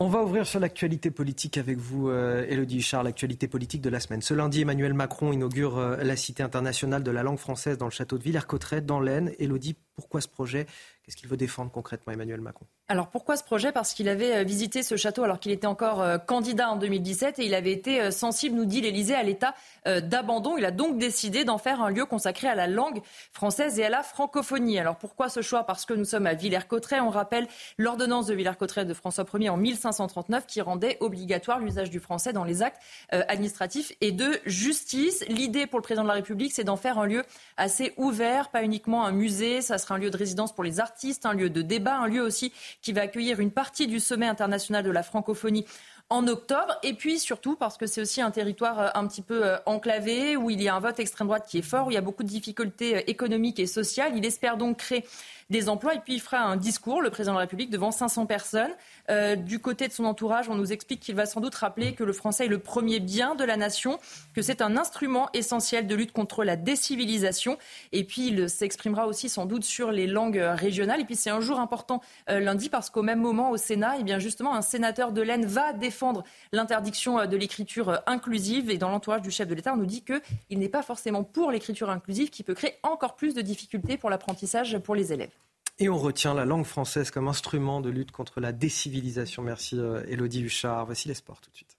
On va ouvrir sur l'actualité politique avec vous, euh, Elodie Charles, l'actualité politique de la semaine. Ce lundi, Emmanuel Macron inaugure euh, la Cité internationale de la langue française dans le château de Villers-Cotterêts, dans l'Aisne. Elodie, pourquoi ce projet Qu'est-ce qu'il veut défendre concrètement, Emmanuel Macron? Alors pourquoi ce projet? Parce qu'il avait euh, visité ce château alors qu'il était encore euh, candidat en 2017 et il avait été euh, sensible, nous dit l'Élysée, à l'état d'abandon. Il a donc décidé d'en faire un lieu consacré à la langue française et à la francophonie. Alors pourquoi ce choix? Parce que nous sommes à Villers-Cotterêts. On rappelle l'ordonnance de Villers-Cotterêts de François Ier en 1539 qui rendait obligatoire l'usage du français dans les actes administratifs et de justice. L'idée pour le président de la République, c'est d'en faire un lieu assez ouvert, pas uniquement un musée. Ça sera un lieu de résidence pour les artistes un lieu de débat, un lieu aussi qui va accueillir une partie du sommet international de la francophonie en octobre. Et puis surtout parce que c'est aussi un territoire euh, un petit peu euh, enclavé, où il y a un vote extrême droite qui est fort, où il y a beaucoup de difficultés euh, économiques et sociales. Il espère donc créer des emplois. Et puis il fera un discours, le président de la République, devant 500 personnes. Euh, du côté de son entourage, on nous explique qu'il va sans doute rappeler que le français est le premier bien de la nation, que c'est un instrument essentiel de lutte contre la décivilisation. Et puis il s'exprimera aussi sans doute sur les langues régionales. Et puis c'est un jour important euh, lundi parce qu'au même moment au Sénat, eh bien justement, un sénateur de l'Aisne va défendre défendre l'interdiction de l'écriture inclusive. Et dans l'entourage du chef de l'État, on nous dit qu'il n'est pas forcément pour l'écriture inclusive qui peut créer encore plus de difficultés pour l'apprentissage pour les élèves. Et on retient la langue française comme instrument de lutte contre la décivilisation. Merci Elodie Huchard. Voici les sports tout de suite.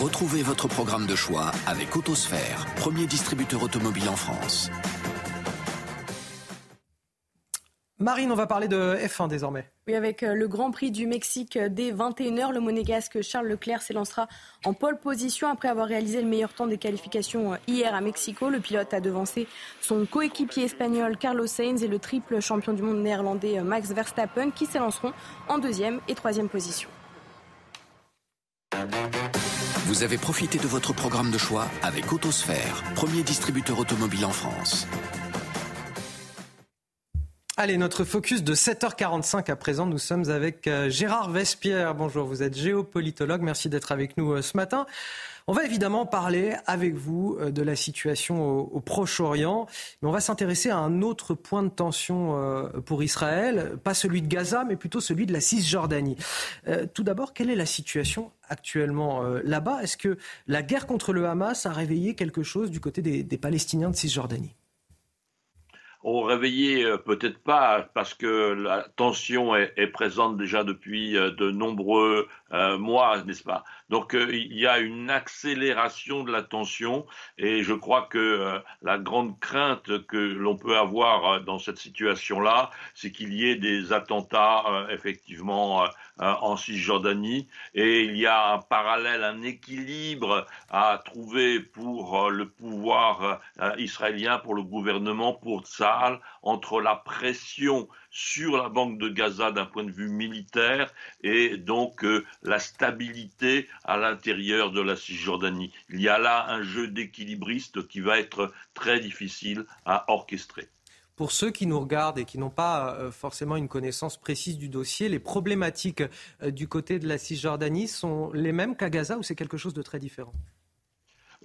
Retrouvez votre programme de choix avec Autosphère, premier distributeur automobile en France. Marine, on va parler de F1 désormais. Oui, avec euh, le Grand Prix du Mexique dès 21h, le monégasque Charles Leclerc s'élancera en pole position après avoir réalisé le meilleur temps des qualifications euh, hier à Mexico. Le pilote a devancé son coéquipier espagnol Carlos Sainz et le triple champion du monde néerlandais euh, Max Verstappen qui s'élanceront en deuxième et troisième position. Vous avez profité de votre programme de choix avec Autosphère, premier distributeur automobile en France. Allez, notre focus de 7h45 à présent, nous sommes avec euh, Gérard Vespierre. Bonjour, vous êtes géopolitologue, merci d'être avec nous euh, ce matin. On va évidemment parler avec vous euh, de la situation au, Proche-Orient, mais on va s'intéresser à un autre point de tension pour Israël, pas celui de Gaza, mais plutôt celui de la Cisjordanie. Tout d'abord, quelle est la situation actuellement là-bas? Est-ce que la guerre contre le Hamas a réveillé quelque chose du côté des, des Palestiniens de Cisjordanie? Ont réveillé peut-être pas parce que la tension est, est présente déjà depuis de nombreux euh, mois, n'est-ce pas? Donc euh, il y a une accélération de la tension et je crois que euh, la grande crainte que l'on peut avoir dans cette situation-là, c'est qu'il y ait des attentats effectivement en Cisjordanie et il y a un parallèle, un équilibre à trouver pour le pouvoir israélien, pour le gouvernement, pour Tsahal, entre la pression sur la banque de Gaza d'un point de vue militaire et donc euh, la stabilité à l'intérieur de la Cisjordanie. Il y a là un jeu d'équilibriste qui va être très difficile à orchestrer. Pour ceux qui nous regardent et qui n'ont pas euh, forcément une connaissance précise du dossier, les problématiques euh, du côté de la Cisjordanie sont les mêmes qu'à Gaza ou c'est quelque chose de très différent?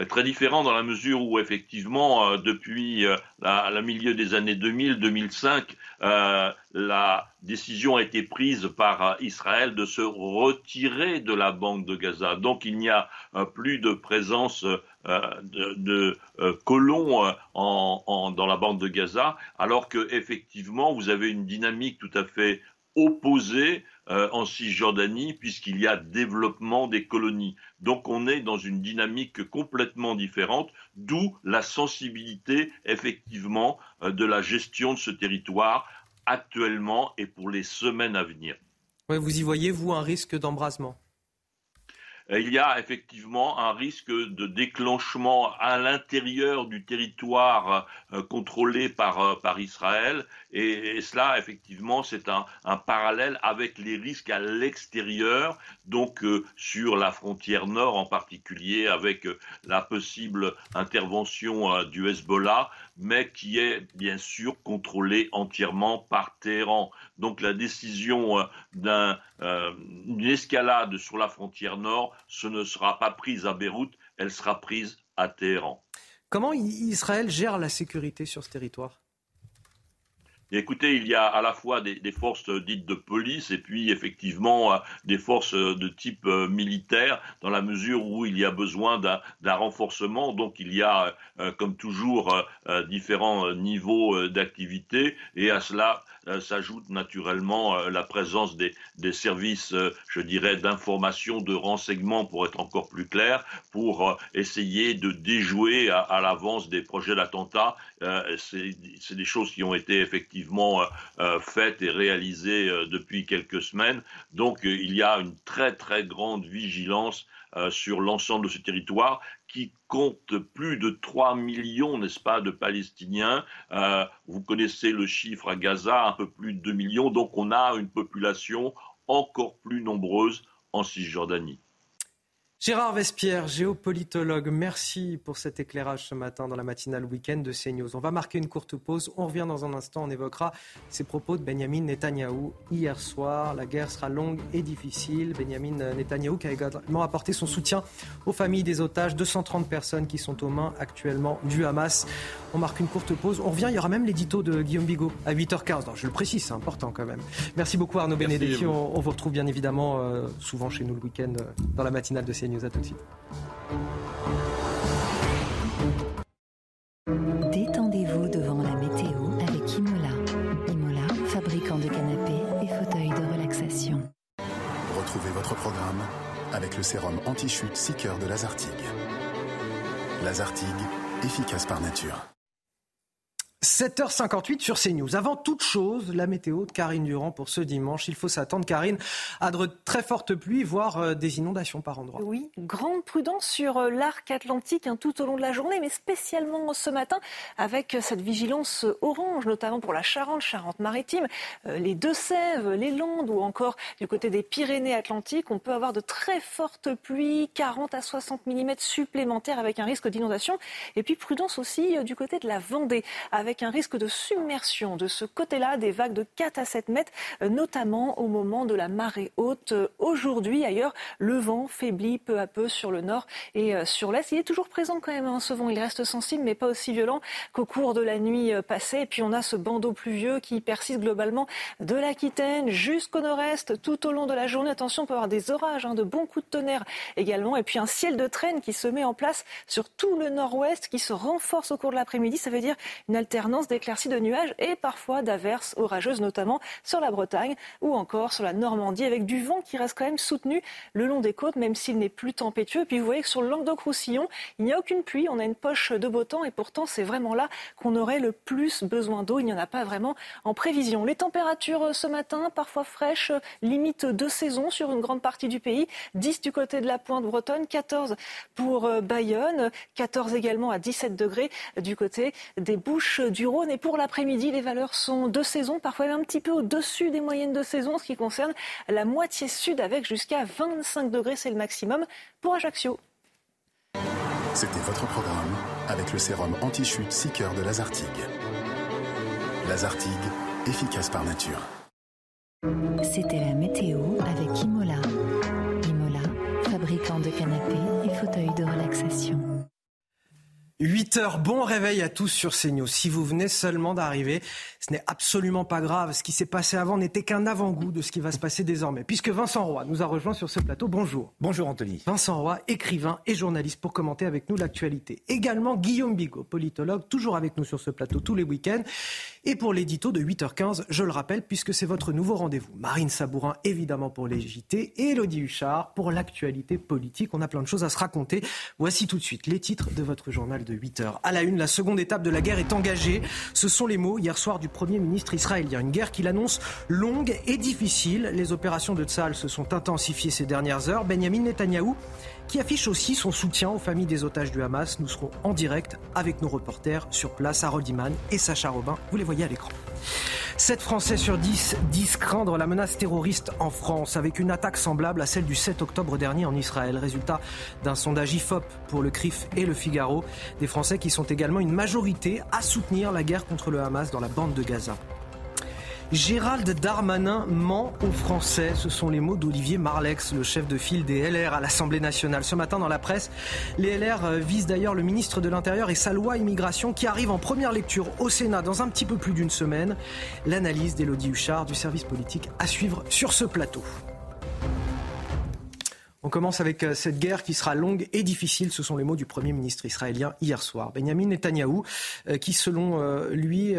Très différent dans la mesure où effectivement euh, depuis euh, la, milieu des années 2000-2005 euh, la décision a été prise par Israël de se retirer de la bande de Gaza. Donc il n'y a plus de présence de, colons dans la bande de Gaza, alors que effectivement vous avez une dynamique tout à fait opposée euh, en Cisjordanie puisqu'il y a développement des colonies. Donc on est dans une dynamique complètement différente, d'où la sensibilité effectivement euh, de la gestion de ce territoire actuellement et pour les semaines à venir. vous y voyez, vous, un risque d'embrasement? Il y a effectivement un risque de déclenchement à l'intérieur du territoire euh, contrôlé par, euh, Israël. Et, cela, effectivement, c'est un, parallèle avec les risques à l'extérieur, donc sur la frontière nord en particulier, avec la possible intervention du Hezbollah, mais qui est bien sûr contrôlé entièrement par Téhéran. Donc la décision d'une escalade sur la frontière nord ce ne sera pas prise à Beyrouth, elle sera prise à Téhéran. Comment Israël gère la sécurité sur ce territoire? Écoutez, il y a à la fois des, forces dites de police et puis effectivement euh, des forces de type euh, militaire dans la mesure où il y a besoin d'un renforcement. Donc il y a, euh, comme toujours, différents niveaux d'activité et à cela euh, s'ajoute naturellement euh, la présence des, services, euh, je dirais, d'information, de renseignement, pour être encore plus clair, pour essayer de déjouer à, l'avance des projets d'attentat. C'est des choses qui ont été effectivement faites et réalisées depuis quelques semaines. Donc il y a une très très grande vigilance sur l'ensemble de ce territoire qui compte plus de 3 millions, n'est-ce pas, de Palestiniens. Euh, vous connaissez le chiffre à Gaza, un peu plus de 2 millions. Donc on a une population encore plus nombreuse en Cisjordanie. Gérard Vespierre, géopolitologue, merci pour cet éclairage ce matin dans la matinale week-end de CNews. On va marquer une courte pause. On revient dans un instant. On évoquera ces propos de Benjamin Netanyahou hier soir. La guerre sera longue et difficile. Benjamin Netanyahou qui a également apporté son soutien aux familles des otages. 230 personnes qui sont aux mains actuellement du Hamas. On marque une courte pause. On revient. Il y aura même l'édito de Guillaume Bigot à 8h15. je le précise, c'est important quand même. Merci beaucoup Arnaud Benedetti. On, vous retrouve bien évidemment euh, souvent chez nous le week-end euh, dans la matinale de CNews. News. À tout de suite. Détendez-vous devant la météo avec Imola. Imola, fabricant de canapés et fauteuils de relaxation. Retrouvez votre programme avec le sérum anti-chute Seeker de Lazartigue. Lazartigue, efficace par nature. 7h58 sur CNews. Avant toute chose, la météo de Karine Durand pour ce dimanche. Il faut s'attendre, Karine, à de très fortes pluies, voire euh, des inondations par endroits. Oui, grande prudence sur euh, l'arc atlantique hein, tout au long de la journée, mais spécialement ce matin avec euh, cette vigilance orange, notamment pour la Charente, Charente-Maritime, les Deux-Sèvres, les Landes ou encore du côté des Pyrénées-Atlantiques. On peut avoir de très fortes pluies, 40 à 60 mm supplémentaires avec un risque d'inondation. Et puis prudence aussi du côté de la Vendée avec avec un risque de submersion de ce côté-là, des vagues de 4 à 7 mètres, euh, notamment au moment de la marée haute. Aujourd'hui, ailleurs, le vent faiblit peu à peu sur le nord et euh, sur l'est. Il est toujours présent quand même, hein, ce vent. Il reste sensible, mais pas aussi violent qu'au cours de la nuit euh, passée. Et puis, on a ce bandeau pluvieux qui persiste globalement de l'Aquitaine jusqu'au nord-est tout au long de la journée. Attention, on peut avoir des orages, hein, de bons coups de tonnerre également. Et puis, un ciel de traîne qui se met en place sur tout le nord-ouest, qui se renforce au cours de l'après-midi. Ça veut dire une alternance d'éclaircies de nuages et parfois d'averses orageuses, notamment sur la Bretagne ou encore sur la Normandie, avec du vent qui reste quand même soutenu le long des côtes, même s'il n'est plus tempétueux. Et puis vous voyez que sur le Languedoc-Roussillon, il n'y a aucune pluie, on a une poche de beau temps et pourtant c'est vraiment là qu'on aurait le plus besoin d'eau. Il n'y en a pas vraiment en prévision. Les températures euh, ce matin, parfois fraîches, limite de saison sur une grande partie du pays. 10 du côté de la pointe bretonne, 14 pour euh, Bayonne, 14 également à 17 degrés du côté des Bouches du Rhône. Et pour l'après-midi, les valeurs sont de saison, parfois un petit peu au-dessus des moyennes de saison, ce qui concerne la moitié sud avec jusqu'à 25 degrés, c'est le maximum pour Ajaccio. C'était votre programme avec le sérum anti-chute Seeker de Lazartigue. Lazartigue, efficace par nature. C'était la météo avec Imola. Imola, fabricant de canapés et fauteuils de relaxation. 8 heures, bon réveil à tous sur CNews. Si vous venez seulement d'arriver, ce n'est absolument pas grave. Ce qui s'est passé avant n'était qu'un avant-goût de ce qui va se passer désormais. Puisque Vincent Roy nous a rejoint sur ce plateau. Bonjour. Bonjour Anthony. Vincent Roy, écrivain et journaliste pour commenter avec nous l'actualité. Également Guillaume Bigot, politologue, toujours avec nous sur ce plateau tous les week-ends. Et pour l'édito de 8h15, je le rappelle, puisque c'est votre nouveau rendez-vous. Marine Sabourin, évidemment, pour les JT, et Elodie Huchard pour l'actualité politique. On a plein de choses à se raconter. Voici tout de suite les titres de votre journal de 8 h À la une, la seconde étape de la guerre est engagée. Ce sont les mots hier soir du Premier ministre israélien. Une guerre qu'il annonce longue et difficile. Les opérations de Tzal se sont intensifiées ces dernières heures. Benjamin Netanyahou qui affiche aussi son soutien aux familles des otages du Hamas. Nous serons en direct avec nos reporters sur place, Harold Iman et Sacha Robin. Vous les voyez à l'écran. 7 Français sur 10 disent craindre la menace terroriste en France, avec une attaque semblable à celle du 7 octobre dernier en Israël. Résultat d'un sondage IFOP pour le CRIF et le Figaro. Des Français qui sont également une majorité à soutenir la guerre contre le Hamas dans la bande de Gaza. Gérald Darmanin ment aux Français. Ce sont les mots d'Olivier Marlex, le chef de file des LR à l'Assemblée nationale. Ce matin dans la presse, les LR euh, visent d'ailleurs le ministre de l'Intérieur et sa loi immigration qui arrive en première lecture au Sénat dans un petit peu plus d'une semaine. L'analyse d'Élodie Huchard du service politique à suivre sur ce plateau. On commence avec euh, cette guerre qui sera longue et difficile. Ce sont les mots du Premier ministre israélien hier soir. Benjamin Netanyahou, euh, qui selon euh, lui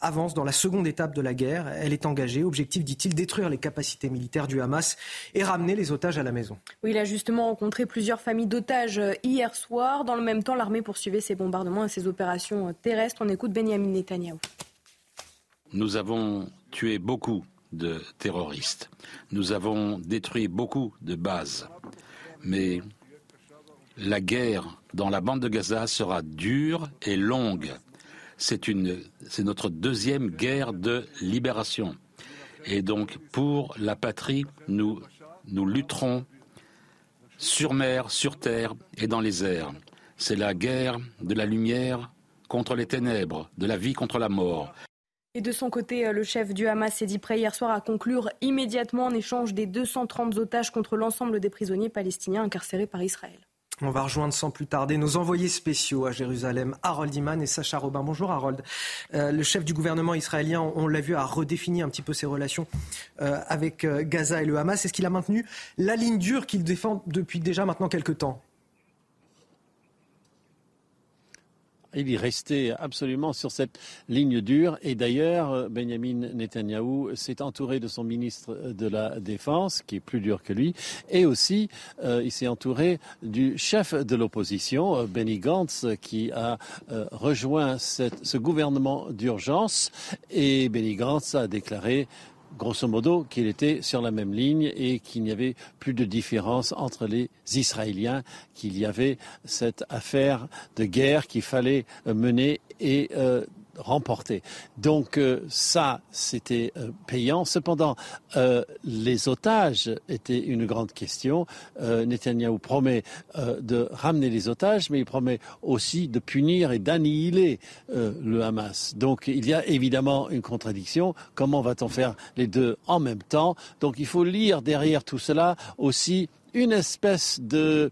avance dans la seconde étape de la guerre. Elle est engagée. Objectif, dit-il, détruire les capacités militaires du Hamas et ramener les otages à la maison. Oui, il a justement rencontré plusieurs familles d'otages hier soir. Dans le même temps, l'armée poursuivait ses bombardements et ses opérations terrestres. On écoute Benjamin Netanyahou. Nous avons tué beaucoup de terroristes. Nous avons détruit beaucoup de bases. Mais la guerre dans la bande de Gaza sera dure et longue. C'est notre deuxième guerre de libération. Et donc, pour la patrie, nous, nous lutterons sur mer, sur terre et dans les airs. C'est la guerre de la lumière contre les ténèbres, de la vie contre la mort. Et de son côté, le chef du Hamas s'est dit prêt hier soir à conclure immédiatement en échange des 230 otages contre l'ensemble des prisonniers palestiniens incarcérés par Israël. On va rejoindre sans plus tarder nos envoyés spéciaux à Jérusalem, Harold Iman et Sacha Robin. Bonjour Harold. Euh, le chef du gouvernement israélien, on l'a vu, a redéfini un petit peu ses relations euh, avec euh, Gaza et le Hamas. Est-ce qu'il a maintenu la ligne dure qu'il défend depuis déjà maintenant quelques temps? Il est resté absolument sur cette ligne dure. Et d'ailleurs, Benjamin Netanyahou s'est entouré de son ministre de la Défense, qui est plus dur que lui, et aussi euh, il s'est entouré du chef de l'opposition, Benny Gantz, qui a euh, rejoint ce gouvernement d'urgence. Et Benny Gantz a déclaré grosso modo, qu'il était sur la même ligne et qu'il n'y avait plus de différence entre les Israéliens, qu'il y avait cette affaire de guerre qu'il fallait mener et euh, remporté. Donc euh, ça, c'était euh, payant. Cependant, euh, les otages étaient une grande question. Netanyahu promet de ramener les otages, mais il promet aussi de punir et d'annihiler le Hamas. Donc il y a évidemment une contradiction. Comment va-t-on faire les deux en même temps? Donc il faut lire derrière tout cela aussi une espèce de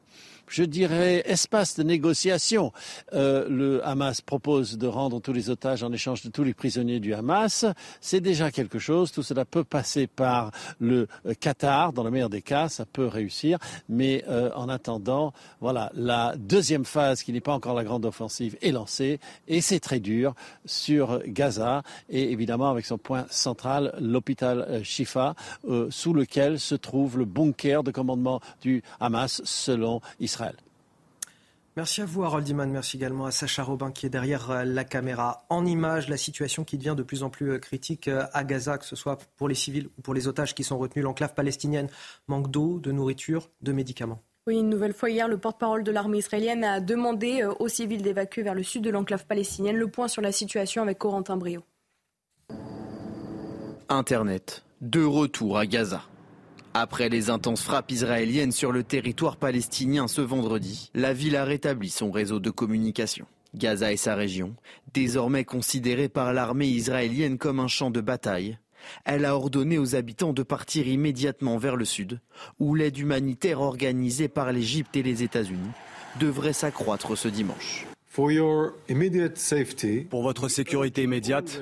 je dirais, espace de négociation. Euh, le Hamas propose de rendre tous les otages en échange de tous les prisonniers du Hamas. C'est déjà quelque chose. Tout cela peut passer par le euh, Qatar. Dans le meilleur des cas, ça peut réussir. Mais euh, en attendant, voilà, la deuxième phase, qui n'est pas encore la grande offensive, est lancée. Et c'est très dur sur Gaza. Et évidemment, avec son point central, l'hôpital Shifa, sous lequel se trouve le bunker de commandement du Hamas, selon Israël. Merci à vous, Harold Iman. Merci également à Sacha Robin qui est derrière euh, la caméra. En image, la situation qui devient de plus en plus euh, critique euh, à Gaza, que ce soit pour les civils ou pour les otages qui sont retenus. L'enclave palestinienne manque d'eau, de nourriture, de médicaments. Oui, une nouvelle fois hier, le porte-parole de l'armée israélienne a demandé aux civils d'évacuer vers le sud de l'enclave palestinienne. Le point sur la situation avec Corentin Brio. Internet, de retour à Gaza. Après les intenses frappes israéliennes sur le territoire palestinien ce vendredi, la ville a rétabli son réseau de communication. Gaza et sa région, désormais considérée par l'armée israélienne comme un champ de bataille, elle a ordonné aux habitants de partir immédiatement vers le sud, où l'aide humanitaire organisée par l'Égypte et les États-Unis devrait s'accroître ce dimanche. Pour votre sécurité immédiate,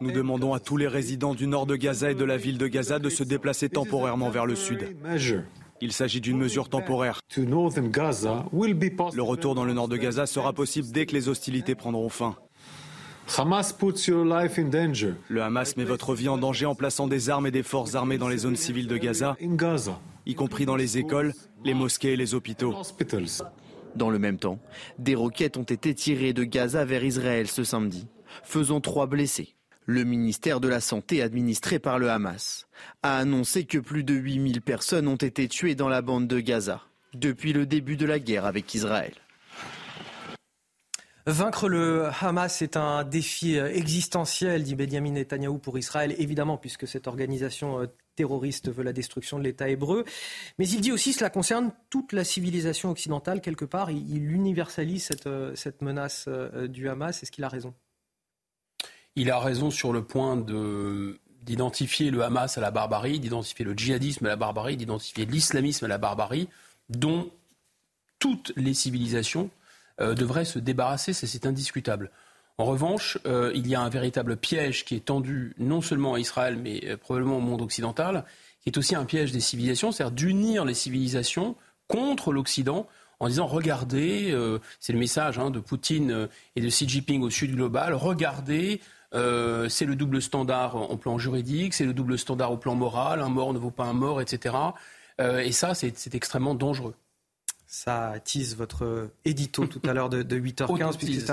nous demandons à tous les résidents du nord de Gaza et de la ville de Gaza de se déplacer temporairement vers le sud. Il s'agit d'une mesure temporaire. Le retour dans le nord de Gaza sera possible dès que les hostilités prendront fin. Le Hamas met votre vie en danger en plaçant des armes et des forces armées dans les zones civiles de Gaza, y compris dans les écoles, les mosquées et les hôpitaux. Dans le même temps, des roquettes ont été tirées de Gaza vers Israël ce samedi, faisant trois blessés. Le ministère de la Santé administré par le Hamas a annoncé que plus de 8000 personnes ont été tuées dans la bande de Gaza depuis le début de la guerre avec Israël. Vaincre le Hamas est un défi existentiel, dit Benjamin Netanyahou pour Israël, évidemment, puisque cette organisation euh, terroriste veut la destruction de l'État hébreu. Mais il dit aussi cela concerne toute la civilisation occidentale, quelque part. Il, universalise cette, euh, menace euh, du Hamas. Est-ce qu'il a raison? Il a raison sur le point de d'identifier le Hamas à la barbarie, d'identifier le djihadisme à la barbarie, d'identifier l'islamisme à la barbarie, dont toutes les civilisations euh, devraient se débarrasser, c'est indiscutable. En revanche, euh, il y a un véritable piège qui est tendu non seulement à Israël, mais euh, probablement au monde occidental, qui est aussi un piège des civilisations, c'est-à-dire d'unir les civilisations contre l'Occident en disant regardez, euh, c'est le message hein, de Poutine et de Xi Jinping au sud global, regardez, c'est le double standard en plan juridique, c'est le double standard au plan moral, un mort ne vaut pas un mort, etc. et ça, c'est extrêmement dangereux. Ça tease votre édito tout à l'heure de, 8h15, puisque c'est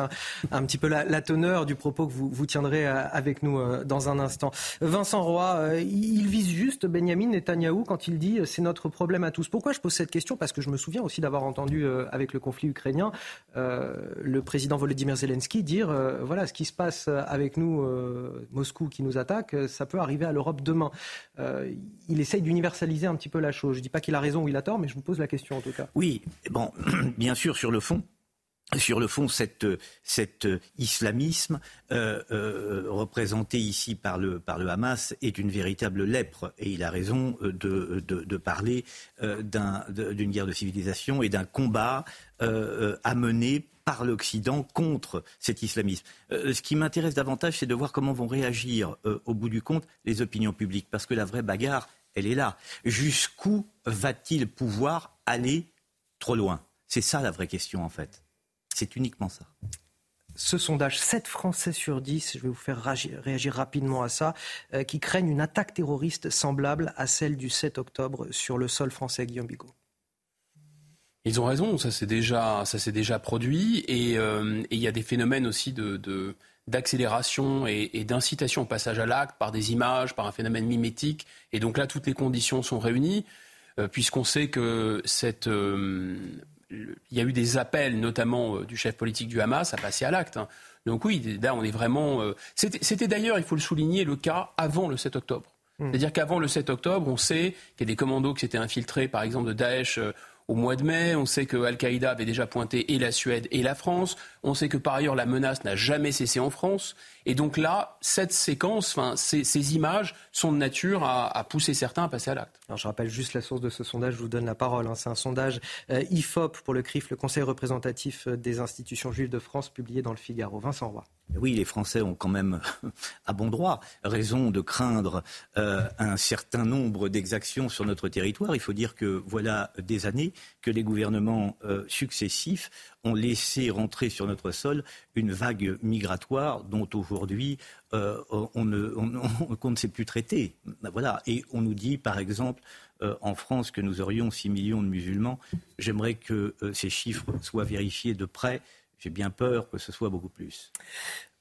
un, petit peu la, teneur du propos que vous, vous tiendrez euh, avec nous euh, dans un instant. Vincent Roy, euh, il vise juste Benjamin Netanyahou quand il dit c'est notre problème à tous. Pourquoi je pose cette question? Parce que je me souviens aussi d'avoir entendu avec le conflit ukrainien le président Volodymyr Zelensky dire voilà ce qui se passe avec nous, Moscou qui nous attaque, ça peut arriver à l'Europe demain. il essaye d'universaliser un petit peu la chose. Je ne dis pas qu'il a raison ou il a tort, mais je vous pose la question en tout cas. Oui, bon, bien sûr, sur le fond, sur le fond, cet islamisme euh, euh, représenté ici par le, par le Hamas est une véritable lèpre. Et il a raison euh, de, parler d'une guerre de civilisation et d'un combat à mener par l'Occident contre cet islamisme. ce qui m'intéresse davantage, c'est de voir comment vont réagir, au bout du compte, les opinions publiques. Parce que la vraie bagarre, elle est là. Jusqu'où va-t-il pouvoir aller trop loin C'est ça la vraie question en fait. C'est uniquement ça. Ce sondage, 7 Français sur 10, je vais vous faire réagir, rapidement à ça, euh, qui craignent une attaque terroriste semblable à celle du 7 octobre sur le sol français, Guillaume Bigot. Ils ont raison, ça s'est déjà, ça déjà produit, euh, et il y a des phénomènes aussi de, d'accélération et, d'incitation au passage à l'acte par des images, par un phénomène mimétique. Et donc là, toutes les conditions sont réunies. Euh, puisqu'on sait que cette euh, il y a eu des appels, notamment euh, du chef politique du Hamas, à passer à l'acte. Hein. Donc oui, là, on est vraiment. C'était d'ailleurs, il faut le souligner, le cas avant le 7 octobre. Hmm. C'est-à-dire qu'avant le 7 octobre, on sait qu'il y a des commandos qui s'étaient infiltrés, par exemple, de Daesh au mois de mai. On sait que Al-Qaïda avait déjà pointé et la Suède et la France. On sait que par ailleurs, la menace n'a jamais cessé en France. Et donc là, cette séquence, enfin, ces, images sont de nature à, pousser certains à passer à l'acte. Alors je rappelle juste la source de ce sondage, je vous donne la parole. Hein. C'est un sondage euh, IFOP pour le CRIF, le Conseil représentatif euh, des institutions juives de France, publié dans le Figaro. Vincent Roy. Oui, les Français ont quand même, à bon droit, raison de craindre euh, un certain nombre d'exactions sur notre territoire. Il faut dire que voilà des années que les gouvernements successifs ont laissé rentrer sur notre sol une vague migratoire dont aujourd'hui euh, on, ne, ne sait plus traiter. Voilà. Et on nous dit, par exemple, euh, en France que nous aurions 6 millions de musulmans. J'aimerais que euh, ces chiffres soient vérifiés de près. J'ai bien peur que ce soit beaucoup plus.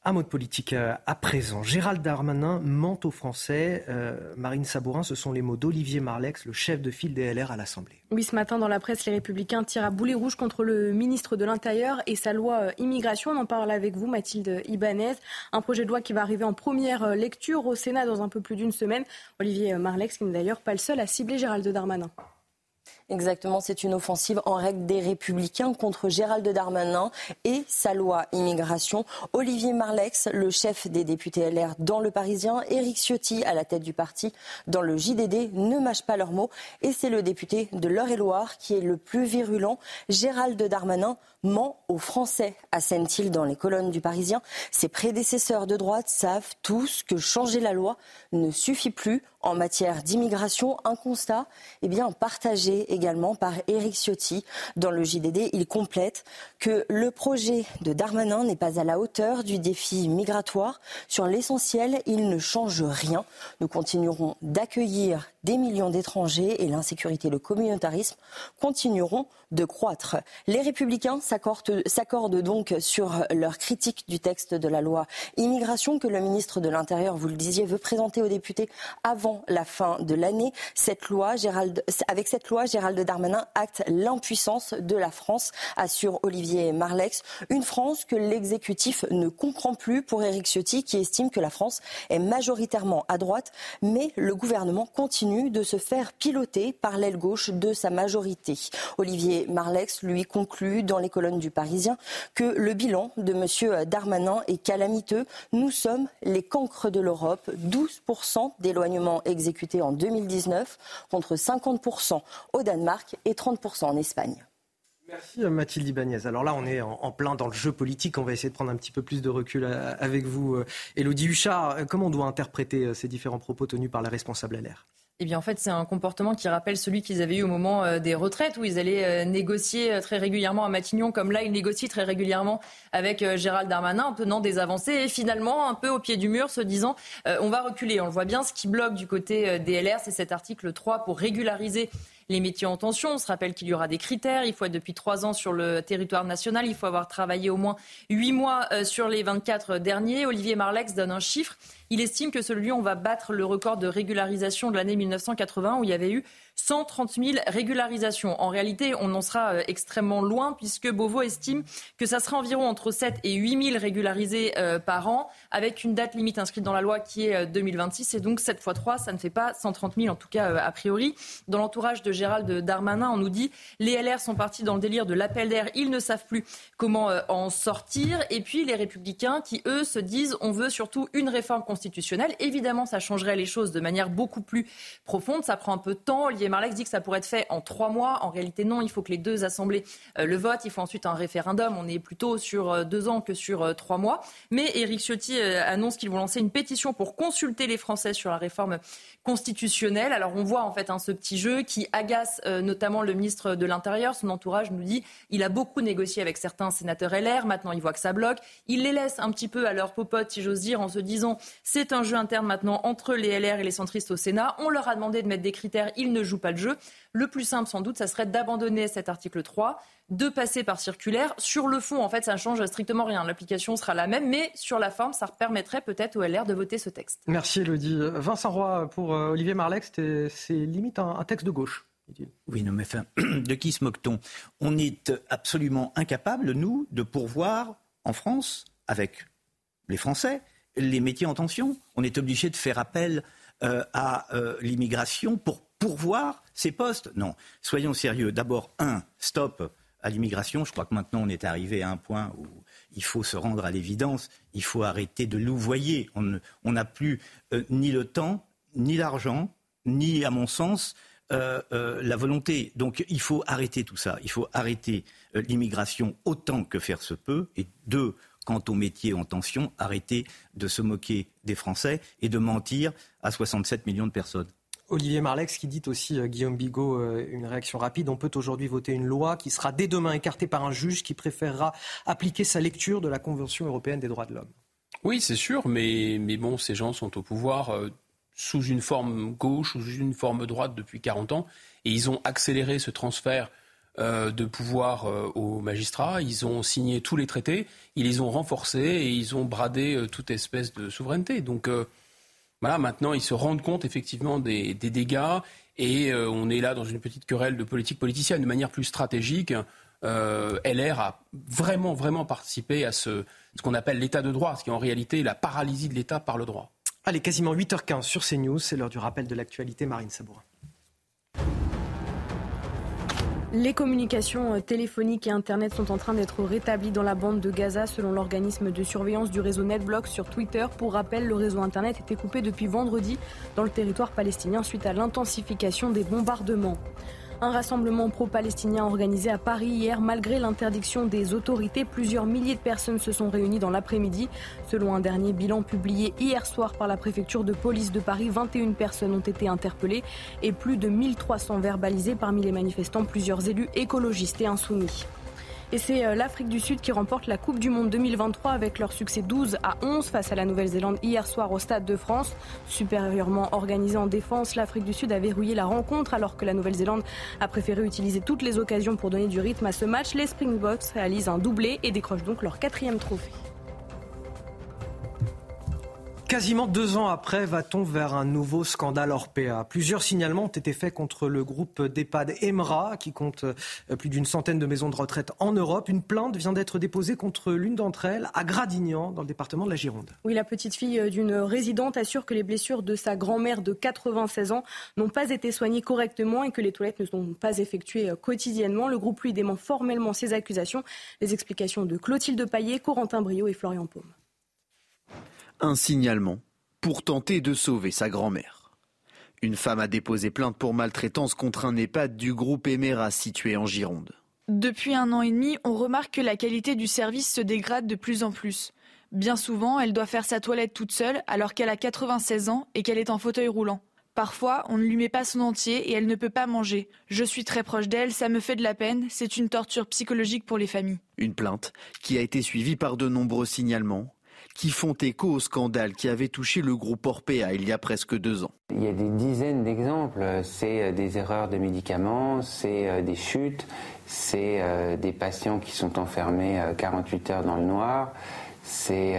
Un mot de politique euh, à présent. Gérald Darmanin ment aux Français. Euh, Marine Sabourin, ce sont les mots d'Olivier Marlex, le chef de file des LR à l'Assemblée. Oui, ce matin dans la presse, les Républicains tirent à boulet rouge contre le ministre de l'Intérieur et sa loi euh, immigration. On en parle avec vous, Mathilde Ibanez. Un projet de loi qui va arriver en première lecture au Sénat dans un peu plus d'une semaine. Olivier Marlex, qui n'est d'ailleurs pas le seul à cibler Gérald Darmanin. Exactement, c'est une offensive en règle des Républicains contre Gérald Darmanin et sa loi immigration. Olivier Marlex, le chef des députés LR dans le Parisien, Éric Ciotti à la tête du parti dans le JDD ne mâchent pas leurs mots et c'est le député de l'Eure-et-Loire qui est le plus virulent. Gérald Darmanin ment aux Français, assène-t-il dans les colonnes du Parisien. Ses prédécesseurs de droite savent tous que changer la loi ne suffit plus en matière d'immigration. Un constat eh bien, partagé par Éric Ciotti dans le JDD. Il complète que le projet de Darmanin n'est pas à la hauteur du défi migratoire. Sur l'essentiel, il ne change rien. Nous continuerons d'accueillir des millions d'étrangers et l'insécurité et le communautarisme continueront de croître. Les républicains s'accordent donc sur leur critique du texte de la loi immigration que le ministre de l'Intérieur, vous le disiez, veut présenter aux députés avant la fin de l'année. Avec cette loi, Gérald Darmanin acte l'impuissance de la France, assure Olivier Marlex. Une France que l'exécutif ne comprend plus pour Éric Ciotti, qui estime que la France est majoritairement à droite, mais le gouvernement continue de se faire piloter par l'aile gauche de sa majorité. Olivier Marlex lui conclut dans les colonnes du Parisien que le bilan de M. Darmanin est calamiteux. Nous sommes les cancres de l'Europe. 12% d'éloignement exécutés en 2019 contre 50% au Danemark et 30% en Espagne. Merci euh, Mathilde Ibanez. Alors là, on est en, plein dans le jeu politique. On va essayer de prendre un petit peu plus de recul euh, avec vous. Elodie euh, Huchard, comment on doit interpréter ces différents propos tenus par les responsables LR eh bien, en fait, c'est un comportement qui rappelle celui qu'ils avaient eu au moment euh, des retraites, où ils allaient euh, négocier euh, très régulièrement à Matignon, comme là, ils négocient très régulièrement avec Gérald Darmanin, en tenant des avancées, et finalement, un peu au pied du mur, se disant, on va reculer. On le voit bien, ce qui bloque du côté des LR, c'est cet article 3 pour régulariser les métiers en tension. On se rappelle qu'il y aura des critères. Il faut être depuis trois ans sur le territoire national. Il faut avoir travaillé au moins huit mois euh, sur les 24 derniers. Olivier Marlex donne un chiffre. Il estime que celui on va battre le record de régularisation de l'année 1980 où il y avait eu 130 000 régularisations. En réalité, on en sera euh, extrêmement loin puisque Beauvau estime que ça sera environ entre 7 et 8 000 régularisés euh, par an avec une date limite inscrite dans la loi qui est 2026. Euh, et donc 7 fois 3, ça ne fait pas 130 000 en tout cas a priori. Dans l'entourage de Gérald Darmanin, on nous dit les LR sont partis dans le délire de l'appel d'air. Ils ne savent plus comment en sortir. Et puis les républicains qui, eux, se disent on veut surtout une réforme constitutionnelle. Évidemment, ça changerait les choses de manière beaucoup plus profonde. Ça prend un peu de temps. Olivier Marlex dit que ça pourrait être fait en trois mois. En réalité, non. Il faut que les deux assemblées euh, le votent. Il faut ensuite un référendum. On est plutôt sur euh, deux ans que sur euh, trois mois. Mais Éric Ciotti annonce qu'ils vont lancer une pétition pour consulter les Français sur la réforme constitutionnelle. Alors on voit en fait hein, ce petit jeu qui agace notamment le ministre de l'Intérieur. Son entourage nous dit il a beaucoup négocié avec certains sénateurs LR. Maintenant, il voit que ça bloque. Il les laisse un petit peu à leur popote, si j'ose dire, en se disant c'est un jeu interne maintenant entre les LR et les centristes au Sénat. On leur a demandé de mettre des critères. Ils ne jouent pas le jeu. Le plus simple, sans doute, ça serait d'abandonner cet article 3, de passer par circulaire. Sur le fond, en fait, ça ne change strictement rien. L'application sera la même, mais sur la forme, ça permettrait peut-être au LR de voter ce texte. Merci, Elodie. Vincent Roy, pour euh, Olivier Marlex, c'est limite un, texte de gauche. Oui, non, mais enfin, de qui se moque-t-on? On est absolument incapable, nous, de pourvoir en France, avec les Français, les métiers en tension. On est obligé de faire appel euh, à euh, l'immigration pour pourvoir ces postes. Non, soyons sérieux. D'abord, un, stop à l'immigration. Je crois que maintenant on est arrivé à un point où il faut se rendre à l'évidence. Il faut arrêter de louvoyer. On n'a plus euh, ni le temps, ni l'argent, ni, à mon sens, euh, euh, la volonté. Donc il faut arrêter tout ça. Il faut arrêter l'immigration autant que faire se peut. Et deux, quant aux métiers en tension, arrêter de se moquer des Français et de mentir à 67 millions de personnes. Olivier Marlex qui dit aussi, euh, Guillaume Bigot, euh, une réaction rapide. On peut aujourd'hui voter une loi qui sera dès demain écartée par un juge qui préférera appliquer sa lecture de la Convention européenne des droits de l'homme. Oui, c'est sûr, mais, mais bon, ces gens sont au pouvoir euh, sous une forme gauche, sous une forme droite depuis 40 ans, et ils ont accéléré ce transfert de pouvoir aux magistrats. Ils ont signé tous les traités, ils les ont renforcés et ils ont bradé toute espèce de souveraineté. Donc voilà, maintenant, ils se rendent compte effectivement des, dégâts et euh, on est là dans une petite querelle de politique politicienne de manière plus stratégique. Euh, LR a vraiment, vraiment participé à ce, ce qu'on appelle l'état de droit, ce qui est en réalité la paralysie de l'État par le droit. Allez, quasiment 8h15 sur CNews, c'est l'heure du rappel de l'actualité. Marine Sabourin. Les communications euh, téléphoniques et Internet sont en train d'être rétablies dans la bande de Gaza selon l'organisme de surveillance du réseau NetBlocks sur Twitter. Pour rappel, le réseau Internet était coupé depuis vendredi dans le territoire palestinien suite à l'intensification des bombardements. Un rassemblement pro-palestinien organisé à Paris hier, malgré l'interdiction des autorités, plusieurs milliers de personnes se sont réunies dans l'après-midi. Selon un dernier bilan publié hier soir par la préfecture de police de Paris, 21 personnes ont été interpellées et plus de 1300 verbalisées parmi les manifestants, plusieurs élus écologistes et insoumis. Et c'est euh, l'Afrique du Sud qui remporte la Coupe du Monde 2023 avec leur succès 12 à 11 face à la Nouvelle-Zélande hier soir au Stade de France. Supérieurement organisée en défense, l'Afrique du Sud a verrouillé la rencontre alors que la Nouvelle-Zélande a préféré utiliser toutes les occasions pour donner du rythme à ce match. Les Springboks réalisent un doublé et décrochent donc leur quatrième trophée. Quasiment deux ans après, va-t-on vers un nouveau scandale Orpea? Plusieurs signalements ont été faits contre le groupe d'EHPAD Emra, qui compte euh, plus d'une centaine de maisons de retraite en Europe. Une plainte vient d'être déposée contre l'une d'entre elles, à Gradignan, dans le département de la Gironde. Oui, la petite fille euh, d'une résidente assure que les blessures de sa grand-mère de 96 ans n'ont pas été soignées correctement et que les toilettes ne sont pas effectuées euh, quotidiennement. Le groupe lui dément formellement ces accusations. Les explications de Clotilde Paillet, Corentin Brio et Florian Paume un signalement pour tenter de sauver sa grand-mère. Une femme a déposé plainte pour maltraitance contre un EHPAD du groupe Emera situé en Gironde. Depuis un an et demi, on remarque que la qualité du service se dégrade de plus en plus. Bien souvent, elle doit faire sa toilette toute seule alors qu'elle a 96 ans et qu'elle est en fauteuil roulant. Parfois, on ne lui met pas son entier et elle ne peut pas manger. Je suis très proche d'elle, ça me fait de la peine, c'est une torture psychologique pour les familles. Une plainte qui a été suivie par de nombreux signalements qui font écho au scandale qui avait touché le groupe Orpea il y a presque deux ans. Il y a des dizaines d'exemples. C'est euh, des erreurs de médicaments, c'est euh, des chutes, c'est euh, des patients qui sont enfermés 48 heures dans le noir, c'est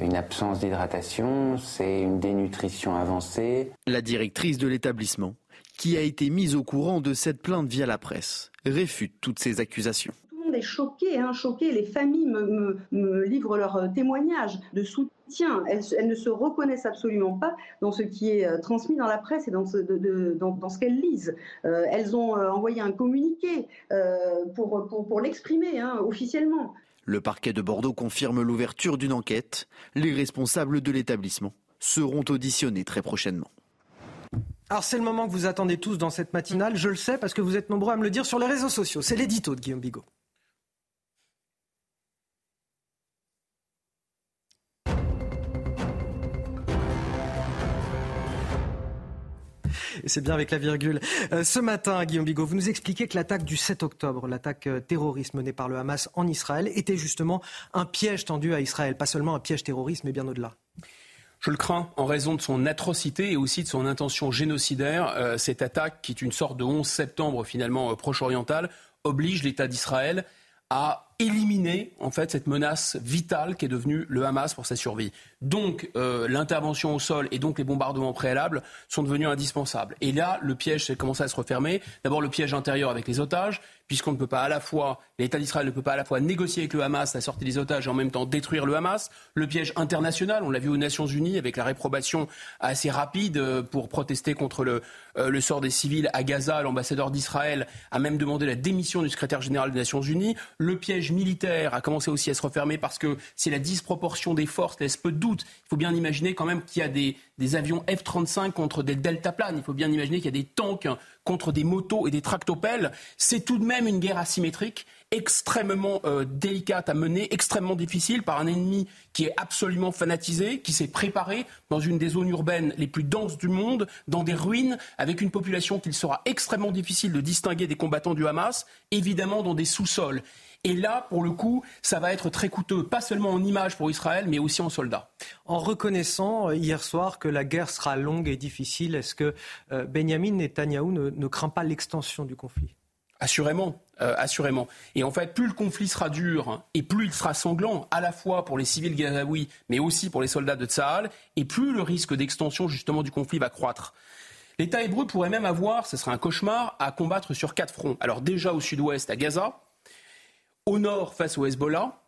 une absence d'hydratation, c'est une dénutrition avancée. La directrice de l'établissement, qui a été mise au courant de cette plainte via la presse, réfute toutes ces accusations est choqué, hein, choqué. Les familles me, livrent leurs euh, témoignages de soutien. Elles, ne se reconnaissent absolument pas dans ce qui est euh, transmis dans la presse et dans ce, dans, ce qu'elles lisent. Euh, elles ont envoyé un communiqué pour, pour, l'exprimer hein, officiellement. Le parquet de Bordeaux confirme l'ouverture d'une enquête. Les responsables de l'établissement seront auditionnés très prochainement. Alors c'est le moment que vous attendez tous dans cette matinale, je le sais parce que vous êtes nombreux à me le dire sur les réseaux sociaux. C'est l'édito de Guillaume Bigot. Et c'est bien avec la virgule. Euh, ce matin, Guillaume Bigot, vous nous expliquez que l'attaque du 7 octobre, l'attaque euh, terroriste menée par le Hamas en Israël, était justement un piège tendu à Israël. Pas seulement un piège terroriste, mais bien au-delà. Je le crains en raison de son atrocité et aussi de son intention génocidaire. Euh, cette attaque, qui est une sorte de 11 septembre finalement proche-oriental, oblige l'État d'Israël à éliminer en fait cette menace vitale qui est devenue le Hamas pour sa survie. Donc euh, l'intervention au sol et donc les bombardements préalables sont devenus indispensables. Et là, le piège s'est commencé à se refermer. D'abord le piège intérieur avec les otages, puisqu'on ne peut pas à la fois, l'État d'Israël ne peut pas à la fois négocier avec le Hamas la sortie des otages et en même temps détruire le Hamas. Le piège international, on l'a vu aux Nations Unies avec la réprobation assez rapide euh, pour protester contre le, euh, le sort des civils à Gaza. L'ambassadeur d'Israël a même demandé la démission du secrétaire général des Nations Unies. Le piège militaire a commencé aussi à se refermer parce que c'est la disproportion des forces laisse peu de doute. Il faut bien imaginer quand même qu'il y a des, des avions F-35 contre des deltaplanes. Il faut bien imaginer qu'il y a des tanks contre des motos et des tractopelles. C'est tout de même une guerre asymétrique extrêmement euh, délicate à mener, extrêmement difficile par un ennemi qui est absolument fanatisé, qui s'est préparé dans une des zones urbaines les plus denses du monde, dans des ruines, avec une population qu'il sera extrêmement difficile de distinguer des combattants du Hamas, évidemment dans des sous-sols. Et là, pour le coup, ça va être très coûteux, pas seulement en images pour Israël, mais aussi en soldats. En reconnaissant euh, hier soir que la guerre sera longue et difficile, est-ce que euh, Benjamin Netanyahou ne, craint pas l'extension du conflit? Assurément, euh, assurément. Et en fait, plus le conflit sera dur et plus il sera sanglant, à la fois pour les civils gazaouis, mais aussi pour les soldats de Tsahal, et plus le risque d'extension justement du conflit va croître. L'État hébreu pourrait même avoir, ce serait un cauchemar, à combattre sur quatre fronts. Alors déjà au sud-ouest, à Gaza, au nord face au Hezbollah,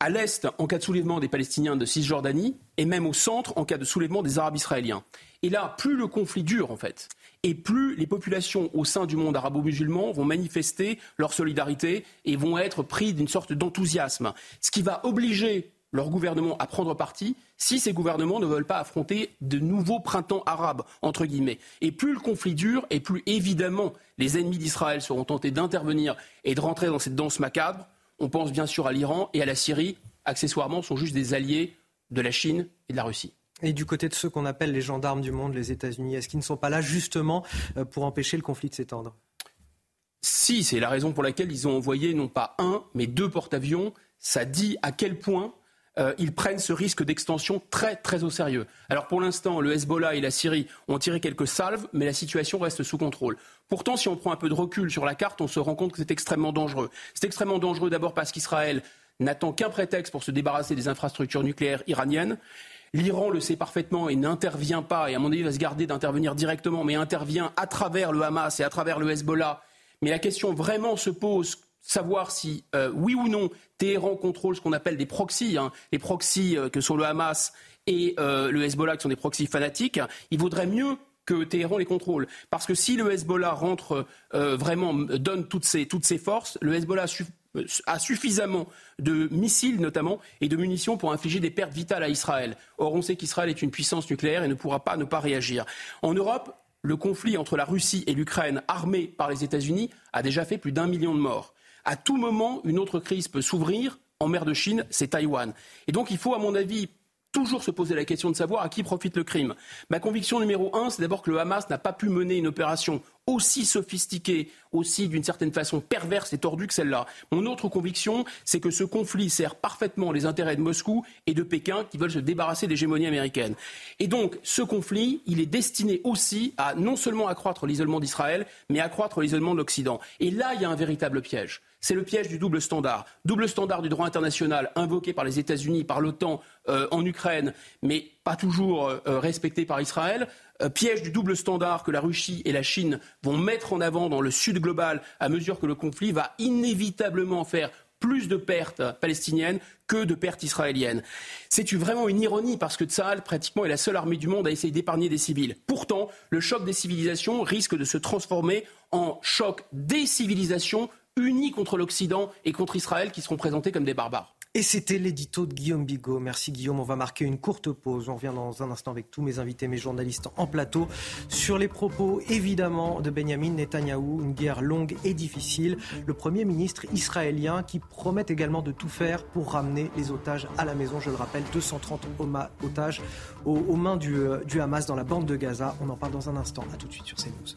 à l'est en cas de soulèvement des Palestiniens de Cisjordanie, et même au centre en cas de soulèvement des Arabes israéliens. Et là, plus le conflit dure en fait, et plus les populations au sein du monde arabo-musulman vont manifester leur solidarité et vont être pris d'une sorte d'enthousiasme, ce qui va obliger leur gouvernement à prendre parti si ces gouvernements ne veulent pas affronter de nouveaux printemps arabes, entre guillemets. Et plus le conflit dure, et plus évidemment les ennemis d'Israël seront tentés d'intervenir et de rentrer dans cette danse macabre. On pense bien sûr à l'Iran et à la Syrie, accessoirement, sont juste des alliés de la Chine et de la Russie. Et du côté de ceux qu'on appelle les gendarmes du monde, les États-Unis, est-ce qu'ils ne sont pas là justement euh, pour empêcher le conflit de s'étendre? Si, c'est la raison pour laquelle ils ont envoyé non pas un, mais deux porte-avions. Ça dit à quel point euh, ils prennent ce risque d'extension très très au sérieux. Alors pour l'instant, le Hezbollah et la Syrie ont tiré quelques salves, mais la situation reste sous contrôle. Pourtant, si on prend un peu de recul sur la carte, on se rend compte que c'est extrêmement dangereux. C'est extrêmement dangereux d'abord parce qu'Israël n'attend qu'un prétexte pour se débarrasser des infrastructures nucléaires iraniennes. L'Iran le sait parfaitement et n'intervient pas, et à mon avis va se garder d'intervenir directement, mais intervient à travers le Hamas et à travers le Hezbollah. Mais la question vraiment se pose savoir si, euh, oui ou non, Téhéran contrôle ce qu'on appelle des proxys, hein, les proxys euh, que sont le Hamas et euh, le Hezbollah, qui sont des proxys fanatiques, il vaudrait mieux que Téhéran les contrôle. Parce que si le Hezbollah rentre vraiment, donne toutes ses, toutes ses forces, le Hezbollah a suffisamment de missiles notamment et de munitions pour infliger des pertes vitales à Israël. Or, on sait qu'Israël est une puissance nucléaire et ne pourra pas ne pas réagir. En Europe, le conflit entre la Russie et l'Ukraine, armé par les États-Unis, a déjà fait plus d'un million de morts. À tout moment, une autre crise peut s'ouvrir. En mer de Chine, c'est Taïwan. Et donc, il faut, à mon avis, toujours se poser la question de savoir à qui profite le crime. Ma conviction numéro un, c'est d'abord que le Hamas n'a pas pu mener une opération aussi sophistiquée, aussi d'une certaine façon perverse et tordue que celle-là. Mon autre conviction, c'est que ce conflit sert parfaitement les intérêts de Moscou et de Pékin qui veulent se débarrasser de l'hégémonie américaine. Et donc, ce conflit, est destiné aussi à non seulement accroître l'isolement d'Israël, mais accroître l'isolement de l'Occident. Et là, il y a un véritable piège. C'est le piège du double standard. Double standard du droit international invoqué par les États-Unis, par l'OTAN euh, en Ukraine, mais pas toujours euh, respecté par Israël. Euh, piège du double standard que la Russie et la Chine vont mettre en avant dans le Sud global à mesure que le conflit va inévitablement faire plus de pertes palestiniennes que de pertes israéliennes. C'est vraiment une ironie parce que Tsahal, pratiquement, est la seule armée du monde à essayer d'épargner des civils. Pourtant, le choc des civilisations risque de se transformer en choc des civilisations unis contre l'Occident et contre Israël qui seront présentés comme des barbares. Et c'était l'édito de Guillaume Bigot. Merci Guillaume. On va marquer une courte pause. On revient dans un instant avec tous mes invités, mes journalistes en plateau, sur les propos évidemment de Benjamin Netanyahou. Une guerre longue et difficile. Le Premier ministre israélien qui promet également de tout faire pour ramener les otages à la maison. Je le rappelle, 230 otages aux, mains du, euh, du Hamas dans la bande de Gaza. On en parle dans un instant. A tout de suite sur CNews.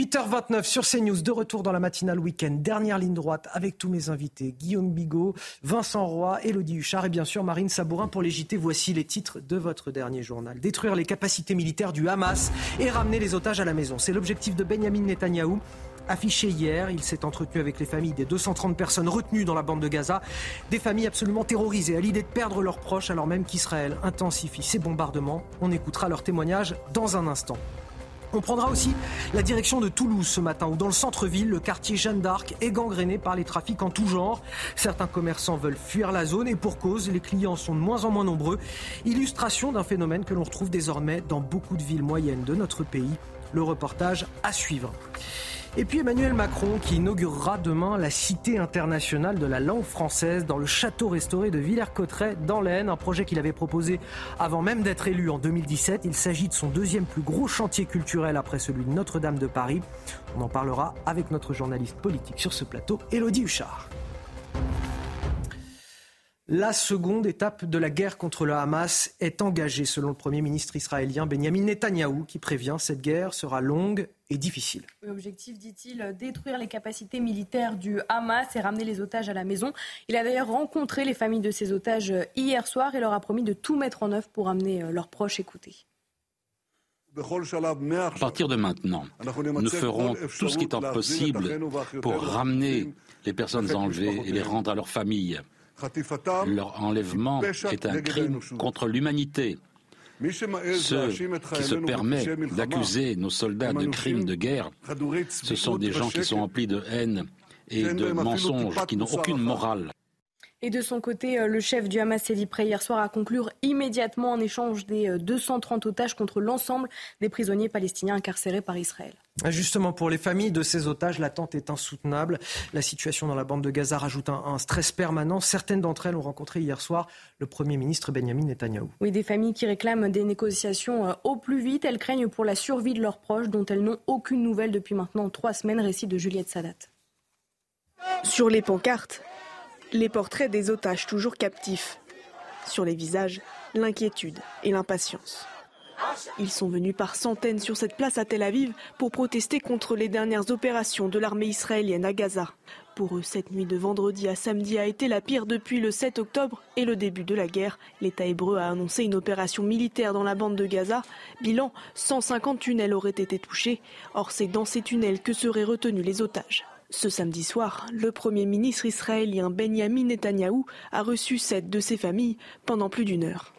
8h29 sur CNews, de retour dans la matinale week-end. Dernière ligne droite avec tous mes invités. Guillaume Bigot, Vincent Roy, Elodie Huchard et bien sûr Marine Sabourin pour les JT. Voici les titres de votre dernier journal. Détruire les capacités militaires du Hamas et ramener les otages à la maison. C'est l'objectif de Benjamin Netanyahou. Affiché hier, il s'est entretenu avec les familles des 230 personnes retenues dans la bande de Gaza, des familles absolument terrorisées à l'idée de perdre leurs proches alors même qu'Israël intensifie ses bombardements. On écoutera leurs témoignages dans un instant. On prendra aussi la direction de Toulouse ce matin, où dans le centre-ville, le quartier Jeanne d'Arc est gangréné par les trafics en tout genre. Certains commerçants veulent fuir la zone et pour cause, les clients sont de moins en moins nombreux. Illustration d'un phénomène que l'on retrouve désormais dans beaucoup de villes moyennes de notre pays. Le reportage à suivre. Et puis Emmanuel Macron qui inaugurera demain la Cité internationale de la langue française dans le château restauré de Villers-Cotterêts dans l'Aisne, un projet qu'il avait proposé avant même d'être élu en 2017. Il s'agit de son deuxième plus gros chantier culturel après celui de Notre-Dame de Paris. On en parlera avec notre journaliste politique sur ce plateau, Elodie Huchard. La seconde étape de la guerre contre le Hamas est engagée, selon le Premier ministre israélien Benjamin Netanyahou, qui prévient cette guerre sera longue difficile. L'objectif, dit-il, détruire les capacités militaires du Hamas et ramener les otages à la maison. Il a d'ailleurs rencontré les familles de ces otages hier soir et leur a promis de tout mettre en œuvre pour amener leurs proches écoutés. À partir de maintenant, nous ferons tout ce qui est possible pour ramener les personnes enlevées et les rendre à leurs familles. Leur enlèvement est un crime contre l'humanité. Ceux qui se permettent d'accuser nos soldats de crimes de guerre, ce sont des gens qui sont remplis de haine et de mensonges, qui n'ont aucune morale. Et de son côté, euh, le chef du Hamas s'est dit prêt hier soir à conclure immédiatement en échange des 230 euh, otages contre l'ensemble des prisonniers palestiniens incarcérés par Israël. Justement, pour les familles de ces otages, l'attente est insoutenable. La situation dans la bande de Gaza rajoute un, stress permanent. Certaines d'entre elles ont rencontré hier soir le Premier ministre Benjamin Netanyahou. Oui, des familles qui réclament des négociations euh, au plus vite. Elles craignent pour la survie de leurs proches, dont elles n'ont aucune nouvelle depuis maintenant trois semaines. Récit de Juliette Sadat. Sur les pancartes, les portraits des otages toujours captifs. Sur les visages, l'inquiétude et l'impatience. Ils sont venus par centaines sur cette place à Tel Aviv pour protester contre les dernières opérations de l'armée israélienne à Gaza. Pour eux, cette nuit de vendredi à samedi a été la pire depuis le 7 octobre et le début de la guerre. L'État hébreu a annoncé une opération militaire dans la bande de Gaza. Bilan, 150 tunnels auraient été touchés. Or, c'est dans ces tunnels que seraient retenus les otages. Ce samedi soir, le Premier ministre israélien Benjamin Netanyahou a reçu sept de ses familles pendant plus d'une heure.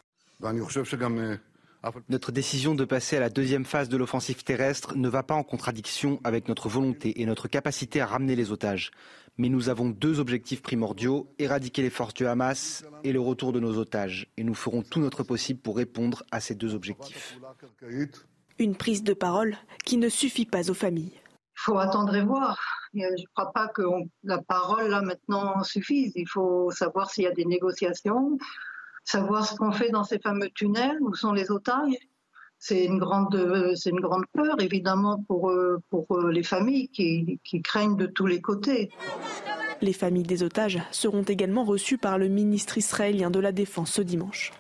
Notre décision de passer à la deuxième phase de l'offensive terrestre ne va pas en contradiction avec notre volonté et notre capacité à ramener les otages. Mais nous avons deux objectifs primordiaux, éradiquer les forces du Hamas et le retour de nos otages. Et nous ferons tout notre possible pour répondre à ces deux objectifs. Une prise de parole qui ne suffit pas aux familles. Il faut attendre et voir. Je ne crois pas que la parole, là, maintenant, suffise. Il faut savoir s'il y a des négociations, savoir ce qu'on fait dans ces fameux tunnels, où sont les otages. C'est une grande, c'est une grande peur, évidemment, pour, pour les familles qui craignent de tous les côtés. Les familles des otages seront également reçues par le ministre israélien de la Défense ce dimanche.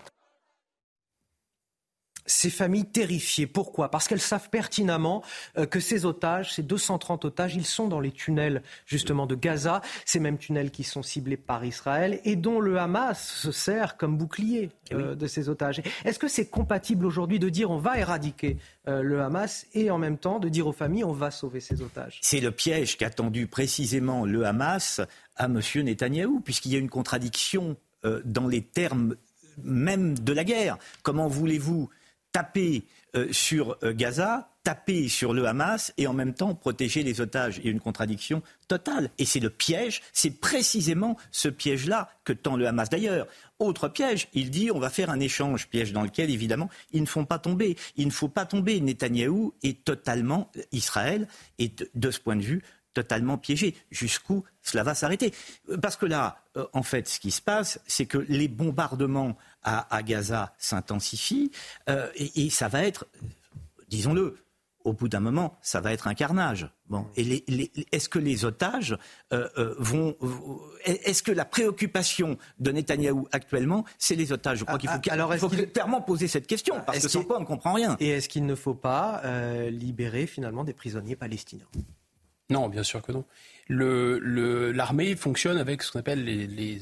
Ces familles terrifiées. Pourquoi? Parce qu'elles savent pertinemment euh, que ces otages, ces 230 otages, ils sont dans les tunnels justement de Gaza, ces mêmes tunnels qui sont ciblés par Israël et dont le Hamas se sert comme bouclier eh euh, de ces otages. Est-ce que c'est compatible aujourd'hui de dire on va éradiquer euh, le Hamas et en même temps de dire aux familles on va sauver ces otages? C'est le piège qu'a tendu précisément le Hamas à M. Netanyahou, puisqu'il y a une contradiction dans les termes même de la guerre. Comment voulez-vous taper euh, sur euh, Gaza, taper sur le Hamas et en même temps protéger les otages. Il y a une contradiction totale. Et c'est le piège, c'est précisément ce piège-là que tend le Hamas. D'ailleurs, autre piège, il dit on va faire un échange, piège dans lequel évidemment ils ne font pas tomber. Il ne faut pas tomber. Netanyahou est totalement, Israël est de ce point de vue totalement piégé. Jusqu'où cela va s'arrêter Parce que là, euh, en fait, ce qui se passe, c'est que les bombardements à, Gaza s'intensifient euh, et, ça va être, disons-le, au bout d'un moment, ça va être un carnage. Bon, et est-ce que les otages euh, vont, est-ce que la préoccupation de Netanyahou actuellement, c'est les otages? Je crois qu'il faut, ah, alors, faut clairement poser cette question parce que sans quoi on ne comprend rien. Et est-ce qu'il ne faut pas libérer finalement des prisonniers palestiniens? Non, bien sûr que non. L'armée fonctionne avec ce qu'on appelle les,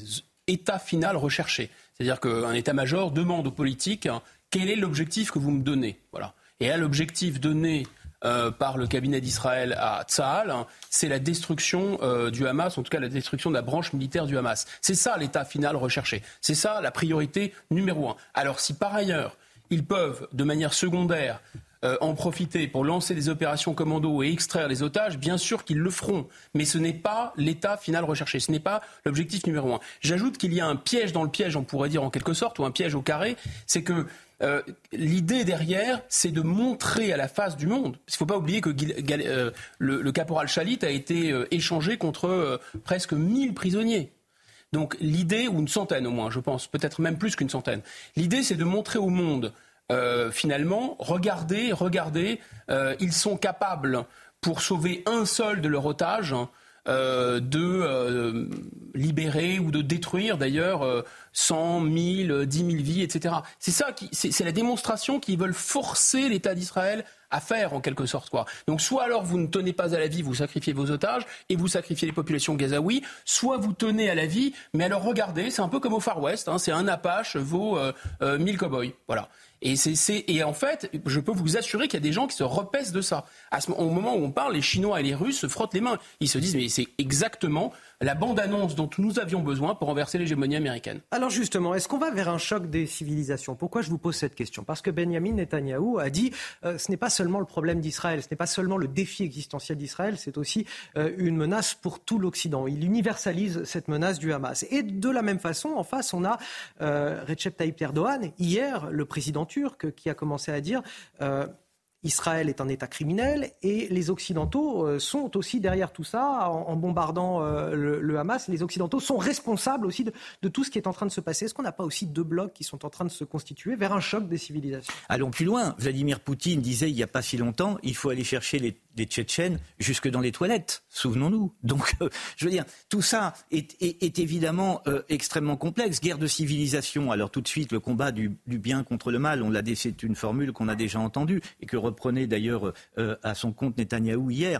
états finaux recherchés. C'est-à-dire qu'un état-major demande aux politiques hein, quel est l'objectif que vous me donnez? Voilà. Et là, l'objectif donné euh, par le cabinet d'Israël à Tsahal, hein, c'est la destruction euh, du Hamas, en tout cas la destruction de la branche militaire du Hamas. C'est ça l'état final recherché. C'est ça la priorité numéro un. Alors si par ailleurs, ils peuvent, de manière secondaire, euh, en profiter pour lancer des opérations commando et extraire les otages, bien sûr qu'ils le feront. Mais ce n'est pas l'état final recherché. Ce n'est pas l'objectif numéro un. J'ajoute qu'il y a un piège dans le piège, on pourrait dire en quelque sorte, ou un piège au carré. C'est que euh, l'idée derrière, c'est de montrer à la face du monde. Il ne faut pas oublier que euh, le, caporal Chalit a été échangé contre presque 1000 prisonniers. Donc l'idée, ou une centaine au moins, je pense, peut-être même plus qu'une centaine, l'idée c'est de montrer au monde euh, finalement, regardez, regardez, euh, ils sont capables, pour sauver un seul de leur otage, euh, de libérer ou de détruire d'ailleurs 100 000, 10 000 vies, etc. C'est ça, c'est la démonstration qu'ils veulent forcer l'État d'Israël à faire en quelque sorte quoi. Donc soit alors vous ne tenez pas à la vie, vous sacrifiez vos otages et vous sacrifiez les populations gazaouis, soit vous tenez à la vie, mais alors regardez, c'est un peu comme au Far West, hein, c'est un Apache vaut euh, 1000 cowboys, voilà. Et, c'est, et en fait, je peux vous assurer qu'il y a des gens qui se repaissent de ça. À ce, au moment où on parle, les Chinois et les Russes se frottent les mains. Ils se disent, mais c'est exactement la bande-annonce dont nous avions besoin pour renverser l'hégémonie américaine. Alors justement, est-ce qu'on va vers un choc des civilisations? Pourquoi je vous pose cette question? Parce que Benjamin Netanyahou a dit euh, ce n'est pas seulement le problème d'Israël, ce n'est pas seulement le défi existentiel d'Israël, c'est aussi euh, une menace pour tout l'Occident. Il universalise cette menace du Hamas. Et de la même façon, en face, on a euh, Recep Tayyip Erdogan, hier, le président turc, qui a commencé à dire Israël est un État criminel et les Occidentaux euh, sont aussi derrière tout ça en, bombardant euh, le, Hamas. Les Occidentaux sont responsables aussi de, tout ce qui est en train de se passer. Est-ce qu'on n'a pas aussi deux blocs qui sont en train de se constituer vers un choc des civilisations? Allons plus loin. Vladimir Poutine disait il n'y a pas si longtemps, il faut aller chercher les Tchétchènes jusque dans les toilettes, souvenons-nous. Donc, euh, je veux dire, tout ça est, évidemment extrêmement complexe. Guerre de civilisation. Alors tout de suite, le combat du, bien contre le mal, on l'a, c'est une formule qu'on a déjà entendue et que reprenait d'ailleurs euh, à son compte Netanyahou hier.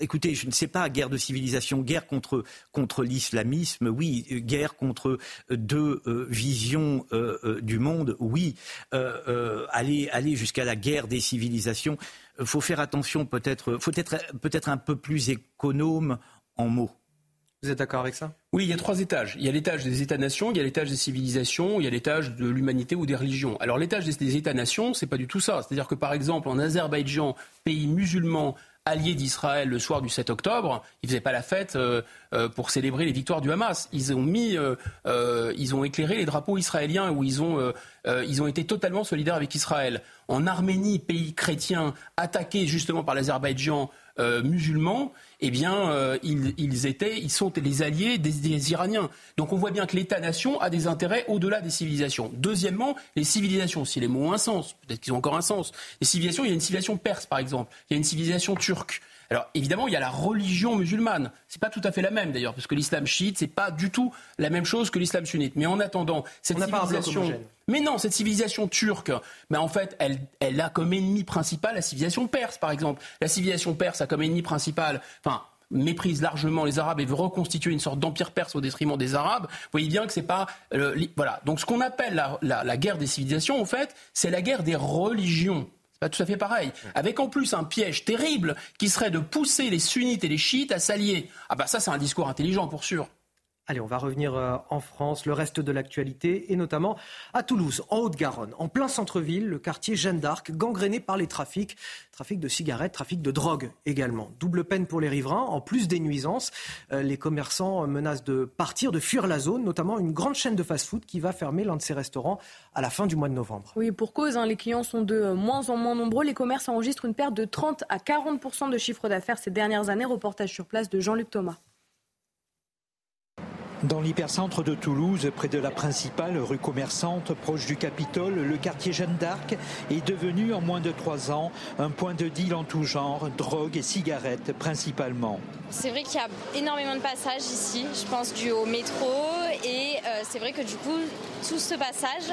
écoutez, je ne sais pas, guerre de civilisation, guerre contre, l'islamisme, oui, guerre contre deux visions du monde, oui, aller, jusqu'à la guerre des civilisations faut faire attention peut-être, faut être peut-être un peu plus économe en mots. Vous êtes d'accord avec ça? Oui, il y a trois étages. Il y a l'étage des États-nations, il y a l'étage des civilisations, il y a l'étage de l'humanité ou des religions. Alors l'étage des États-nations, c'est pas du tout ça. C'est-à-dire que par exemple en Azerbaïdjan, pays musulman allié d'Israël le soir du 7 octobre, ils faisaient pas la fête euh, euh, pour célébrer les victoires du Hamas. Ils ont mis, euh, ils ont éclairé les drapeaux israéliens où ils ont, ils ont été totalement solidaires avec Israël. En Arménie, pays chrétien attaqué justement par l'Azerbaïdjan musulman, eh bien, ils, étaient, ils sont les alliés des, des Iraniens. Donc, on voit bien que l'État-nation a des intérêts au-delà des civilisations. Deuxièmement, les civilisations, si les mots ont un sens, peut-être qu'ils ont encore un sens. Les civilisations, il y a une civilisation perse, par exemple. Il y a une civilisation turque. Alors évidemment, il y a la religion musulmane. C'est pas tout à fait la même d'ailleurs, parce que l'islam chiite, c'est pas du tout la même chose que l'islam sunnite. Mais en attendant, cette civilisation, Mais non, cette civilisation turque, mais en fait, elle, elle a comme ennemi principal la civilisation perse, par exemple. La civilisation perse a comme ennemi principal, enfin, méprise largement les Arabes et veut reconstituer une sorte d'empire perse au détriment des Arabes, vous voyez bien que c'est pas euh, voilà. Donc ce qu'on appelle la, la, guerre des civilisations, en fait, c'est la guerre des religions. C'est pas tout à fait pareil. Avec en plus un piège terrible qui serait de pousser les sunnites et les chiites à s'allier. Ah bah ça, c'est un discours intelligent pour sûr. Allez, on va revenir euh, en France, le reste de l'actualité, et notamment à Toulouse, en Haute-Garonne, en plein centre-ville, le quartier Jeanne d'Arc, gangréné par les trafics, trafic de cigarettes, trafic de drogue également. Double peine pour les riverains, en plus des nuisances. Euh, les commerçants menacent de partir, de fuir la zone, notamment une grande chaîne de fast-food qui va fermer l'un de ses restaurants à la fin du mois de novembre. Oui, pour cause, hein, les clients sont de moins en moins nombreux. Les commerces enregistrent une perte de 30 à 40% de chiffre d'affaires ces dernières années. Reportage sur place de Jean-Luc Thomas. Dans l'hypercentre de Toulouse, près de la principale rue commerçante, proche du Capitole, le quartier Jeanne d'Arc est devenu en moins de trois ans un point de deal en tout genre, drogue et cigarettes principalement. C'est vrai qu'il y a énormément de passages ici, je pense dû au métro, et euh, c'est vrai que du coup, tout ce passage,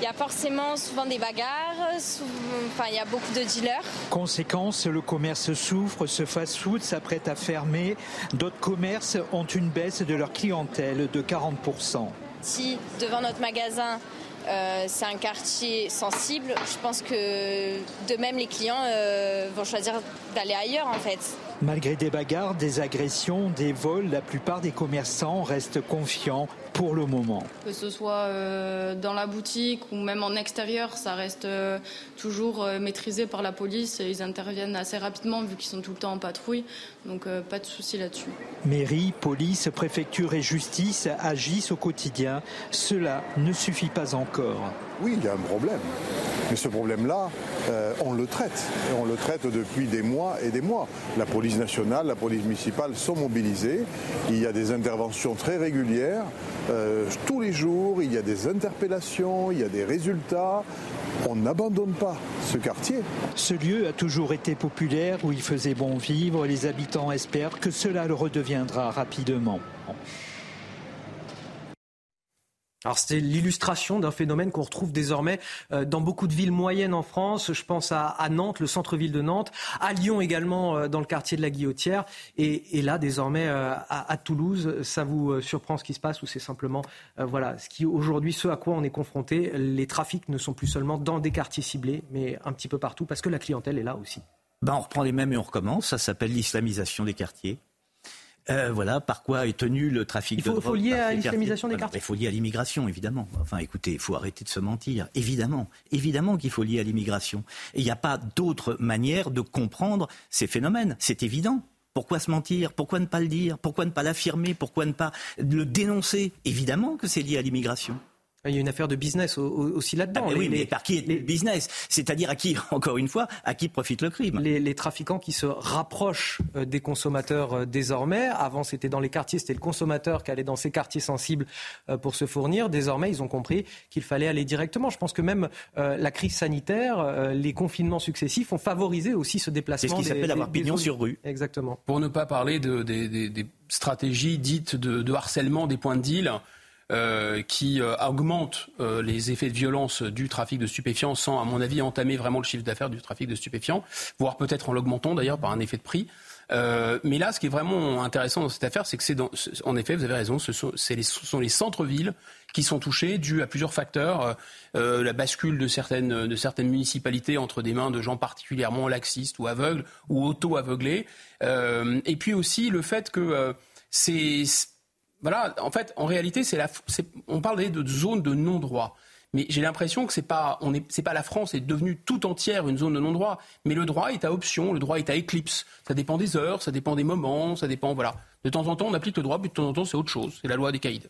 il y a forcément souvent des bagarres, enfin, il y a beaucoup de dealers. Conséquence, le commerce souffre, ce fast-food s'apprête à fermer. D'autres commerces ont une baisse de leur clientèle de 40%. Si devant notre magasin, euh, c'est un quartier sensible, je pense que de même les clients euh, vont choisir d'aller ailleurs en fait. Malgré des bagarres, des agressions, des vols, la plupart des commerçants restent confiants pour le moment. Que ce soit euh, dans la boutique ou même en extérieur, ça reste euh, toujours euh, maîtrisé par la police et ils interviennent assez rapidement vu qu'ils sont tout le temps en patrouille. Donc pas de souci là-dessus. Mairie, police, préfecture et justice agissent au quotidien. Cela ne suffit pas encore. Oui, il y a un problème. Mais ce problème-là, on le traite. Et on le traite depuis des mois et des mois. La police nationale, la police municipale sont mobilisées. Il y a des interventions très régulières. Euh, tous les jours, il y a des interpellations, il y a des résultats. On n'abandonne pas ce quartier. Ce lieu a toujours été populaire, où il faisait bon vivre. Les habitants espèrent que cela le redeviendra rapidement. Alors c'était l'illustration d'un phénomène qu'on retrouve désormais euh, dans beaucoup de villes moyennes en France. Je pense à, Nantes, le centre-ville de Nantes, à Lyon également euh, dans le quartier de la Guillotière, et, là désormais euh, à, Toulouse. Ça vous surprend ce qui se passe ou c'est simplement voilà ce qui aujourd'hui ce à quoi on est confronté. Les trafics ne sont plus seulement dans des quartiers ciblés, mais un petit peu partout parce que la clientèle est là aussi. Ben, on reprend les mêmes et on recommence. Ça s'appelle l'islamisation des quartiers. Euh, voilà, par quoi est tenu le trafic de drogue. Il faut lier à l'islamisation des quartiers. Il faut lier à l'immigration, évidemment. Enfin, écoutez, il faut arrêter de se mentir. Évidemment, évidemment qu'il faut lier à l'immigration. Et il n'y a pas d'autre manière de comprendre ces phénomènes. C'est évident. Pourquoi se mentir? Pourquoi ne pas le dire? Pourquoi ne pas l'affirmer? Pourquoi ne pas le dénoncer? Évidemment que c'est lié à l'immigration. Il y a une affaire de business aussi là-dedans. Ah, oui, mais par qui est le business? C'est-à-dire à qui, encore une fois, à qui profite le crime? Les, trafiquants qui se rapprochent euh, des consommateurs euh, désormais. Avant, c'était dans les quartiers, c'était le consommateur qui allait dans ces quartiers sensibles euh, pour se fournir. Désormais, ils ont compris qu'il fallait aller directement. Je pense que même la crise sanitaire, les confinements successifs ont favorisé aussi ce déplacement. C'est ce qui s'appelle avoir pignon sur rue. Exactement. Pour ne pas parler de, des, stratégies dites de, de harcèlement des points de deal euh, qui euh, augmente euh, les effets de violence du trafic de stupéfiants sans, à mon avis, entamer vraiment le chiffre d'affaires du trafic de stupéfiants, voire peut-être en l'augmentant d'ailleurs par un effet de prix. mais là, ce qui est vraiment intéressant dans cette affaire, c'est que c'est en effet, vous avez raison, ce sont, les, centres-villes qui sont touchés, dû à plusieurs facteurs. la bascule de certaines, de certaines municipalités entre des mains de gens particulièrement laxistes ou aveugles ou auto-aveuglés. et puis aussi le fait que c'est voilà, en fait, en réalité, c'est la, on parle de zone de non-droit. Mais j'ai l'impression que c'est pas, on est, c'est pas la France est devenue tout entière une zone de non-droit. Mais le droit est à option, le droit est à éclipse. Ça dépend des heures, ça dépend des moments, ça dépend, voilà. De temps en temps, on applique le droit, puis de temps en temps, c'est autre chose. C'est la loi des caïds.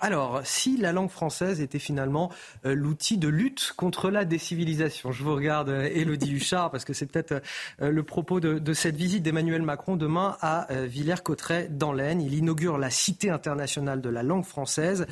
Alors, si la langue française était finalement euh, l'outil de lutte contre la décivilisation, je vous regarde, euh, Huchard, parce que c'est peut-être euh, le propos de, cette visite d'Emmanuel Macron demain à Villers-Cotterêts dans l'Aisne. Il inaugure la Cité internationale de la langue française.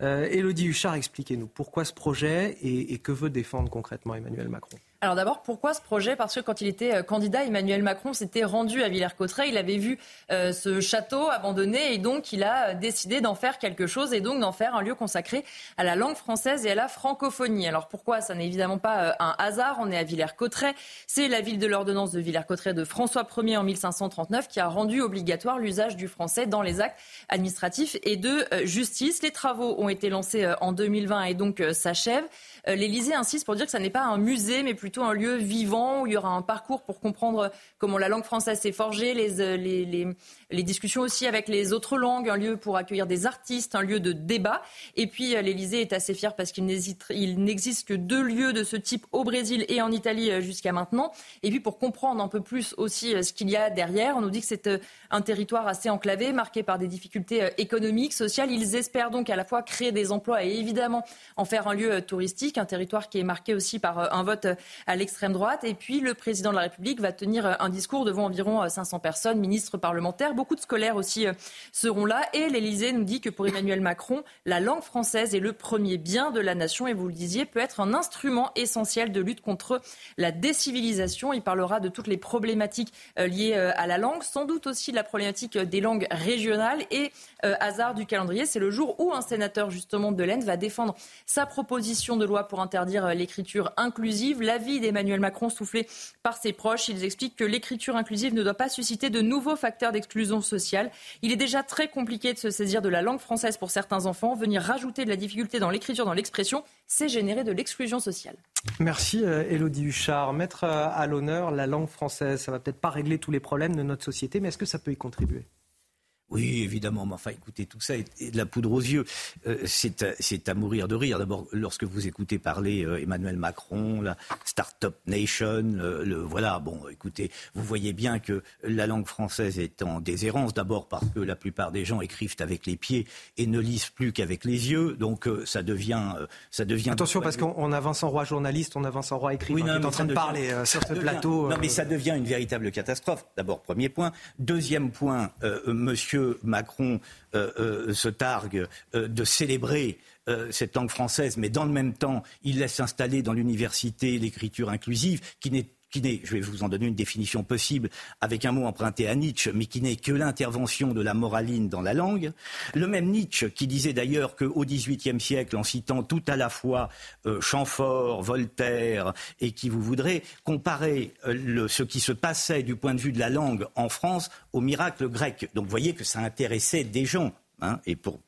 Elodie Huchard, expliquez-nous pourquoi ce projet et, que veut défendre concrètement Emmanuel Macron? Alors d'abord, pourquoi ce projet? Parce que quand il était euh, candidat, Emmanuel Macron s'était rendu à Villers-Cotterêts. Il avait vu euh, ce château abandonné et donc il a euh, décidé d'en faire quelque chose et donc d'en faire un lieu consacré à la langue française et à la francophonie. Alors pourquoi? Ça n'est évidemment pas un hasard. On est à Villers-Cotterêts. C'est la ville de l'ordonnance de Villers-Cotterêts de François Ier en 1539 qui a rendu obligatoire l'usage du français dans les actes administratifs et de justice. Les travaux ont été lancés en 2020 et donc s'achèvent. L'Élysée insiste pour dire que ça n'est pas un musée mais plutôt un lieu vivant où il y aura un parcours pour comprendre comment la langue française s'est forgée, les, euh, discussions aussi avec les autres langues, un lieu pour accueillir des artistes, un lieu de débat. Et puis euh, l'Élysée est assez fier parce qu'il n'existe que deux lieux de ce type au Brésil et en Italie euh, jusqu'à maintenant. Et puis pour comprendre un peu plus aussi ce qu'il y a derrière, on nous dit que c'est un territoire assez enclavé, marqué par des difficultés économiques, sociales. Ils espèrent donc à la fois créer des emplois et évidemment en faire un lieu touristique, un territoire qui est marqué aussi par un vote à l'extrême droite. Et puis le président de la République va tenir euh, un discours devant environ 500 euh, personnes, ministres, parlementaires. Beaucoup de scolaires aussi euh, seront là. Et l'Élysée nous dit que pour Emmanuel Macron, la langue française est le premier bien de la nation et vous le disiez, peut être un instrument essentiel de lutte contre la décivilisation. Il parlera de toutes les problématiques liées à la langue, sans doute aussi de la problématique des langues régionales. Et hasard du calendrier, c'est le jour où un sénateur justement de l'Aisne va défendre sa proposition de loi pour interdire l'écriture inclusive. L'avis d'Emmanuel Macron soufflé par ses proches. Ils expliquent que l'écriture inclusive ne doit pas susciter de nouveaux facteurs d'exclusion sociale. Il est déjà très compliqué de se saisir de la langue française pour certains enfants. Venir rajouter de la difficulté dans l'écriture, dans l'expression, c'est générer de l'exclusion sociale. Merci Elodie euh, Huchard. Mettre euh, à l'honneur la langue française, ça va peut-être pas régler tous les problèmes de notre société, mais est-ce que ça peut y contribuer? Oui, évidemment, mais enfin, écoutez, tout ça est, de la poudre aux yeux. Euh, c'est à, mourir de rire. D'abord, lorsque vous écoutez parler euh, Emmanuel Macron, la Start-up Nation, le, voilà, bon, écoutez, vous voyez bien que la langue française est en déshérence. D'abord parce que la plupart des gens écrivent avec les pieds et ne lisent plus qu'avec les yeux. Donc, euh, ça devient, ça devient. Attention, parce qu'on a Vincent Roy journaliste, on a Vincent Roy écrivain qui est en train de parler sur ce plateau. Non, mais ça devient une véritable catastrophe. D'abord, premier point. Deuxième point, Monsieur Macron euh, euh, se targue euh, de célébrer cette langue française, mais dans le même temps, il laisse installer dans l'université l'écriture inclusive, qui n'est qui n'est, je vais vous en donner une définition possible avec un mot emprunté à Nietzsche, mais qui n'est que l'intervention de la moraline dans la langue. Le même Nietzsche qui disait d'ailleurs qu'au XVIIIe siècle, en citant tout à la fois euh, Chamfort, Voltaire et qui vous voudrez, comparait euh, ce qui se passait du point de vue de la langue en France au miracle grec. Donc vous voyez que ça intéressait des gens. Hein, et pour,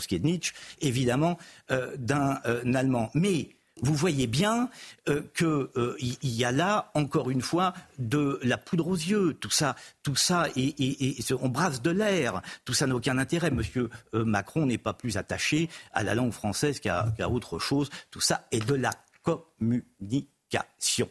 ce qui est de Nietzsche, évidemment, euh, d'un Allemand. Mais vous voyez bien euh, qu'il euh, y a là, encore une fois, de la poudre aux yeux. Tout ça, tout ça, et, on brasse de l'air. Tout ça n'a aucun intérêt. Monsieur euh, Macron n'est pas plus attaché à la langue française qu'à autre chose. Tout ça est de la communication.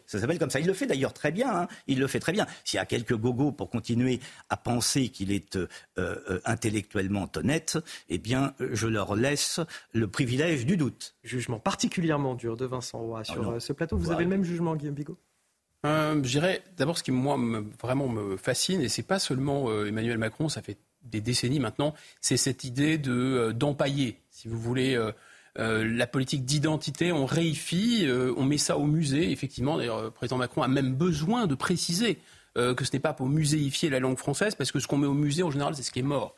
Ça s'appelle comme ça. Il le fait d'ailleurs très bien. Hein. Il le fait très bien. S'il y a quelques gogos pour continuer à penser qu'il est euh, euh, intellectuellement honnête, eh bien, je leur laisse le privilège du doute. Jugement particulièrement dur de Vincent Roy sur euh, ce plateau. Vous avez le même jugement, Guillaume Bigot? Je dirais d'abord ce qui moi vraiment me fascine, et c'est pas seulement Emmanuel Macron, ça fait des décennies maintenant, c'est cette idée de d'empailler, si vous voulez euh, la politique d'identité, on réifie, euh, on met ça au musée. Effectivement, d'ailleurs, le président Macron a même besoin de préciser euh, que ce n'est pas pour muséifier la langue française, parce que ce qu'on met au musée, en général, c'est ce qui est mort.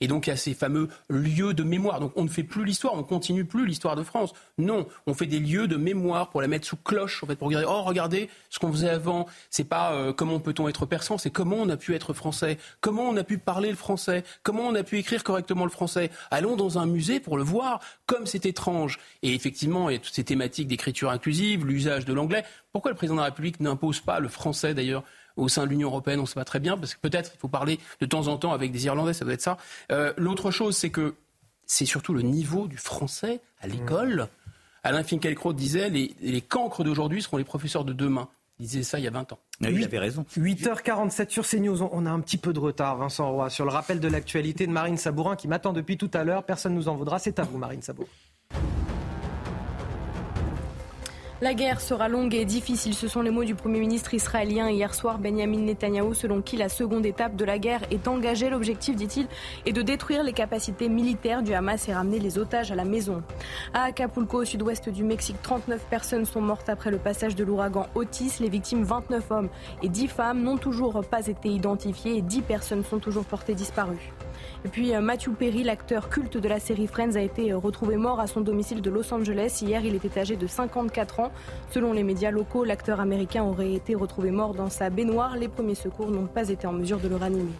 Et donc a ces fameux lieux de mémoire. Donc on ne fait plus l'histoire, on continue plus l'histoire de France. Non, on fait des lieux de mémoire pour la mettre sous cloche, en fait, pour regarder, oh regardez ce qu'on faisait avant. C'est pas euh, comment peut-on être persan, c'est comment on a pu être français, comment on a pu parler le français, comment on a pu écrire correctement le français. Allons dans un musée pour le voir, comme c'est étrange. Et effectivement, il y a toutes ces thématiques d'écriture inclusive, l'usage de l'anglais. Pourquoi le président de la République n'impose pas le français d'ailleurs au sein de l'Union européenne, on ne sait pas très bien, parce que peut-être il faut parler de temps en temps avec des Irlandais, ça doit être ça. Euh, l'autre chose, c'est que c'est surtout le niveau du français à l'école. Alain Finkielkraut disait les, les cancres d'aujourd'hui seront les professeurs de demain. Il disait ça il y a 20 ans. il avait raison. 8h47 sur CNews. On a un petit peu de retard, Vincent Roy, sur le rappel de l'actualité de Marine Sabourin qui m'attend depuis tout à l'heure. Personne ne nous en voudra. C'est à vous, Marine Sabourin. La guerre sera longue et difficile. Ce sont les mots du Premier ministre israélien hier soir, Benjamin Netanyahou, selon qui la seconde étape de la guerre est engagée. L'objectif, dit-il, est de détruire les capacités militaires du Hamas et ramener les otages à la maison. À Acapulco, au sud-ouest du Mexique, 39 personnes sont mortes après le passage de l'ouragan Otis. Les victimes, 29 hommes et 10 femmes, n'ont toujours pas été identifiées et 10 personnes sont toujours portées disparues. Et puis euh, Matthew Perry, l'acteur culte de la série Friends, a été euh, retrouvé mort à son domicile de Los Angeles. Hier, il était âgé de 54 ans. Selon les médias locaux, l'acteur américain aurait été retrouvé mort dans sa baignoire. Les premiers secours n'ont pas été en mesure de le ranimer.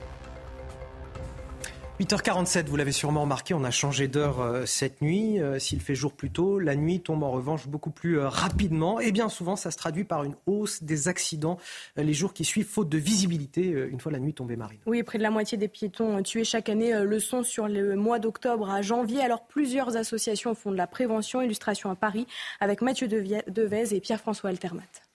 8h47, vous l'avez sûrement remarqué, on a changé d'heure euh, cette nuit. Euh, s'il fait jour plus tôt, la nuit tombe en revanche beaucoup plus euh, rapidement. Et bien souvent, ça se traduit par une hausse des accidents les jours qui suivent, faute de visibilité, une fois la nuit tombée, Marine. Oui, près de la moitié des piétons tués chaque année le sont sur le mois d'octobre à janvier. Alors plusieurs associations font de la prévention, illustration à Paris, avec Mathieu Devez et Pierre-François Altermat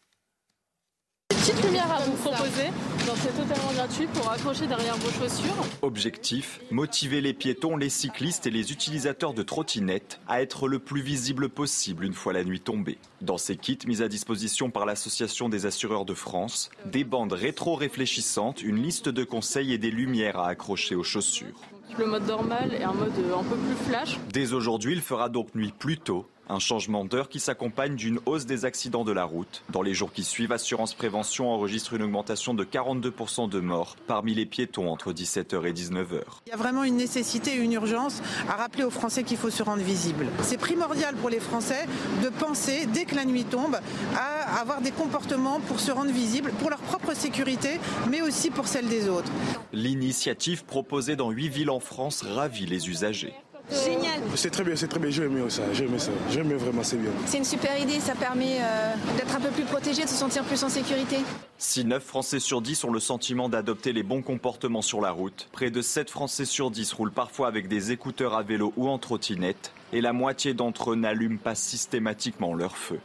petite lumière à vous proposer, donc c'est totalement gratuit pour accrocher derrière vos chaussures. Objectif motiver les piétons, les cyclistes et les utilisateurs de trottinettes à être le plus visible possible une fois la nuit tombée. Dans ces kits mis à disposition par l'Association des assureurs de France, des bandes rétro-réfléchissantes, une liste de conseils et des lumières à accrocher aux chaussures. Le mode normal et un mode un peu plus flash. Dès aujourd'hui, il fera donc nuit plus tôt un changement d'heure qui s'accompagne d'une hausse des accidents de la route. Dans les jours qui suivent, Assurance Prévention enregistre une augmentation de 42% de morts parmi les piétons entre 17h et 19h. Il y a vraiment une nécessité et une urgence à rappeler aux Français qu'il faut se rendre visible. C'est primordial pour les Français de penser, dès que la nuit tombe, à avoir des comportements pour se rendre visible, pour leur propre sécurité, mais aussi pour celle des autres. L'initiative proposée dans 8 villes en France ravit les usagers. Génial. C'est très bien, c'est très bien. J'aime ça, j'aime ça. J'aime vraiment, c'est bien. C'est une super idée, ça permet euh, d'être un peu plus protégé, de se sentir plus en sécurité. Si 9 Français sur 10 ont le sentiment d'adopter les bons comportements sur la route, près de 7 Français sur 10 roulent parfois avec des écouteurs à vélo ou en trottinette, et la moitié d'entre eux n'allument pas systématiquement leur feu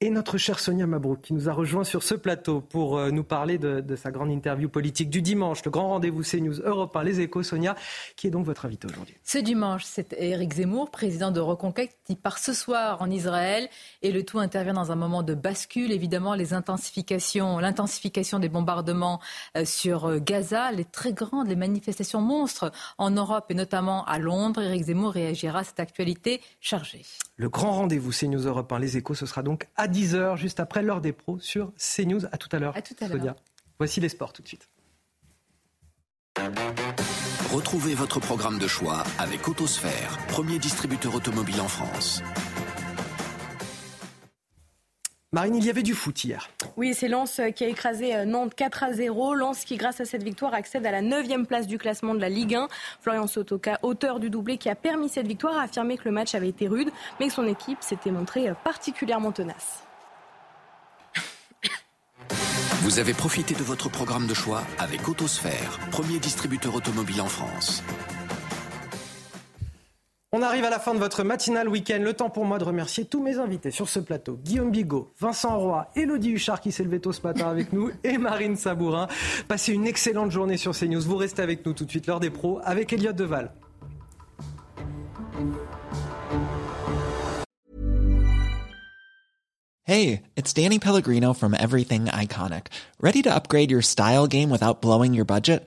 et notre chère Sonia Mabrouk qui nous a rejoint sur ce plateau pour euh, nous parler de, sa grande interview politique du dimanche, le grand rendez-vous CNews Europe 1, Les Échos. Sonia, qui est donc votre invité aujourd'hui Ce dimanche, c'est Éric Zemmour, président de Reconquête, qui part ce soir en Israël et le tout intervient dans un moment de bascule. Évidemment, les intensifications, l'intensification des bombardements euh, sur euh, Gaza, les très grandes, les manifestations monstres en Europe et notamment à Londres. Éric Zemmour réagira à cette actualité chargée. Le grand rendez-vous CNews Europe 1, Les Échos, ce sera donc à 10h, juste après l'heure des pros sur CNews. À tout à l'heure. À tout à l'heure. Voici les sports tout de suite. Retrouvez votre programme de choix avec Autosphère, premier distributeur automobile en France. Marine, il y avait du foot hier. Oui, c'est Lens qui a écrasé euh, Nantes 4 à 0. Lens qui, grâce à cette victoire, accède à la 9 place du classement de la Ligue 1. Florian Sotoka, auteur du doublé qui a permis cette victoire, a affirmé que le match avait été rude, mais que son équipe s'était montrée euh, particulièrement tenace. Vous avez profité de votre programme de choix avec Autosphère, premier distributeur automobile en France. On arrive à la fin de votre matinale week-end. Le temps pour moi de remercier tous mes invités sur ce plateau. Guillaume Bigot, Vincent Roy, Elodie Huchard qui s'est levé tôt ce matin avec nous et Marine Sabourin. Passez une excellente journée sur CNews. Vous restez avec nous tout de suite, l'heure des pros, avec Elliot Deval. Hey, it's Danny Pellegrino from Everything Iconic. Ready to upgrade your style game without blowing your budget?